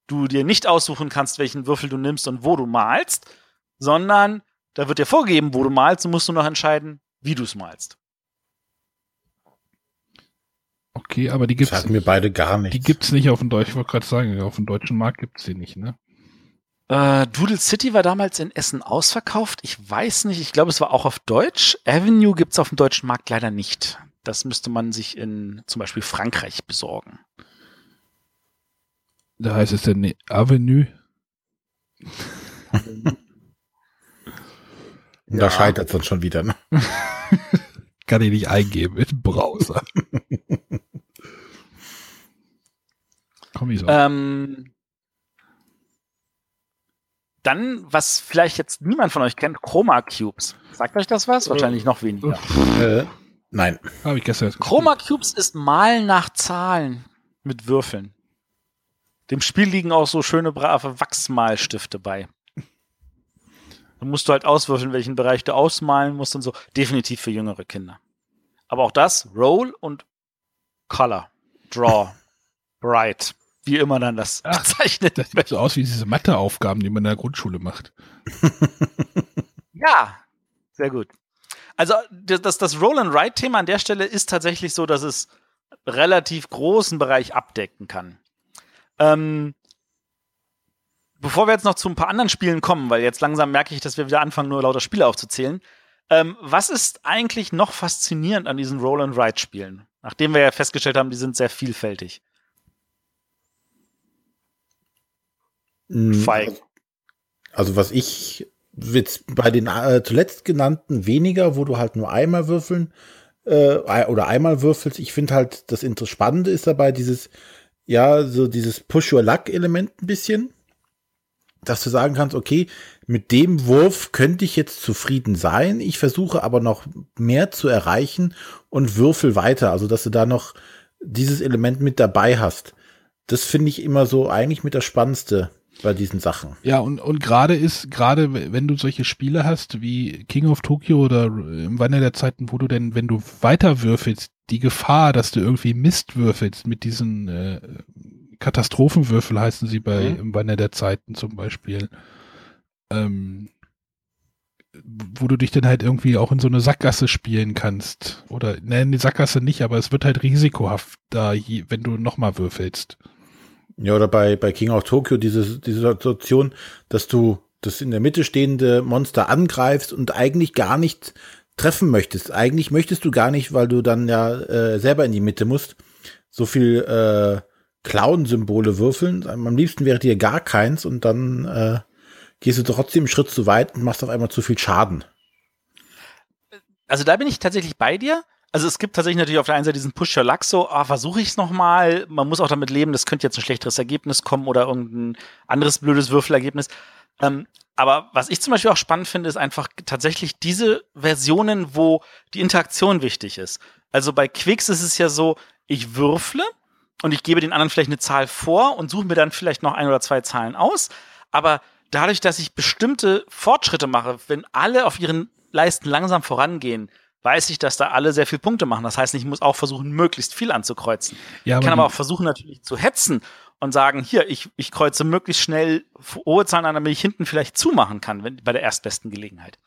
du dir nicht aussuchen kannst, welchen Würfel du nimmst und wo du malst, sondern da wird dir vorgegeben, wo du malst und musst du noch entscheiden, wie du es malst. Okay, aber die gibt's, Sagen mir beide gar nicht. die gibt's nicht auf dem Deutschen, ich wollte gerade sagen, auf dem deutschen Markt gibt's die nicht, ne? Äh, Doodle City war damals in Essen ausverkauft. Ich weiß nicht, ich glaube, es war auch auf Deutsch. Avenue gibt's auf dem deutschen Markt leider nicht. Das müsste man sich in zum Beispiel Frankreich besorgen. Da heißt es dann ne, Avenue. Und *laughs* Da scheitert es dann schon wieder. Ne? *laughs* Kann ich nicht eingeben im Browser. *laughs* Komm ich so. Ähm, dann, was vielleicht jetzt niemand von euch kennt, Chroma Cubes. Sagt euch das was? Wahrscheinlich noch weniger. Äh, nein. Habe ich gestern Chroma Cubes ist Malen nach Zahlen mit Würfeln. Dem Spiel liegen auch so schöne, brave Wachsmalstifte bei. Dann musst du halt auswürfeln, welchen Bereich du ausmalen musst und so. Definitiv für jüngere Kinder. Aber auch das, Roll und Color, Draw, *laughs* Bright. wie immer dann das Ach, bezeichnet. Das sieht so aus wie diese Matheaufgaben, die man in der Grundschule macht. *laughs* Ja, sehr gut. Also das, das, Roll-and-Write-Thema an der Stelle ist tatsächlich so, dass es relativ großen Bereich abdecken kann. Ähm, bevor wir jetzt noch zu ein paar anderen Spielen kommen, weil jetzt langsam merke ich, dass wir wieder anfangen, nur lauter Spiele aufzuzählen. Ähm, was ist eigentlich noch faszinierend an diesen Roll-and-Write-Spielen? Nachdem wir ja festgestellt haben, die sind sehr vielfältig. Feig. Also was ich jetzt bei den äh, zuletzt genannten weniger, wo du halt nur einmal würfeln äh, oder einmal würfelst. Ich finde halt das Spannende ist dabei dieses, ja, so dieses Push-Your-Luck-Element ein bisschen, dass du sagen kannst, okay, mit dem Wurf könnte ich jetzt zufrieden sein. Ich versuche aber noch mehr zu erreichen und würfel weiter. Also, dass du da noch dieses Element mit dabei hast. Das finde ich immer so eigentlich mit das Spannendste bei diesen Sachen. Ja, und, und gerade ist, gerade wenn du solche Spiele hast wie King of Tokyo oder im Wandel der Zeiten, wo du denn, wenn du weiter würfelst, die Gefahr, dass du irgendwie Mist würfelst mit diesen äh, Katastrophenwürfel heißen sie bei mhm. im Wandel der Zeiten zum Beispiel, ähm, wo du dich dann halt irgendwie auch in so eine Sackgasse spielen kannst. Oder, ne, die Sackgasse nicht, aber es wird halt risikohaft da, wenn du nochmal würfelst. Ja, oder bei, bei King of Tokyo diese, diese Situation, dass du das in der Mitte stehende Monster angreifst und eigentlich gar nicht treffen möchtest. Eigentlich möchtest du gar nicht, weil du dann ja äh, selber in die Mitte musst, so viel äh, Clown-Symbole würfeln. Am liebsten wäre dir gar keins und dann äh, gehst du trotzdem einen Schritt zu weit und machst auf einmal zu viel Schaden. Also da bin ich tatsächlich bei dir. Also es gibt tatsächlich natürlich auf der einen Seite diesen Push Your Luck so, ah, versuche ich es nochmal. Man muss auch damit leben, das könnte jetzt ein schlechteres Ergebnis kommen oder irgendein anderes blödes Würfelergebnis. Ähm, aber was ich zum Beispiel auch spannend finde, ist einfach tatsächlich diese Versionen, wo die Interaktion wichtig ist. Also bei Quicks ist es ja so, ich würfle und ich gebe den anderen vielleicht eine Zahl vor und suche mir dann vielleicht noch ein oder zwei Zahlen aus. Aber dadurch, dass ich bestimmte Fortschritte mache, wenn alle auf ihren Leisten langsam vorangehen, weiß ich, dass da alle sehr viele Punkte machen. Das heißt, ich muss auch versuchen, möglichst viel anzukreuzen. Ja, ich kann aber auch versuchen, natürlich zu hetzen und sagen, hier, ich, ich kreuze möglichst schnell hohe Zahlen an, damit ich hinten vielleicht zumachen kann, wenn, bei der erstbesten Gelegenheit.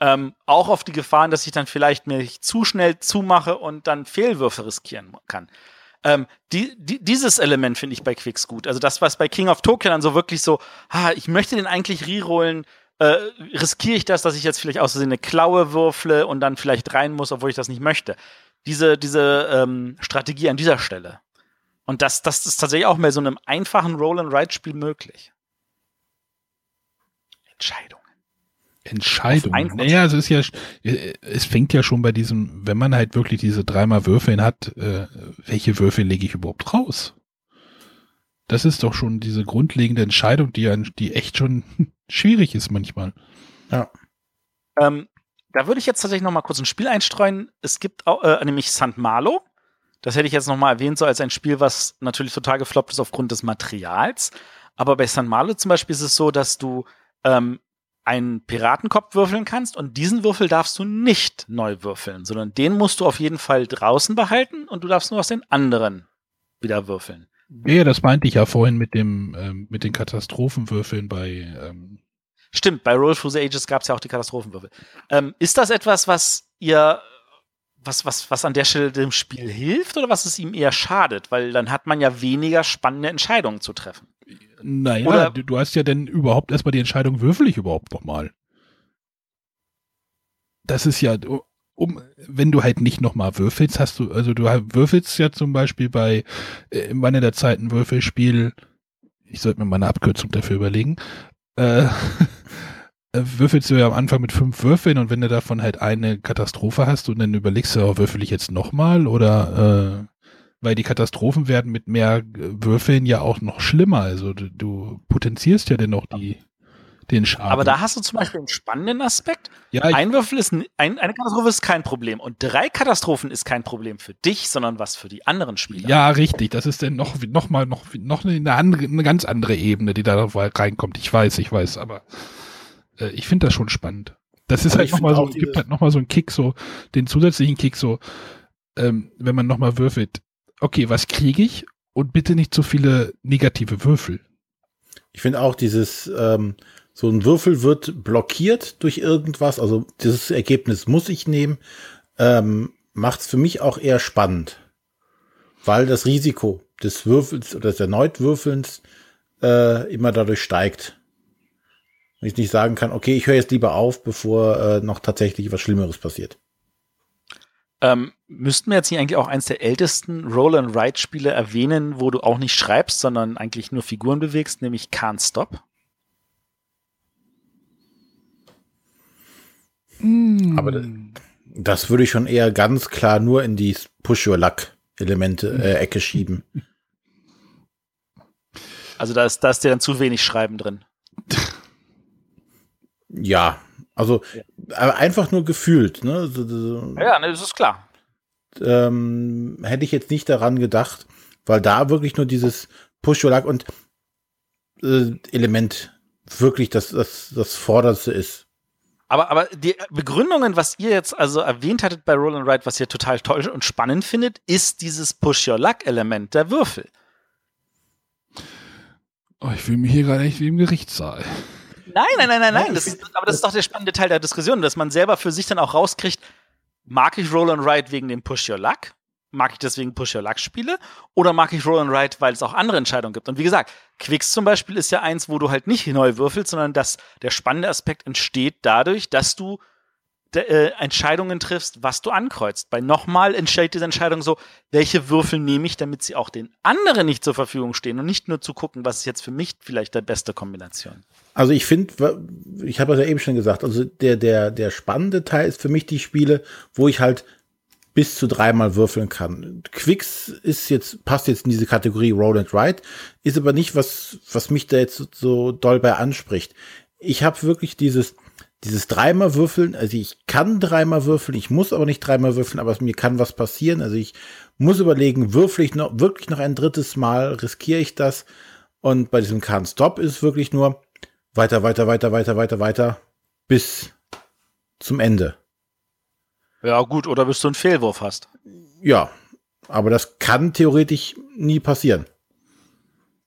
Ähm, auch auf die Gefahren, dass ich dann vielleicht mir zu schnell zumache und dann Fehlwürfe riskieren kann. Ähm, die, die, dieses Element finde ich bei Quicks gut. Also das, was bei King of Tokyo dann so wirklich so, ah, ich möchte den eigentlich rerollen, äh, riskiere ich das, dass ich jetzt vielleicht aus Versehen eine Klaue würfle und dann vielleicht rein muss, obwohl ich das nicht möchte. Diese, diese ähm, Strategie an dieser Stelle. Und das, das ist tatsächlich auch mehr so einem einfachen Roll-and-Ride-Spiel möglich. Entscheidungen. Entscheidungen. Naja, es ist ja, es fängt ja schon bei diesem, wenn man halt wirklich diese dreimal Würfeln hat, äh, welche Würfel lege ich überhaupt raus? Das ist doch schon diese grundlegende Entscheidung, die, die echt schon *laughs* schwierig ist manchmal. Ja. Ähm, da würde ich jetzt tatsächlich noch mal kurz ein Spiel einstreuen. Es gibt auch, äh, nämlich St. Malo. Das hätte ich jetzt noch mal erwähnt, so als ein Spiel, was natürlich total gefloppt ist aufgrund des Materials. Aber bei St. Malo zum Beispiel ist es so, dass du ähm, einen Piratenkopf würfeln kannst und diesen Würfel darfst du nicht neu würfeln, sondern den musst du auf jeden Fall draußen behalten und du darfst nur aus den anderen wieder würfeln. Ja, das meinte ich ja vorhin mit dem ähm, mit den Katastrophenwürfeln bei. Ähm Stimmt, bei Roll Through the Ages gab es ja auch die Katastrophenwürfel. Ähm, ist das etwas, was ihr was, was, was an der Stelle dem Spiel hilft oder was es ihm eher schadet? Weil dann hat man ja weniger spannende Entscheidungen zu treffen. Naja, oder, du, du hast ja denn überhaupt erstmal die Entscheidung, würfel ich überhaupt nochmal? Das ist ja, um, wenn du halt nicht nochmal würfelst, hast du, also du würfelst ja zum Beispiel bei äh, im Wanne der Zeit ein Würfelspiel, ich sollte mir mal eine Abkürzung dafür überlegen, äh, *laughs* äh, würfelst du ja am Anfang mit fünf Würfeln und wenn du davon halt eine Katastrophe hast und dann überlegst du, oh, würfel ich jetzt nochmal oder äh, weil die Katastrophen werden mit mehr Würfeln ja auch noch schlimmer. Also du, du potenzierst ja dann noch die den Schaden. Aber da hast du zum Beispiel einen spannenden Aspekt. Ja, ein Würfel ist, ein, eine Katastrophe ist kein Problem und drei Katastrophen ist kein Problem für dich, sondern was für die anderen Spieler. Ja, richtig. Das ist dann noch, noch mal, noch, noch eine, andere, eine ganz andere Ebene, die da reinkommt. Ich weiß, ich weiß, aber äh, ich finde das schon spannend. Das ist aber halt nochmal so, gibt halt nochmal so einen Kick, so, den zusätzlichen Kick, so, ähm, wenn man nochmal würfelt, okay, was kriege ich? Und bitte nicht zu viele negative Würfel. Ich finde auch dieses, ähm, so ein Würfel wird blockiert durch irgendwas, also dieses Ergebnis muss ich nehmen, ähm, macht es für mich auch eher spannend. Weil das Risiko des Würfels oder des erneut Würfelns äh, immer dadurch steigt. Wenn ich nicht sagen kann, okay, ich höre jetzt lieber auf, bevor äh, noch tatsächlich was Schlimmeres passiert. Ähm, müssten wir jetzt nicht eigentlich auch eins der ältesten Roll-and-Ride-Spiele erwähnen, wo du auch nicht schreibst, sondern eigentlich nur Figuren bewegst, nämlich Can't Stop? Aber das, das würde ich schon eher ganz klar nur in die Push-Your-Luck-Elemente äh, *laughs* Ecke schieben. Also da ist, da ist dir dann zu wenig Schreiben drin. *laughs* Ja, also aber einfach nur gefühlt. Ne? So, so, Ja, ne, das ist klar. ähm, hätte ich jetzt nicht daran gedacht, weil da wirklich nur dieses Push-Your-Luck und äh, Element wirklich das, das, das Vorderste ist. Aber, aber die Begründungen, was ihr jetzt also erwähnt hattet bei Roll and Ride, was ihr total toll und spannend findet, ist dieses Push-Your-Luck-Element der Würfel. Oh, ich fühle mich hier gerade echt wie im Gerichtssaal. Nein, nein, nein, nein, nein. Das, aber das ist doch der spannende Teil der Diskussion, dass man selber für sich dann auch rauskriegt, mag ich Roll and Ride wegen dem Push Your Luck? Mag ich deswegen Push Your Luck Spiele? Oder mag ich Roll and Ride, weil es auch andere Entscheidungen gibt? Und wie gesagt, Quicks zum Beispiel ist ja eins, wo du halt nicht neu würfelst, sondern dass der spannende Aspekt entsteht dadurch, dass du äh, Entscheidungen triffst, was du ankreuzt. Bei nochmal entsteht diese Entscheidung so, welche Würfel nehme ich, damit sie auch den anderen nicht zur Verfügung stehen und nicht nur zu gucken, was ist jetzt für mich vielleicht der beste Kombination. Also ich finde, ich habe das ja eben schon gesagt, also der, der, der spannende Teil ist für mich die Spiele, wo ich halt bis zu dreimal würfeln kann. Quicks ist jetzt, passt jetzt in diese Kategorie Roll and Ride, ist aber nicht was, was mich da jetzt so doll bei anspricht. Ich habe wirklich dieses, dieses dreimal würfeln, also ich kann dreimal würfeln, ich muss aber nicht dreimal würfeln, aber mir kann was passieren. Also ich muss überlegen, würfel ich noch, wirklich noch ein drittes Mal, riskiere ich das? Und bei diesem Can't Stop ist es wirklich nur weiter, weiter, weiter, weiter, weiter, weiter, bis zum Ende. Ja, gut, oder bis du einen Fehlwurf hast. Ja, aber das kann theoretisch nie passieren.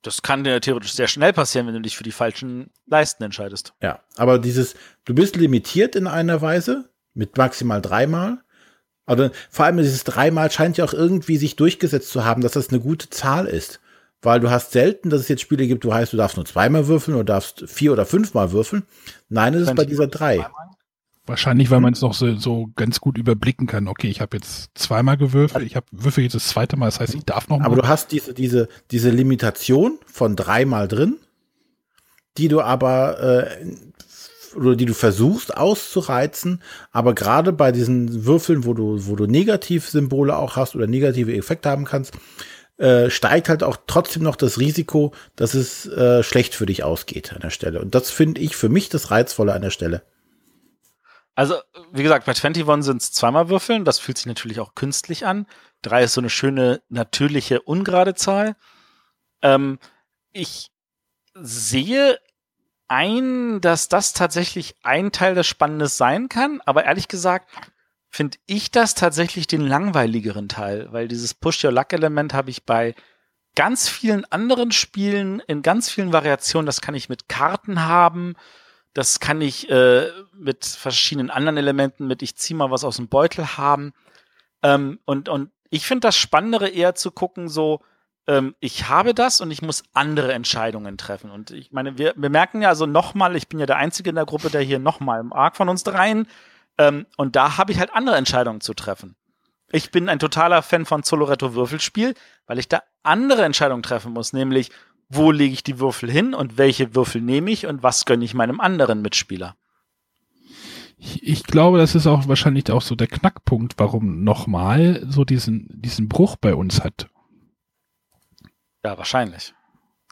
Das kann dir theoretisch sehr schnell passieren, wenn du dich für die falschen Leisten entscheidest. Ja, aber dieses, du bist limitiert in einer Weise mit maximal dreimal. Also vor allem dieses dreimal scheint ja auch irgendwie sich durchgesetzt zu haben, dass das eine gute Zahl ist. Weil du hast selten, dass es jetzt Spiele gibt, wo heißt, du darfst nur zweimal würfeln oder darfst vier oder fünfmal würfeln. Nein, es ist bei dieser drei. Wahrscheinlich, weil man es noch so, so ganz gut überblicken kann. Okay, ich habe jetzt zweimal gewürfelt, ich habe würfel jetzt das zweite Mal, das heißt, ich darf noch mal. Aber du hast diese, diese, diese Limitation von dreimal drin, die du aber, äh, oder die du versuchst auszureizen, aber gerade bei diesen Würfeln, wo du, wo du Negativsymbole auch hast oder negative Effekte haben kannst, äh, steigt halt auch trotzdem noch das Risiko, dass es äh, schlecht für dich ausgeht an der Stelle. Und das finde ich für mich das Reizvolle an der Stelle. Also, wie gesagt, bei 21 sind es zweimal Würfeln. Das fühlt sich natürlich auch künstlich an. Drei ist so eine schöne, natürliche, ungerade Zahl. Ähm, ich sehe ein, dass das tatsächlich ein Teil des Spannendes sein kann, aber ehrlich gesagt finde ich das tatsächlich den langweiligeren Teil, weil dieses Push-Your-Luck-Element habe ich bei ganz vielen anderen Spielen in ganz vielen Variationen. Das kann ich mit Karten haben, das kann ich äh, mit verschiedenen anderen Elementen, mit ich zieh mal was aus dem Beutel haben. Ähm, und, und ich finde das Spannendere eher zu gucken, so, ähm, ich habe das und ich muss andere Entscheidungen treffen. Und ich meine, wir, wir merken ja also nochmal, ich bin ja der Einzige in der Gruppe, der hier nochmal im Arc von uns dreien. Ähm, und da habe ich halt andere Entscheidungen zu treffen. Ich bin ein totaler Fan von Zoloretto Würfelspiel, weil ich da andere Entscheidungen treffen muss, nämlich wo lege ich die Würfel hin und welche Würfel nehme ich und was gönne ich meinem anderen Mitspieler. Ich, ich glaube, das ist auch wahrscheinlich auch so der Knackpunkt, warum nochmal so diesen, diesen Bruch bei uns hat. Ja, wahrscheinlich.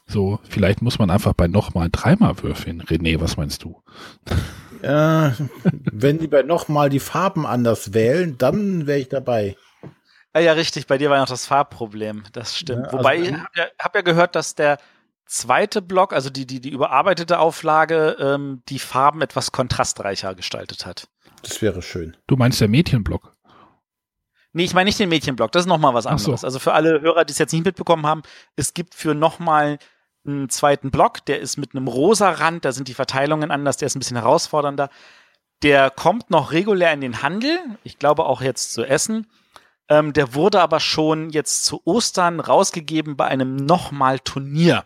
So, vielleicht muss man einfach bei nochmal dreimal würfeln. René, was meinst du? Äh, wenn die bei nochmal die Farben anders wählen, dann wäre ich dabei. Ja, ja, richtig. Bei dir war noch das Farbproblem. Das stimmt. Ja, also Wobei, ich habe ja, hab ja gehört, dass der zweite Block, also die, die, die überarbeitete Auflage, ähm, die Farben etwas kontrastreicher gestaltet hat. Das wäre schön. Du meinst der Mädchenblock? Nee, ich meine nicht den Mädchenblock, das ist nochmal was Ach so. anderes. Also für alle Hörer, die es jetzt nicht mitbekommen haben, es gibt für nochmal einen zweiten Block, der ist mit einem rosa Rand, da sind die Verteilungen anders, der ist ein bisschen herausfordernder. Der kommt noch regulär in den Handel, ich glaube auch jetzt zu essen. Ähm, der wurde aber schon jetzt zu Ostern rausgegeben bei einem nochmal Turnier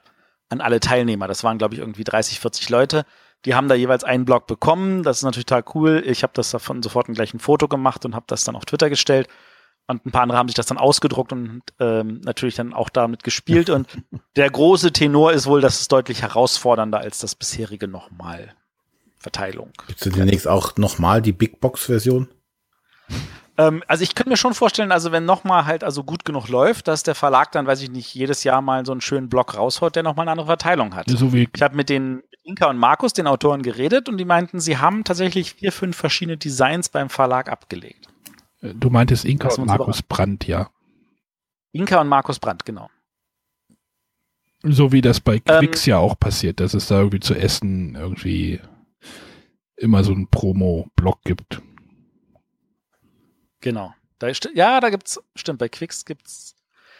an alle Teilnehmer. Das waren, glaube ich, irgendwie 30, 40 Leute. Die haben da jeweils einen Block bekommen. Das ist natürlich total cool. Ich habe das davon sofort gleich ein Foto gemacht und habe das dann auf Twitter gestellt. Und ein paar andere haben sich das dann ausgedruckt und ähm, natürlich dann auch damit gespielt. Und *laughs* der große Tenor ist wohl, dass es deutlich herausfordernder als das bisherige nochmal Verteilung. Gibt's denn demnächst auch nochmal die Big Box-Version? Ähm, also ich könnte mir schon vorstellen, also wenn nochmal halt also gut genug läuft, dass der Verlag dann, weiß ich nicht, jedes Jahr mal so einen schönen Block raushaut, der nochmal eine andere Verteilung hat. So wie Ich habe mit den Inka und Markus, den Autoren, geredet und die meinten, sie haben tatsächlich vier, fünf verschiedene Designs beim Verlag abgelegt. du meintest Inka und Markus Brandt, ja. Inka und Markus Brandt, genau. So wie das bei Ähm, Quicks ja auch passiert, dass es da irgendwie zu essen irgendwie immer so einen Promo-Blog gibt. Genau. Da ist, ja, da gibt's, stimmt, bei Quicks gibt's.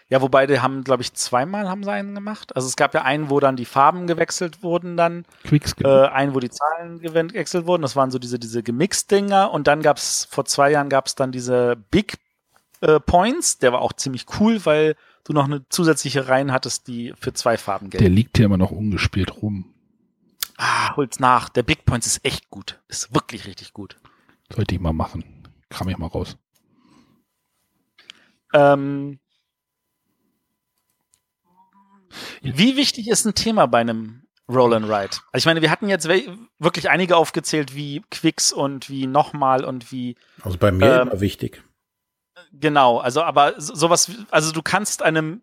Ja, wobei die haben, glaube ich, zweimal haben sie einen gemacht. Also es gab ja einen, wo dann die Farben gewechselt wurden dann, Quicks gibt äh, einen, wo die Zahlen gewechselt wurden. Das waren so diese, diese Gemixed-Dinger. Und dann gab's, vor zwei Jahren gab's dann diese Big äh, Points. Der war auch ziemlich cool, weil du noch eine zusätzliche Reihen hattest, die für zwei Farben der gelten. liegt hier immer noch ungespielt rum. Ah, hol's nach. Der Big Points ist echt gut. Ist wirklich richtig gut. Sollte ich mal machen. Kram ich mal raus. Ähm, wie wichtig ist ein Thema bei einem Roll and Ride? Also ich meine, wir hatten jetzt wirklich einige aufgezählt, wie Quicks und wie nochmal und wie Also bei mir Ähm, immer wichtig. genau. Also aber so- sowas, also du kannst einem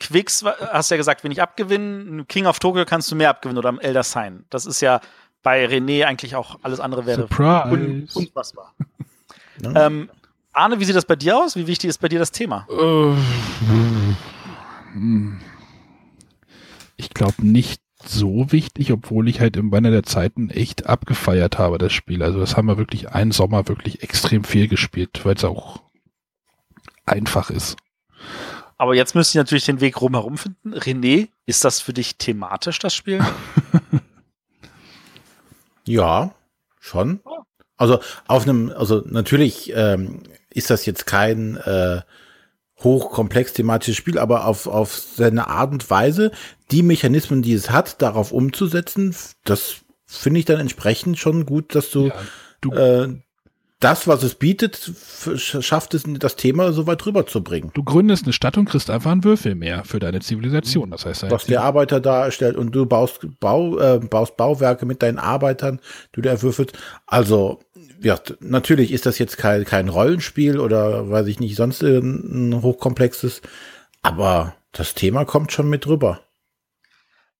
Quicks, hast ja gesagt, wenig abgewinnen. King of Tokyo kannst du mehr abgewinnen oder am Elder Sign. Das ist ja bei René eigentlich auch alles andere wäre un Surprise. unfassbar. Ne? ähm, Arne, wie sieht das bei dir aus? Wie wichtig ist bei dir das Thema? Äh. Ich glaube nicht so wichtig, obwohl ich halt im Banner der Zeiten echt abgefeiert habe, das Spiel. Also das haben wir wirklich einen Sommer wirklich extrem viel gespielt, weil es auch einfach ist. Aber jetzt müsste ich natürlich den Weg rumherum finden. René, ist das für dich thematisch, das Spiel? *laughs* Ja, schon. Also auf einem, also natürlich ähm, ist das jetzt kein äh, hochkomplex thematisches Spiel, aber auf, auf seine Art und Weise, die Mechanismen, die es hat, darauf umzusetzen, das finde ich dann entsprechend schon gut, dass du, Ja, du- äh, das, was es bietet, schafft es, das Thema so weit rüberzubringen. Du gründest eine Stadt und kriegst einfach einen Würfel mehr für deine Zivilisation. Das heißt, was der Arbeiter darstellt und du baust, Bau, äh, baust Bauwerke mit deinen Arbeitern, die du erwürfelst. Also, ja, natürlich ist das jetzt kein, kein Rollenspiel oder weiß ich nicht, sonst ein, hochkomplexes, aber das Thema kommt schon mit rüber.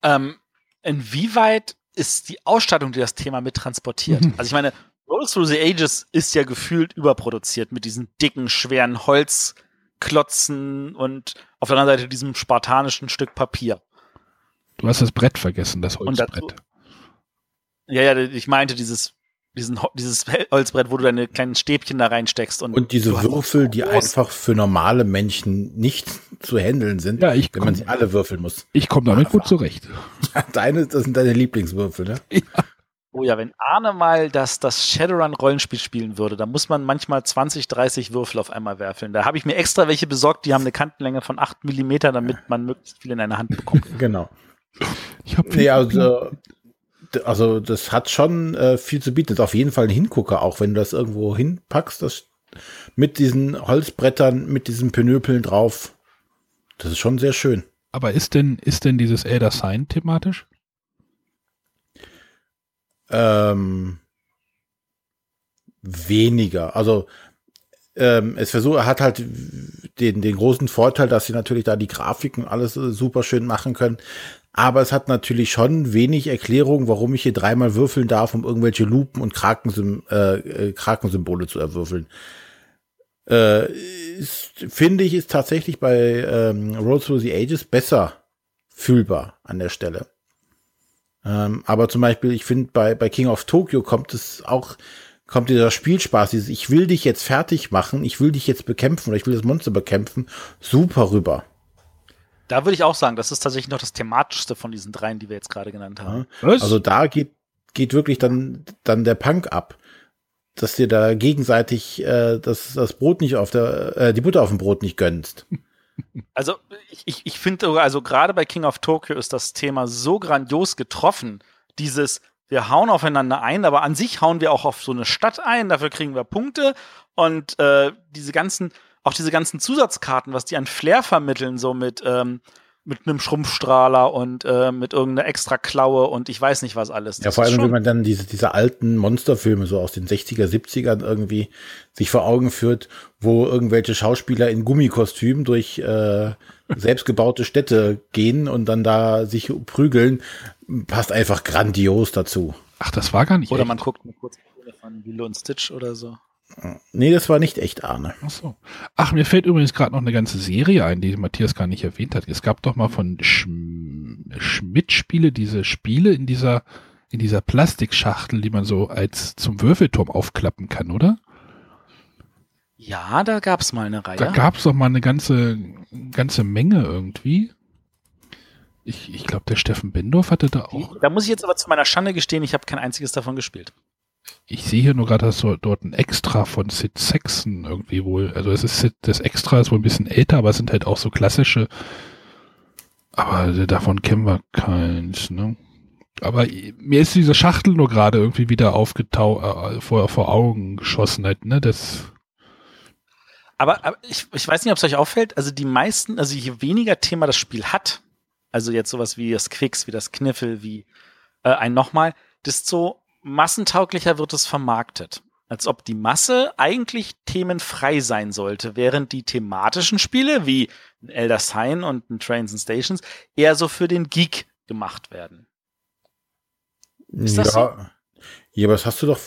ähm, inwieweit ist die Ausstattung, die das Thema mit transportiert? *laughs* Also ich meine, Rolls Through the Ages ist ja gefühlt überproduziert mit diesen dicken, schweren Holzklotzen und auf der anderen Seite diesem spartanischen Stück Papier. du hast das Brett vergessen, das dazu- Holzbrett. Ja, ja, ich meinte dieses, diesen, dieses Holzbrett, wo du deine kleinen Stäbchen da reinsteckst. Und, Und diese Würfel, die einfach für normale Menschen nicht zu handeln sind, Ja, ich wenn man sie alle würfeln muss. Ich komme damit gut zurecht. Deine, das sind deine Lieblingswürfel, ne? Oh ja, wenn Arne mal das, das Shadowrun-Rollenspiel spielen würde, da muss man manchmal 20, 30 Würfel auf einmal werfeln. Da habe ich mir extra welche besorgt, die haben eine Kantenlänge von 8 Millimeter, damit man möglichst viel in eine Hand bekommt. *laughs* Genau. Ich habe Nee, also, also das hat schon äh, viel zu bieten. Das ist auf jeden Fall ein Hingucker, auch wenn du das irgendwo hinpackst, das mit diesen Holzbrettern, mit diesen Penöpeln drauf. Das ist schon sehr schön. aber ist denn, ist denn dieses Elder Sign thematisch? Ähm, weniger. Also ähm, es versucht, hat halt den, den großen Vorteil, dass sie natürlich da die Grafiken alles äh, super schön machen können. Aber es hat natürlich schon wenig Erklärung, warum ich hier dreimal würfeln darf, um irgendwelche Lupen und Krakensym äh, äh, Krakensymbole zu erwürfeln. Äh, finde ich, ist tatsächlich bei ähm, Road Through the Ages besser fühlbar an der Stelle. Ähm, aber zum Beispiel, ich finde, bei, bei King of Tokyo kommt es auch, kommt dieser Spielspaß, dieses Ich will dich jetzt fertig machen, ich will dich jetzt bekämpfen oder ich will das Monster bekämpfen, super rüber. Da würde ich auch sagen, das ist tatsächlich noch das thematischste von diesen dreien, die wir jetzt gerade genannt haben. Ja. Also da geht, geht wirklich dann, dann der Punk ab. Dass dir da gegenseitig äh, das, das Brot nicht auf der, äh, die Butter auf dem Brot nicht gönnst. *laughs* Also ich, ich, ich finde, also gerade bei King of Tokyo ist das Thema so grandios getroffen. Dieses, wir hauen aufeinander ein, aber an sich hauen wir auch auf so eine Stadt ein, dafür kriegen wir Punkte und äh, diese ganzen, auch diese ganzen Zusatzkarten, was die an Flair vermitteln, so mit, ähm, mit einem Schrumpfstrahler und äh, mit irgendeiner extra Klaue und ich weiß nicht was alles. Das ja, vor allem, wenn man dann diese, diese alten Monsterfilme so aus den 60er, 70ern irgendwie sich vor Augen führt, wo irgendwelche Schauspieler in Gummikostümen durch äh, selbstgebaute Städte gehen und dann da sich prügeln, passt einfach grandios dazu. Ach, das war gar nicht. Oder echt. man guckt mal kurz von Lilo und Stitch oder so. Nee, das war nicht echt Arne. Ach so. Ach, mir fällt übrigens gerade noch eine ganze Serie ein, die Matthias gar nicht erwähnt hat. Es gab doch mal von Schm Schmidt-Spiele diese Spiele in dieser, in dieser Plastikschachtel, die man so als zum Würfelturm aufklappen kann, oder? Ja, da gab es mal eine Reihe. Da gab es doch mal eine ganze, ganze Menge irgendwie. Ich, ich glaube, der Steffen Bendorf hatte da auch. Da muss ich jetzt aber zu meiner Schande gestehen, ich habe kein einziges davon gespielt. Ich sehe hier nur gerade, dass dort ein Extra von Sid Saxon irgendwie wohl, also es ist das Extra ist wohl ein bisschen älter, aber es sind halt auch so klassische, aber davon kennen wir keins, ne? Aber mir ist diese Schachtel nur gerade irgendwie wieder aufgetaucht, äh, vor, vor Augen geschossen halt, ne? Das. Aber, aber ich, ich weiß nicht, ob es euch auffällt, also die meisten, also je weniger Thema das Spiel hat, also jetzt sowas wie das Quicks, wie das Kniffel, wie äh, ein nochmal, desto massentauglicher wird es vermarktet. Als ob die Masse eigentlich themenfrei sein sollte, während die thematischen Spiele wie Elder Sign und Trains and Stations eher so für den Geek gemacht werden. Ist ja, das so? ja, aber das hast du doch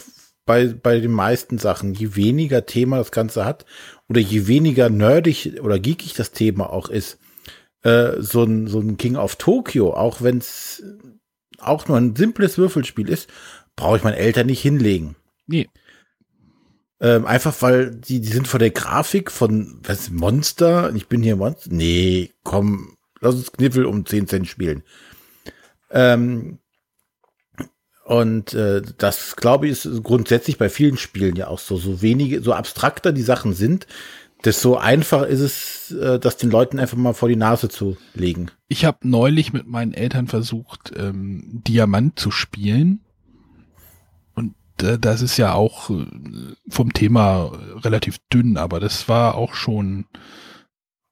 bei, bei den meisten Sachen. Je weniger Thema das Ganze hat oder je weniger nerdig oder geekig das Thema auch ist, äh, so, ein, so ein King of Tokyo, auch wenn es auch nur ein simples Würfelspiel ist, brauche ich meinen Eltern nicht hinlegen. Nee. Ähm, einfach weil die, die sind vor der Grafik von was Monster, ich bin hier Monster. Nee, komm, lass uns Kniffel um 10 Cent spielen. Ähm, und äh, das, glaube ich, ist grundsätzlich bei vielen Spielen ja auch so. So wenige, so abstrakter die Sachen sind, desto einfacher ist es, äh, das den Leuten einfach mal vor die Nase zu legen. Ich habe neulich mit meinen Eltern versucht, ähm, Diamant zu spielen das ist ja auch äh, vom Thema relativ dünn, aber das war auch schon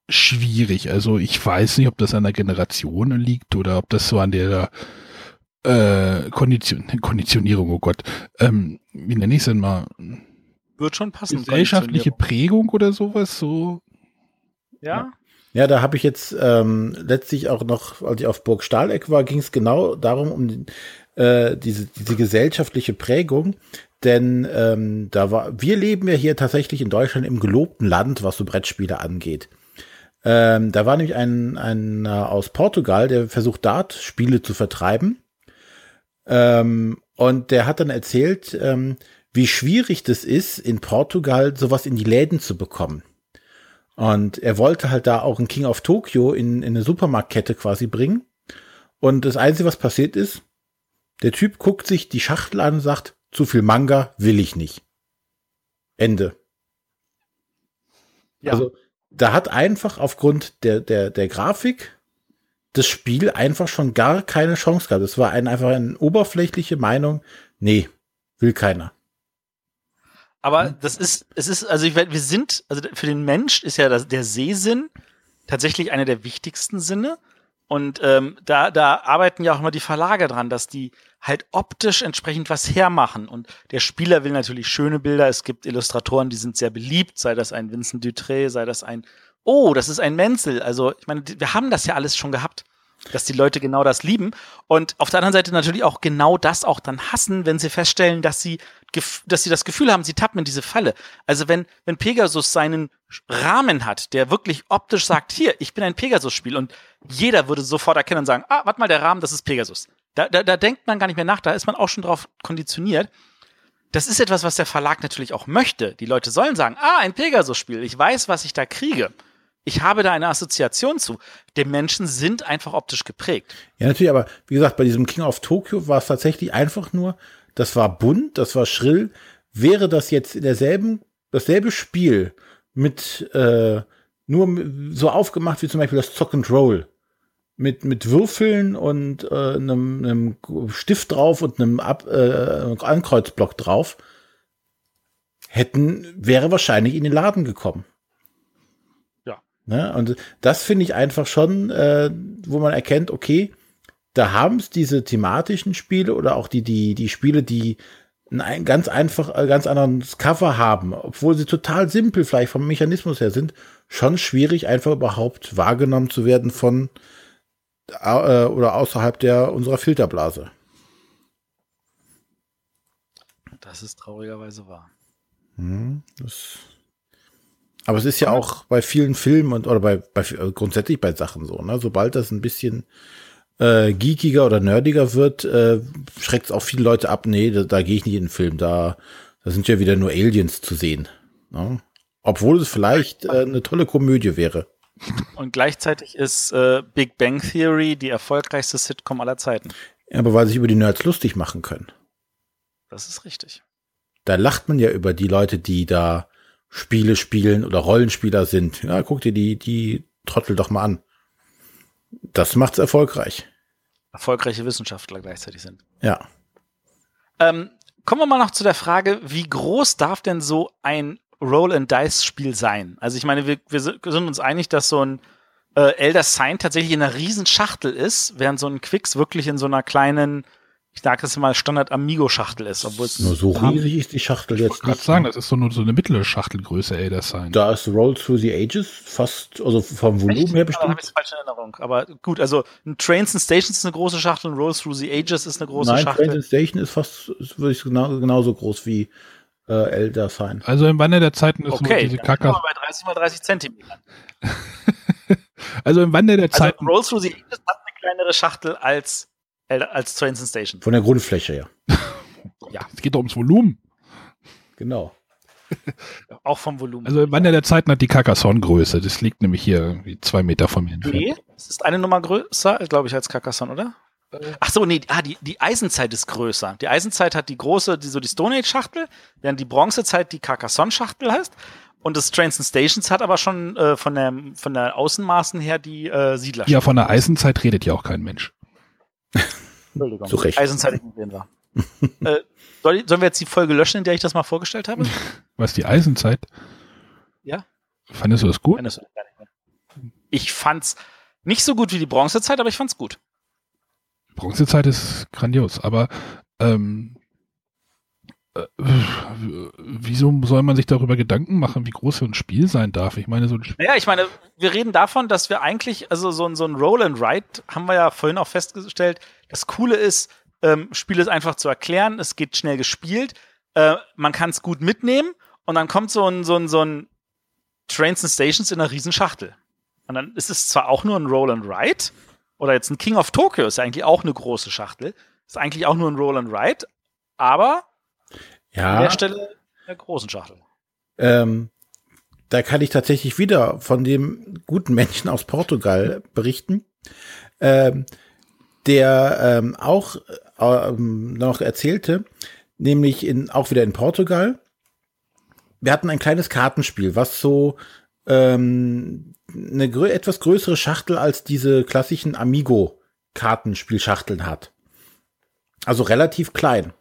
schwierig. Also ich weiß nicht, ob das an der Generation liegt oder ob das so an der äh, Kondition, Konditionierung, oh Gott. Ähm, wie nenne ich es denn mal? Wird schon passen. Gesellschaftliche Prägung oder sowas, so. Ja. Ja, da habe ich jetzt ähm, letztlich auch noch, als ich auf Burg Stahleck war, ging es genau darum, um den, äh, diese, diese gesellschaftliche Prägung. Denn ähm, da war, wir leben ja hier tatsächlich in Deutschland im gelobten Land, was so Brettspiele angeht. Ähm, da war nämlich ein, ein aus Portugal, der versucht Dart Spiele zu vertreiben. Ähm, und der hat dann erzählt, ähm, wie schwierig das ist, in Portugal sowas in die Läden zu bekommen. Und er wollte halt da auch ein King of Tokyo in, in eine Supermarktkette quasi bringen. Und das Einzige, was passiert ist, der Typ guckt sich die Schachtel an und sagt, zu viel Manga will ich nicht. Ende. Ja. Also, da hat einfach aufgrund der, der, der Grafik das Spiel einfach schon gar keine Chance gehabt. Es war ein, einfach eine oberflächliche Meinung. Nee, will keiner. Aber das ist, es ist, also ich, wir sind, also für den Mensch ist ja das, der Sehsinn tatsächlich einer der wichtigsten Sinne. Und ähm, da, da arbeiten ja auch immer die Verlage dran, dass die halt optisch entsprechend was hermachen. Und der Spieler will natürlich schöne Bilder. Es gibt Illustratoren, die sind sehr beliebt, sei das ein Vincent Dutré, sei das ein, oh, das ist ein Menzel. Also, ich meine, wir haben das ja alles schon gehabt, dass die Leute genau das lieben. Und auf der anderen Seite natürlich auch genau das auch dann hassen, wenn sie feststellen, dass sie, dass sie das Gefühl haben, sie tappen in diese Falle. Also wenn, wenn Pegasus seinen Rahmen hat, der wirklich optisch sagt, hier, ich bin ein Pegasus-Spiel und jeder würde sofort erkennen und sagen, ah, warte mal, der Rahmen, das ist Pegasus. Da, da, da denkt man gar nicht mehr nach, da ist man auch schon drauf konditioniert. das ist etwas, was der Verlag natürlich auch möchte. Die Leute sollen sagen, ah, ein Pegasus-Spiel, ich weiß, was ich da kriege. Ich habe da eine Assoziation zu. Die Menschen sind einfach optisch geprägt. Ja, natürlich, aber wie gesagt, bei diesem King of Tokyo war es tatsächlich einfach nur, das war bunt, das war schrill. Wäre das jetzt in derselben, dasselbe Spiel mit äh, nur so aufgemacht wie zum Beispiel das Zock and Roll, mit, mit Würfeln und äh, einem, einem Stift drauf und einem Ab, äh, Ankreuzblock drauf, hätten, wäre wahrscheinlich in den Laden gekommen. Ne? Und das finde ich einfach schon, äh, wo man erkennt, okay, da haben es diese thematischen Spiele oder auch die, die, die Spiele, die ein ganz einfach, äh, ganz anderes Cover haben, obwohl sie total simpel vielleicht vom Mechanismus her sind, schon schwierig, einfach überhaupt wahrgenommen zu werden von äh, oder außerhalb der unserer Filterblase. Das ist traurigerweise wahr. Hm, das, aber es ist ja auch bei vielen Filmen und oder bei, bei äh, grundsätzlich bei Sachen so, ne? Sobald das ein bisschen äh, geekiger oder nerdiger wird, äh, schreckt es auch viele Leute ab, nee, da, da gehe ich nicht in den Film, da, da sind ja wieder nur Aliens zu sehen. Ne? Obwohl es vielleicht äh, eine tolle Komödie wäre. Und gleichzeitig ist äh, Big Bang Theory die erfolgreichste Sitcom aller Zeiten. Ja, aber weil sich über die Nerds lustig machen können. Das ist richtig. Da lacht man ja über die Leute, die da Spiele spielen oder Rollenspieler sind. Ja, guck dir die, die Trottel doch mal an. Das macht's erfolgreich. Erfolgreiche Wissenschaftler gleichzeitig sind. Ja. Ähm, kommen wir mal noch zu der Frage, wie groß darf denn so ein Roll-and-Dice-Spiel sein. Also ich meine, wir, wir sind uns einig, dass so ein äh, Elder Sign tatsächlich in einer riesen Schachtel ist, während so ein Quicks wirklich in so einer kleinen, ich sage das mal, Standard Amigo-Schachtel ist. Obwohl es nur so riesig ist die Schachtel jetzt. Ich gerade sagen, das ist so nur so eine mittlere Schachtelgröße Elder Sign. Da ist Roll Through the Ages fast, also vom Volumen Echt? her bestimmt. Da habe ich falsche Erinnerung. Aber gut, also ein Trains and Stations ist eine große Schachtel, ein Roll Through the Ages ist eine große Nein, Schachtel. Trains and Station ist fast, würde ich genau, genauso groß wie äh, Elder sein. Also im Wandel der Zeiten ist okay, diese Kacke. bei 30 mal 30 Zentimetern. *laughs* also im Wandel der also Zeiten. Rolls Through the Ages hat eine kleinere Schachtel als, als Trains Station. Von der Grundfläche, ja. *laughs* ja. Es geht doch ums Volumen. Genau. *laughs* Auch vom Volumen. Also im Wandel der Zeiten hat die Carcassonne-Größe. Das liegt nämlich hier zwei Meter von mir entfernt. Nee, es ist eine Nummer größer, glaube ich, als Carcassonne, oder? Ach so, nee, ah, die, die Eisenzeit ist größer. Die Eisenzeit hat die große, die, so die Stone Age Schachtel, während die Bronzezeit die Carcassonne Schachtel heißt. Und das Trains and Stations hat aber schon äh, von der von der Außenmaßen her die äh, Siedler. Ja, von der Eisenzeit redet ja auch kein Mensch. Entschuldigung. Zu Recht. Eisenzeit ignorieren wir. *laughs* äh, soll, sollen wir jetzt die Folge löschen, in der ich das mal vorgestellt habe? *laughs* Was die Eisenzeit? Ja. Fandest du das gut? Ich fand's nicht so gut wie die Bronzezeit, aber ich fand's gut. Bronzezeit ist grandios, aber ähm, äh, wieso soll man sich darüber Gedanken machen, wie groß so ein Spiel sein darf? Ich meine, so ein Spiel. Ja, ich meine, wir reden davon, dass wir eigentlich, also so, so ein Roll and Write haben wir ja vorhin auch festgestellt. Das Coole ist, ähm, Spiel ist einfach zu erklären, es geht schnell gespielt, äh, man kann es gut mitnehmen und dann kommt so ein, so ein, so ein Trains and Stations in einer Riesenschachtel. Und dann ist es zwar auch nur ein Roll and Write, oder jetzt ein King of Tokyo ist eigentlich auch eine große Schachtel. Ist eigentlich auch nur ein Roll and Ride, aber ja. an der Stelle der großen Schachtel. Ähm, da kann ich tatsächlich wieder von dem guten Menschen aus Portugal berichten, ähm, der ähm, auch ähm, noch erzählte, nämlich in, auch wieder in Portugal. Wir hatten ein kleines Kartenspiel, was so ähm, eine grö etwas größere Schachtel als diese klassischen Amigo-Kartenspielschachteln hat. Also relativ klein.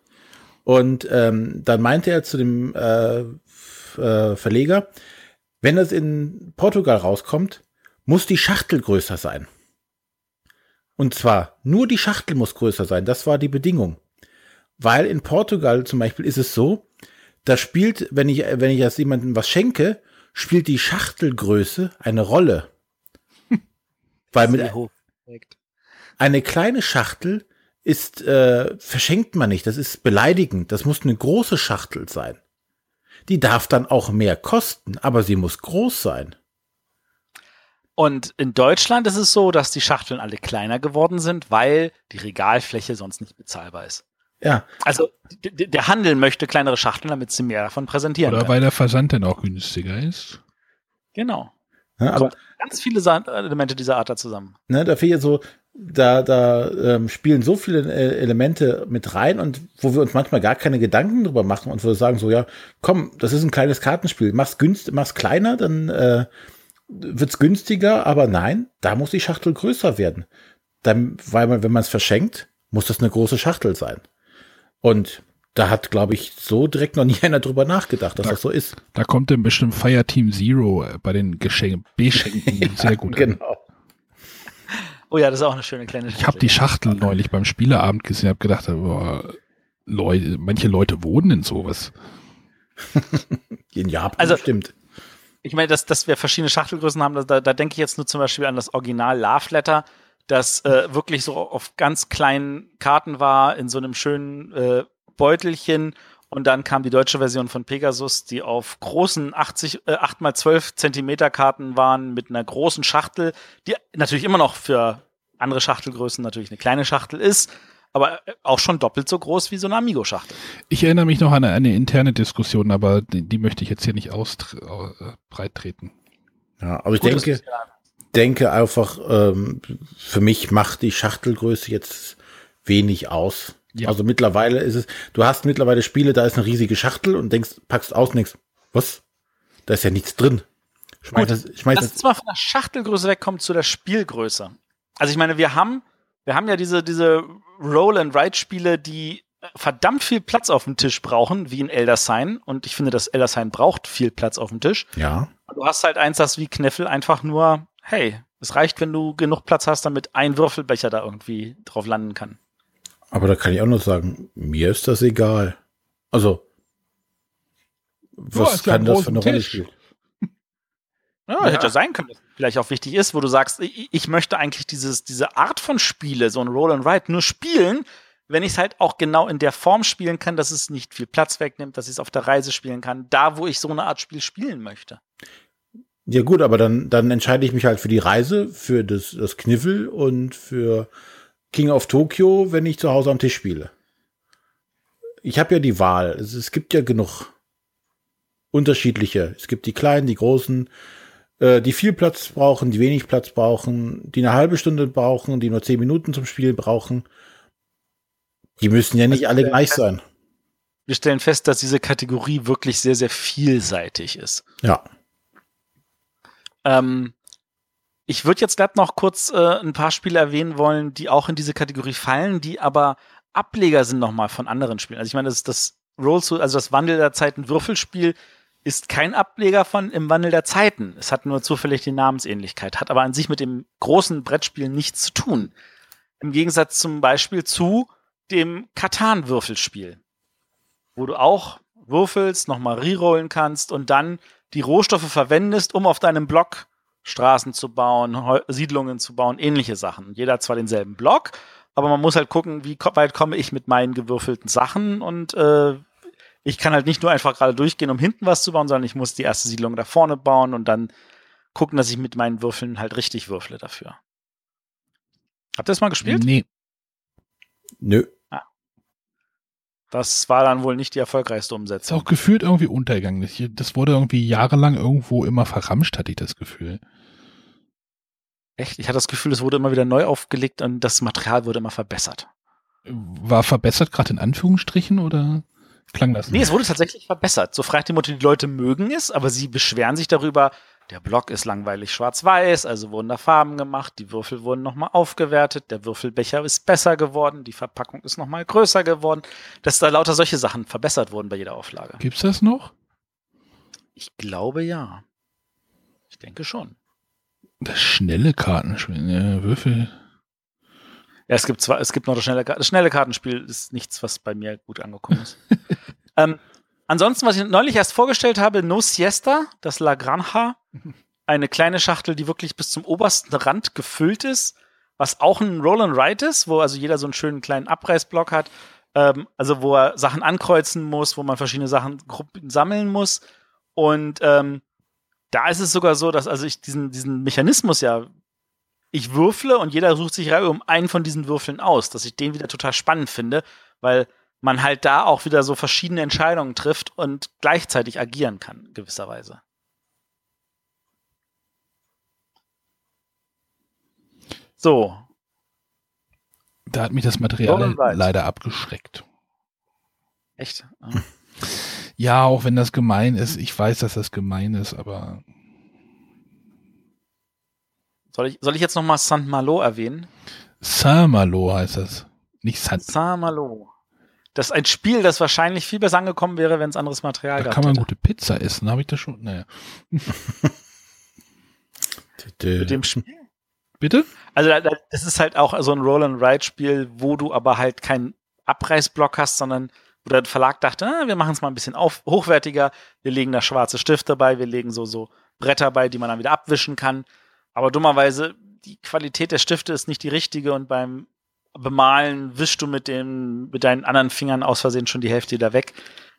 Und ähm, dann meinte er zu dem äh, äh, Verleger, wenn es in Portugal rauskommt, muss die Schachtel größer sein. Und zwar nur die Schachtel muss größer sein. Das war die Bedingung. Weil in Portugal zum Beispiel ist es so, da spielt, wenn ich, wenn ich jetzt jemandem was schenke, spielt die Schachtelgröße eine Rolle. *laughs* Weil mit eine kleine Schachtel ist äh, verschenkt man nicht, das ist beleidigend, das muss eine große Schachtel sein. Die darf dann auch mehr kosten, aber sie muss groß sein. Und in Deutschland ist es so, dass die Schachteln alle kleiner geworden sind, weil die Regalfläche sonst nicht bezahlbar ist. Ja. Also der Handel möchte kleinere Schachteln, damit sie mehr davon präsentieren Oder können. weil der Versand dann auch günstiger ist. Genau. Ja, aber Ganz viele Elemente dieser Art da zusammen. ne, da fehlt so, da, da ähm, spielen so viele äh, Elemente mit rein und wo wir uns manchmal gar keine Gedanken drüber machen und wir sagen so, ja, komm, das ist ein kleines Kartenspiel, mach's günst, mach's kleiner, dann äh, wird's günstiger, aber nein, da muss die Schachtel größer werden. Dann, weil man, wenn man es verschenkt, muss das eine große Schachtel sein. Und da hat, glaube ich, so direkt noch nie *laughs* einer drüber nachgedacht, dass Da- das so ist. Da kommt dann bestimmt Fireteam Zero äh, bei den Geschenken, Beschenken *laughs* sehr gut an. Genau. Oh ja, das ist auch eine schöne kleine Ich habe die Schachtel neulich beim Spieleabend gesehen, habe gedacht, boah, Leute, manche Leute wohnen in sowas. *laughs* In Japan Also- stimmt. Ich meine, dass, dass wir verschiedene Schachtelgrößen haben, da, da denke ich jetzt nur zum Beispiel an das Original Love Letter, das äh, wirklich so auf ganz kleinen Karten war, in so einem schönen äh, Beutelchen. Und dann kam die deutsche Version von Pegasus, die auf großen 80, äh, 8x12 Zentimeter Karten waren, mit einer großen Schachtel, die natürlich immer noch für andere Schachtelgrößen natürlich eine kleine Schachtel ist, aber äh, auch schon doppelt so groß wie so eine Amigo-Schachtel. Ich erinnere mich noch an eine, eine interne Diskussion, aber die, die möchte ich jetzt hier nicht ausbreit treten. Ja, aber ich Gut, denke, denke einfach, ähm, für mich macht die Schachtelgröße jetzt wenig aus. Ja. Also mittlerweile ist es, du hast mittlerweile Spiele, da ist eine riesige Schachtel und denkst, packst aus und denkst, was? Da ist ja nichts drin. Schmeiß Gut, das, schmeiß Lass das, uns mal von der Schachtelgröße wegkommen zu der Spielgröße. Also ich meine, wir haben, wir haben ja diese, diese Roll-and-Write-Spiele, die verdammt viel Platz auf dem Tisch brauchen, wie in Elder Sign. Und ich finde, das Elder Sign braucht viel Platz auf dem Tisch. ja. Du hast halt eins, das wie Kneffel einfach nur, hey, es reicht, wenn du genug Platz hast, damit ein Würfelbecher da irgendwie drauf landen kann. Aber da kann ich auch nur sagen, mir ist das egal. Also, was ja kann das für eine Rolle spielen? Ja, Ja. hätte ja sein können, dass vielleicht auch wichtig ist, wo du sagst, ich, ich möchte eigentlich dieses, diese Art von Spiele, so ein Roll and Write, nur spielen, wenn ich es halt auch genau in der Form spielen kann, dass es nicht viel Platz wegnimmt, dass ich es auf der Reise spielen kann, da wo ich so eine Art Spiel spielen möchte. Ja gut, aber dann, dann entscheide ich mich halt für die Reise, für das, das Kniffel und für King of Tokyo, wenn ich zu Hause am Tisch spiele. Ich habe ja die Wahl. Es, es gibt ja genug unterschiedliche. Es gibt die kleinen, die großen, äh, die viel Platz brauchen, die wenig Platz brauchen, die eine halbe Stunde brauchen, die nur zehn Minuten zum Spielen brauchen. Die müssen ja nicht Also, alle gleich sein. Wir stellen fest, dass diese Kategorie wirklich sehr, sehr vielseitig ist. Ja. Ähm, ich würde jetzt gerade noch kurz äh, ein paar Spiele erwähnen wollen, die auch in diese Kategorie fallen, die aber Ableger sind nochmal von anderen Spielen. Also ich meine, das, das Roll to, also das Wandel der Zeiten Würfelspiel ist kein Ableger von im Wandel der Zeiten. Es hat nur zufällig die Namensähnlichkeit, hat aber an sich mit dem großen Brettspiel nichts zu tun. Im Gegensatz zum Beispiel zu dem Katan-Würfelspiel, wo du auch würfelst, nochmal rerollen kannst und dann die Rohstoffe verwendest, um auf deinem Block Straßen zu bauen, Heu- Siedlungen zu bauen, ähnliche Sachen. Und Jeder hat zwar denselben Block, aber man muss halt gucken, wie ko- weit komme ich mit meinen gewürfelten Sachen und äh, ich kann halt nicht nur einfach gerade durchgehen, um hinten was zu bauen, sondern ich muss die erste Siedlung da vorne bauen und dann gucken, dass ich mit meinen Würfeln halt richtig würfle dafür. Habt ihr das mal gespielt? Nee. Nö. Das war dann wohl nicht die erfolgreichste Ist Umsetzung. auch gefühlt irgendwie untergegangen. Das, wurde irgendwie jahrelang irgendwo immer verramscht, hatte ich das Gefühl. Echt? Ich hatte das Gefühl, es wurde immer wieder neu aufgelegt und das Material wurde immer verbessert. War verbessert gerade in Anführungsstrichen oder klang das Nee, es wurde tatsächlich verbessert. So fragt die Mutter, die Leute mögen es, aber sie beschweren sich darüber, der Block ist langweilig schwarz-weiß, also wurden da Farben gemacht, die Würfel wurden nochmal aufgewertet, der Würfelbecher ist besser geworden, die Verpackung ist nochmal größer geworden, dass da lauter solche Sachen verbessert wurden bei jeder Auflage. Gibt's das noch? Ich glaube ja. Ich denke schon. Das schnelle Kartenspiel, ne, Würfel. Ja, es gibt zwar, es gibt noch das schnelle, das schnelle Kartenspiel, ist nichts, was bei mir gut angekommen ist. *laughs* ähm, ansonsten, was ich neulich erst vorgestellt habe, No Siesta, das La Granja, eine kleine Schachtel, die wirklich bis zum obersten Rand gefüllt ist, was auch ein Roll and Write ist, wo also jeder so einen schönen kleinen Abreißblock hat, ähm, also wo er Sachen ankreuzen muss, wo man verschiedene Sachen sammeln muss. Und ähm, da ist es sogar so, dass also ich diesen, diesen Mechanismus ja ich würfle und jeder sucht sich um einen von diesen Würfeln aus, dass ich den wieder total spannend finde, weil man halt da auch wieder so verschiedene Entscheidungen trifft und gleichzeitig agieren kann, gewisserweise. So. Da hat mich das Material leider abgeschreckt. Echt? Ah. Ja, auch wenn das gemein ist. Ich weiß, dass das gemein ist, aber. Soll ich, soll ich jetzt nochmal Saint Malo erwähnen? Saint Malo heißt das. Nicht Saint. Saint Malo. Das ist ein Spiel, das wahrscheinlich viel besser angekommen wäre, wenn es anderes Material da gab. Da kann man hätte. gute Pizza essen, habe ich das schon. Naja. *laughs* Mit dem Spiel? Bitte? Also das ist halt auch so ein Roll-and-Ride-Spiel, wo du aber halt keinen Abreißblock hast, sondern wo der Verlag dachte, ah, wir machen es mal ein bisschen auf, hochwertiger, wir legen da schwarze Stifte bei, wir legen so, so Bretter bei, die man dann wieder abwischen kann. Aber dummerweise, die Qualität der Stifte ist nicht die richtige und beim Bemalen wischst du mit, dem, mit deinen anderen Fingern aus Versehen schon die Hälfte wieder weg.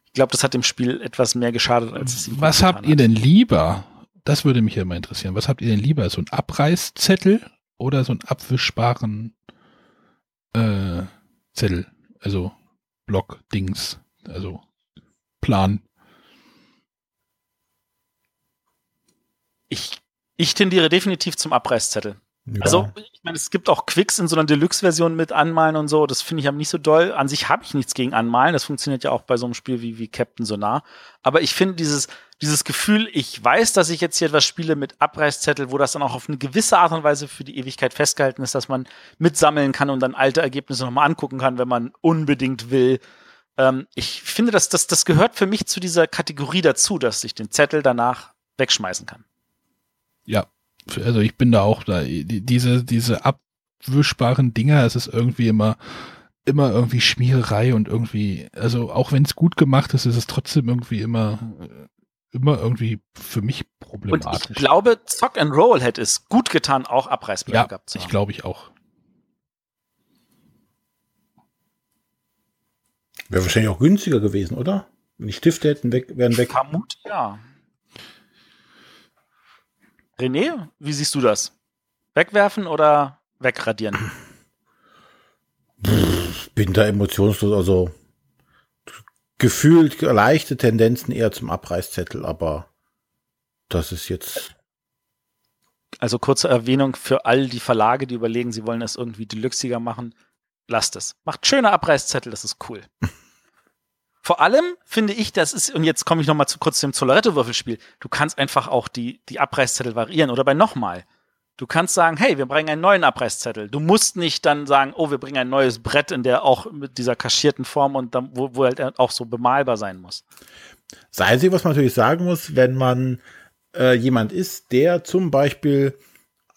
Ich glaube, das hat dem Spiel etwas mehr geschadet, als es ihm Was habt ihr denn lieber? Das würde mich ja mal interessieren. Was habt ihr denn lieber? So ein Abreißzettel oder so einen abwischbaren äh, Zettel? Also Block-Dings, also Plan. Ich, ich tendiere definitiv zum Abreißzettel. Ja. Also, ich meine, es gibt auch Quicks in so einer Deluxe-Version mit Anmalen und so. Das finde ich aber nicht so doll. An sich habe ich nichts gegen Anmalen. Das funktioniert ja auch bei so einem Spiel wie, wie Captain Sonar. Aber ich finde dieses, dieses Gefühl, ich weiß, dass ich jetzt hier etwas spiele mit Abreißzettel, wo das dann auch auf eine gewisse Art und Weise für die Ewigkeit festgehalten ist, dass man mitsammeln kann und dann alte Ergebnisse nochmal angucken kann, wenn man unbedingt will. Ähm, ich finde, dass das, das gehört für mich zu dieser Kategorie dazu, dass ich den Zettel danach wegschmeißen kann. Ja, also ich bin da auch da. Diese, diese abwischbaren Dinger, es ist irgendwie immer, immer irgendwie Schmiererei und irgendwie, also auch wenn es gut gemacht ist, ist es trotzdem irgendwie immer, immer irgendwie für mich problematisch. Und ich glaube, Zock and Roll hätte es gut getan, auch Abreißblöcke ja, gehabt zu haben. ich glaube ich auch. Wäre wahrscheinlich auch günstiger gewesen, oder? Wenn die Stifte hätten weg, wären weg. Vermut, ja. René, wie siehst du das? Wegwerfen oder wegradieren? Bin da emotionslos, also gefühlt leichte Tendenzen eher zum Abreißzettel, aber das ist jetzt. Also kurze Erwähnung für all die Verlage, die überlegen, sie wollen es irgendwie deluxiger machen. Lasst es. Macht schöne Abreißzettel, das ist cool. *laughs* Vor allem finde ich, das ist, und jetzt komme ich nochmal zu kurz zum Zolaretto-Würfelspiel, du kannst einfach auch die, die Abreißzettel variieren oder bei nochmal. Du kannst sagen, hey, wir bringen einen neuen Abreißzettel. Du musst nicht dann sagen, oh, wir bringen ein neues Brett in der auch mit dieser kaschierten Form und dann, wo, wo halt auch so bemalbar sein muss. Das Einzige, was man natürlich sagen muss, wenn man äh, jemand ist, der zum Beispiel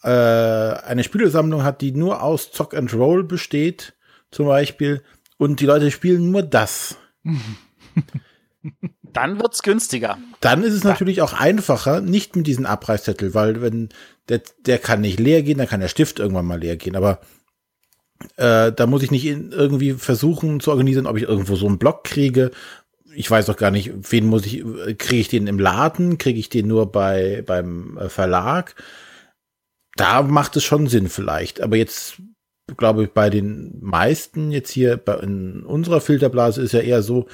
äh, eine Spielesammlung hat, die nur aus Zock and Roll besteht, zum Beispiel, und die Leute spielen nur das *laughs* Dann wird's günstiger. Dann ist es natürlich auch einfacher, nicht mit diesem Abreißzettel, weil wenn der, der kann nicht leer gehen, dann kann der Stift irgendwann mal leer gehen. Aber äh, da muss ich nicht irgendwie versuchen zu organisieren, ob ich irgendwo so einen Block kriege. Ich weiß auch gar nicht, wen muss ich, kriege ich den im Laden, kriege ich den nur bei beim äh, Verlag? Da macht es schon Sinn vielleicht. Aber jetzt glaube ich, bei den meisten jetzt hier bei, in unserer Filterblase ist ja eher so,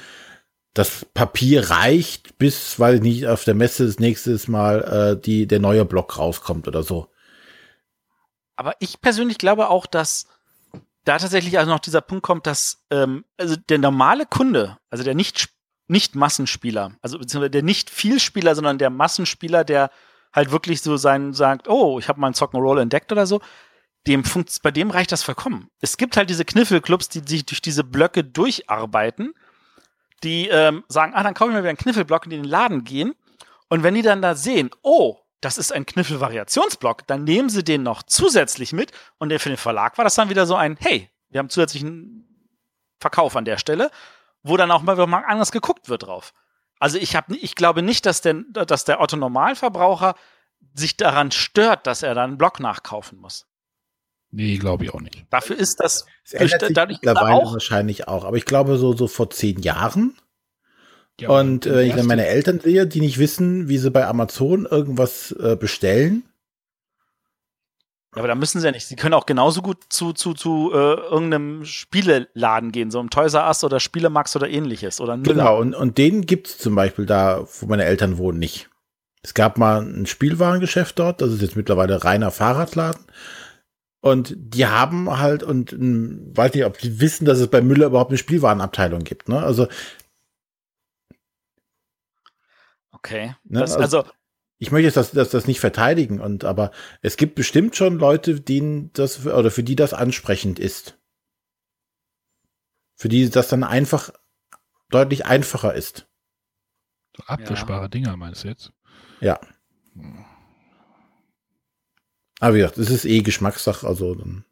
das Papier reicht, bis, weil ich nicht, auf der Messe das nächste Mal äh, die, der neue Block rauskommt oder so. Aber ich persönlich glaube auch, dass da tatsächlich also noch dieser Punkt kommt, dass ähm, also der normale Kunde, also der nicht, nicht Massenspieler, also beziehungsweise der nicht Vielspieler, sondern der Massenspieler, der halt wirklich so sein sagt, oh, ich habe mal einen Zocken entdeckt oder so, dem funkt, bei dem reicht das vollkommen. Es gibt halt diese Kniffelclubs, die sich durch diese Blöcke durcharbeiten, die ähm, sagen, ah, dann kaufe ich mir wieder einen Kniffelblock und in den Laden gehen. Und wenn die dann da sehen, oh, das ist ein Kniffel-Variationsblock, dann nehmen sie den noch zusätzlich mit und der für den Verlag war das dann wieder so ein, hey, wir haben zusätzlichen Verkauf an der Stelle, wo dann auch mal, mal anders geguckt wird drauf. Also ich habe, ich glaube nicht, dass der, dass der Otto Normalverbraucher sich daran stört, dass er da einen Block nachkaufen muss. Nee, glaube ich auch nicht. Dafür ist das, das ändert sich dadurch mittlerweile auch. wahrscheinlich auch. Aber ich glaube, so, so vor zehn Jahren. Ja, und äh, wenn ich dann meine Eltern sehe, die nicht wissen, wie sie bei Amazon irgendwas äh, bestellen, Ja, aber da müssen sie ja nicht. Sie können auch genauso gut zu, zu, zu äh, irgendeinem Spieleladen gehen, so einem Toys R Us oder Spielemax oder ähnliches. Oder Müller. Genau, und, und den gibt's zum Beispiel da, wo meine Eltern wohnen, nicht. Es gab mal ein Spielwarengeschäft dort, das ist jetzt mittlerweile reiner Fahrradladen. Und die haben halt, und hm, weiß nicht, ob die wissen, dass es bei Müller überhaupt eine Spielwarenabteilung gibt. Ne? Also Okay. Ne? Das, also, also, ich möchte jetzt das, das, das nicht verteidigen, und aber es gibt bestimmt schon Leute, denen das oder für die das ansprechend ist. Für die das dann einfach deutlich einfacher ist. So abwischbare ja. Dinger meinst du jetzt? Ja. Aber wie gesagt, es ist eh Geschmackssache, also dann.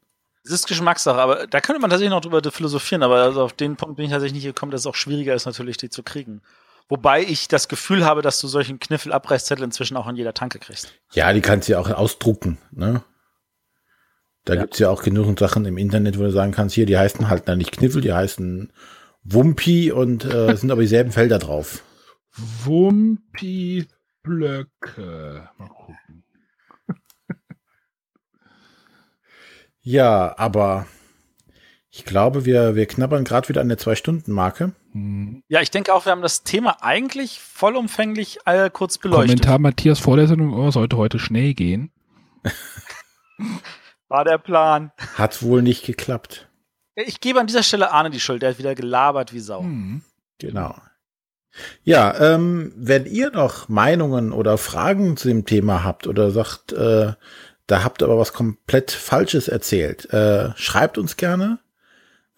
Es ist Geschmackssache, aber da könnte man tatsächlich noch drüber philosophieren, aber also auf den Punkt bin ich tatsächlich nicht gekommen, dass es auch schwieriger ist, natürlich die zu kriegen. Wobei ich das Gefühl habe, dass du solchen Kniffel-Abreißzettel inzwischen auch an jeder Tanke kriegst. Ja, die kannst du ja auch ausdrucken, ne? Da ja. gibt's ja auch genug Sachen im Internet, wo du sagen kannst, hier, die heißen halt dann nicht Kniffel, die heißen Wumpi und äh, sind aber dieselben Felder drauf. Wumpi-Blöcke. Mal gucken. Ja, aber ich glaube, wir, wir knabbern gerade wieder an der Zwei-Stunden-Marke. Ja, ich denke auch, wir haben das Thema eigentlich vollumfänglich äh, kurz beleuchtet. Kommentar Matthias vor der Sendung, oh, sollte heute schnell gehen. *laughs* War der Plan. Hat wohl nicht geklappt. Ich gebe an dieser Stelle Arne die Schuld, der hat wieder gelabert wie Sau. Mhm. Genau. Ja, ähm, wenn ihr noch Meinungen oder Fragen zu dem Thema habt oder sagt, äh, da habt ihr aber was komplett Falsches erzählt, äh, schreibt uns gerne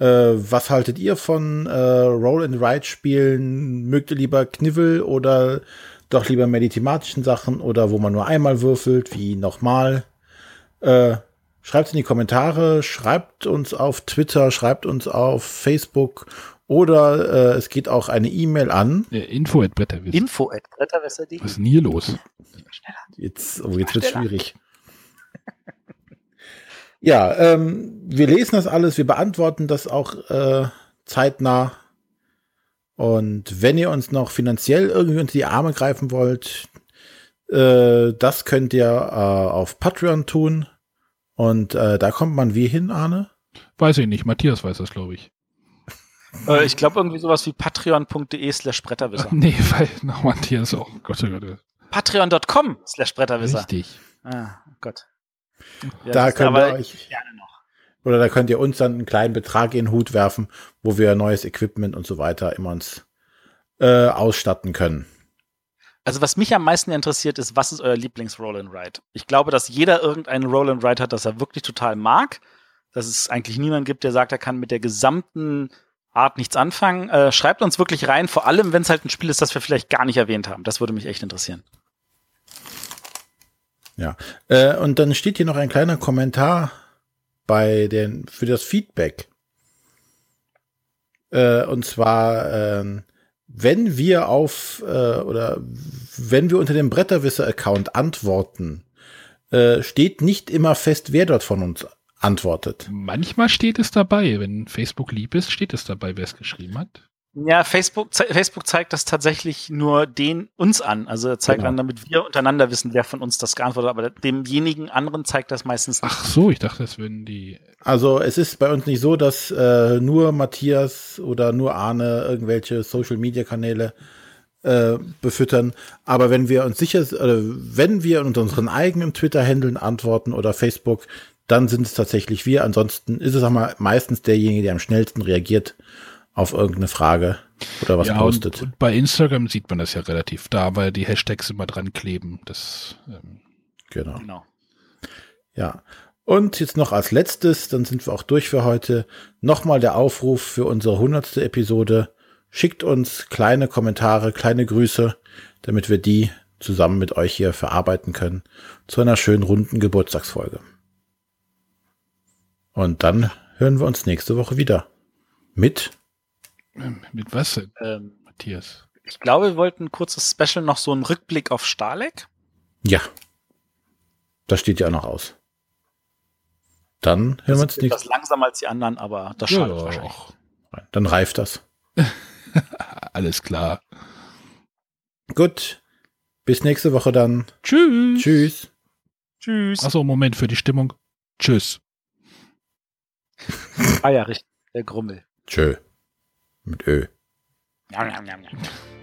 äh, was haltet ihr von äh, Roll and Ride Spielen? Mögt ihr lieber Knivel oder doch lieber mehr die thematischen Sachen oder wo man nur einmal würfelt, wie nochmal? Äh, schreibt in die Kommentare, schreibt uns auf Twitter, schreibt uns auf Facebook oder äh, es geht auch eine E-Mail an. Ja, info at Bretterwisser. Info at Bretterwisser.de. Was ist denn hier los? Jetzt, oh, jetzt wird schwierig. *laughs* Ja, ähm, wir lesen das alles, wir beantworten das auch äh, zeitnah. Und wenn ihr uns noch finanziell irgendwie unter die Arme greifen wollt, äh, das könnt ihr äh, auf Patreon tun. Und äh, da kommt man wie hin, Arne? Weiß ich nicht, Matthias weiß das, glaube ich. Äh, ich glaube irgendwie sowas wie patreon.de slash Bretterwisser. *laughs* Nee, weil noch Matthias auch. Gott, oh Gott. Patreon.com slash Bretterwisser. Richtig. Ah, Gott. Ja, da könnt ihr euch oder da könnt ihr uns dann einen kleinen Betrag in den Hut werfen, wo wir neues Equipment und so weiter immer uns äh, ausstatten können. Also was mich am meisten interessiert ist, was ist euer Lieblings-Roll and Ride? Ich glaube, dass jeder irgendeinen Roll and Ride hat, das er wirklich total mag. Dass es eigentlich niemanden gibt, der sagt, er kann mit der gesamten Art nichts anfangen. Äh, schreibt uns wirklich rein, vor allem wenn es halt ein Spiel ist, das wir vielleicht gar nicht erwähnt haben. Das würde mich echt interessieren. Ja, äh, und dann steht hier noch ein kleiner Kommentar bei den für das Feedback. Äh, und zwar, äh, wenn wir auf äh, oder wenn wir unter dem Bretterwisser-Account antworten, äh, steht nicht immer fest, wer dort von uns antwortet. Manchmal steht es dabei. Wenn Facebook lieb ist, steht es dabei, wer es geschrieben hat. Ja, Facebook, Facebook zeigt das tatsächlich nur den uns an. Also er zeigt genau. dann, damit wir untereinander wissen, wer von uns das geantwortet hat. Aber demjenigen anderen zeigt das meistens nicht. Ach so, ich dachte, das würden die. Also es ist bei uns nicht so, dass äh, nur Matthias oder nur Arne irgendwelche Social Media Kanäle äh, befüttern. Aber wenn wir uns sicher, oder wenn wir in unseren eigenen Twitter-Händeln antworten oder Facebook, dann sind es tatsächlich wir. Ansonsten ist es auch mal meistens derjenige, der am schnellsten reagiert auf irgendeine Frage oder was ja, postet. Und, und, bei Instagram sieht man das ja relativ da, weil die Hashtags immer dran kleben. Das, ähm genau. genau. Ja. Und jetzt noch als letztes, dann sind wir auch durch für heute, nochmal der Aufruf für unsere hundertste Episode. Schickt uns kleine Kommentare, kleine Grüße, damit wir die zusammen mit euch hier verarbeiten können zu einer schönen runden Geburtstagsfolge. Und dann hören wir uns nächste Woche wieder mit mit was denn, ähm, Matthias? Ich glaube, wir wollten ein kurzes Special noch so einen Rückblick auf Starleck. Ja. Das steht ja auch noch aus. Dann hören wir uns nicht. Das langsamer als die anderen, aber das schadet ja, wahrscheinlich. Auch. Dann reift das. *laughs* Alles klar. Gut. Bis nächste Woche dann. Tschüss. Tschüss. Tschüss. Achso, Moment für die Stimmung. Tschüss. Ah ja, richtig. Der Grummel. Tschö. Mit Ö. Njam, njam, njam.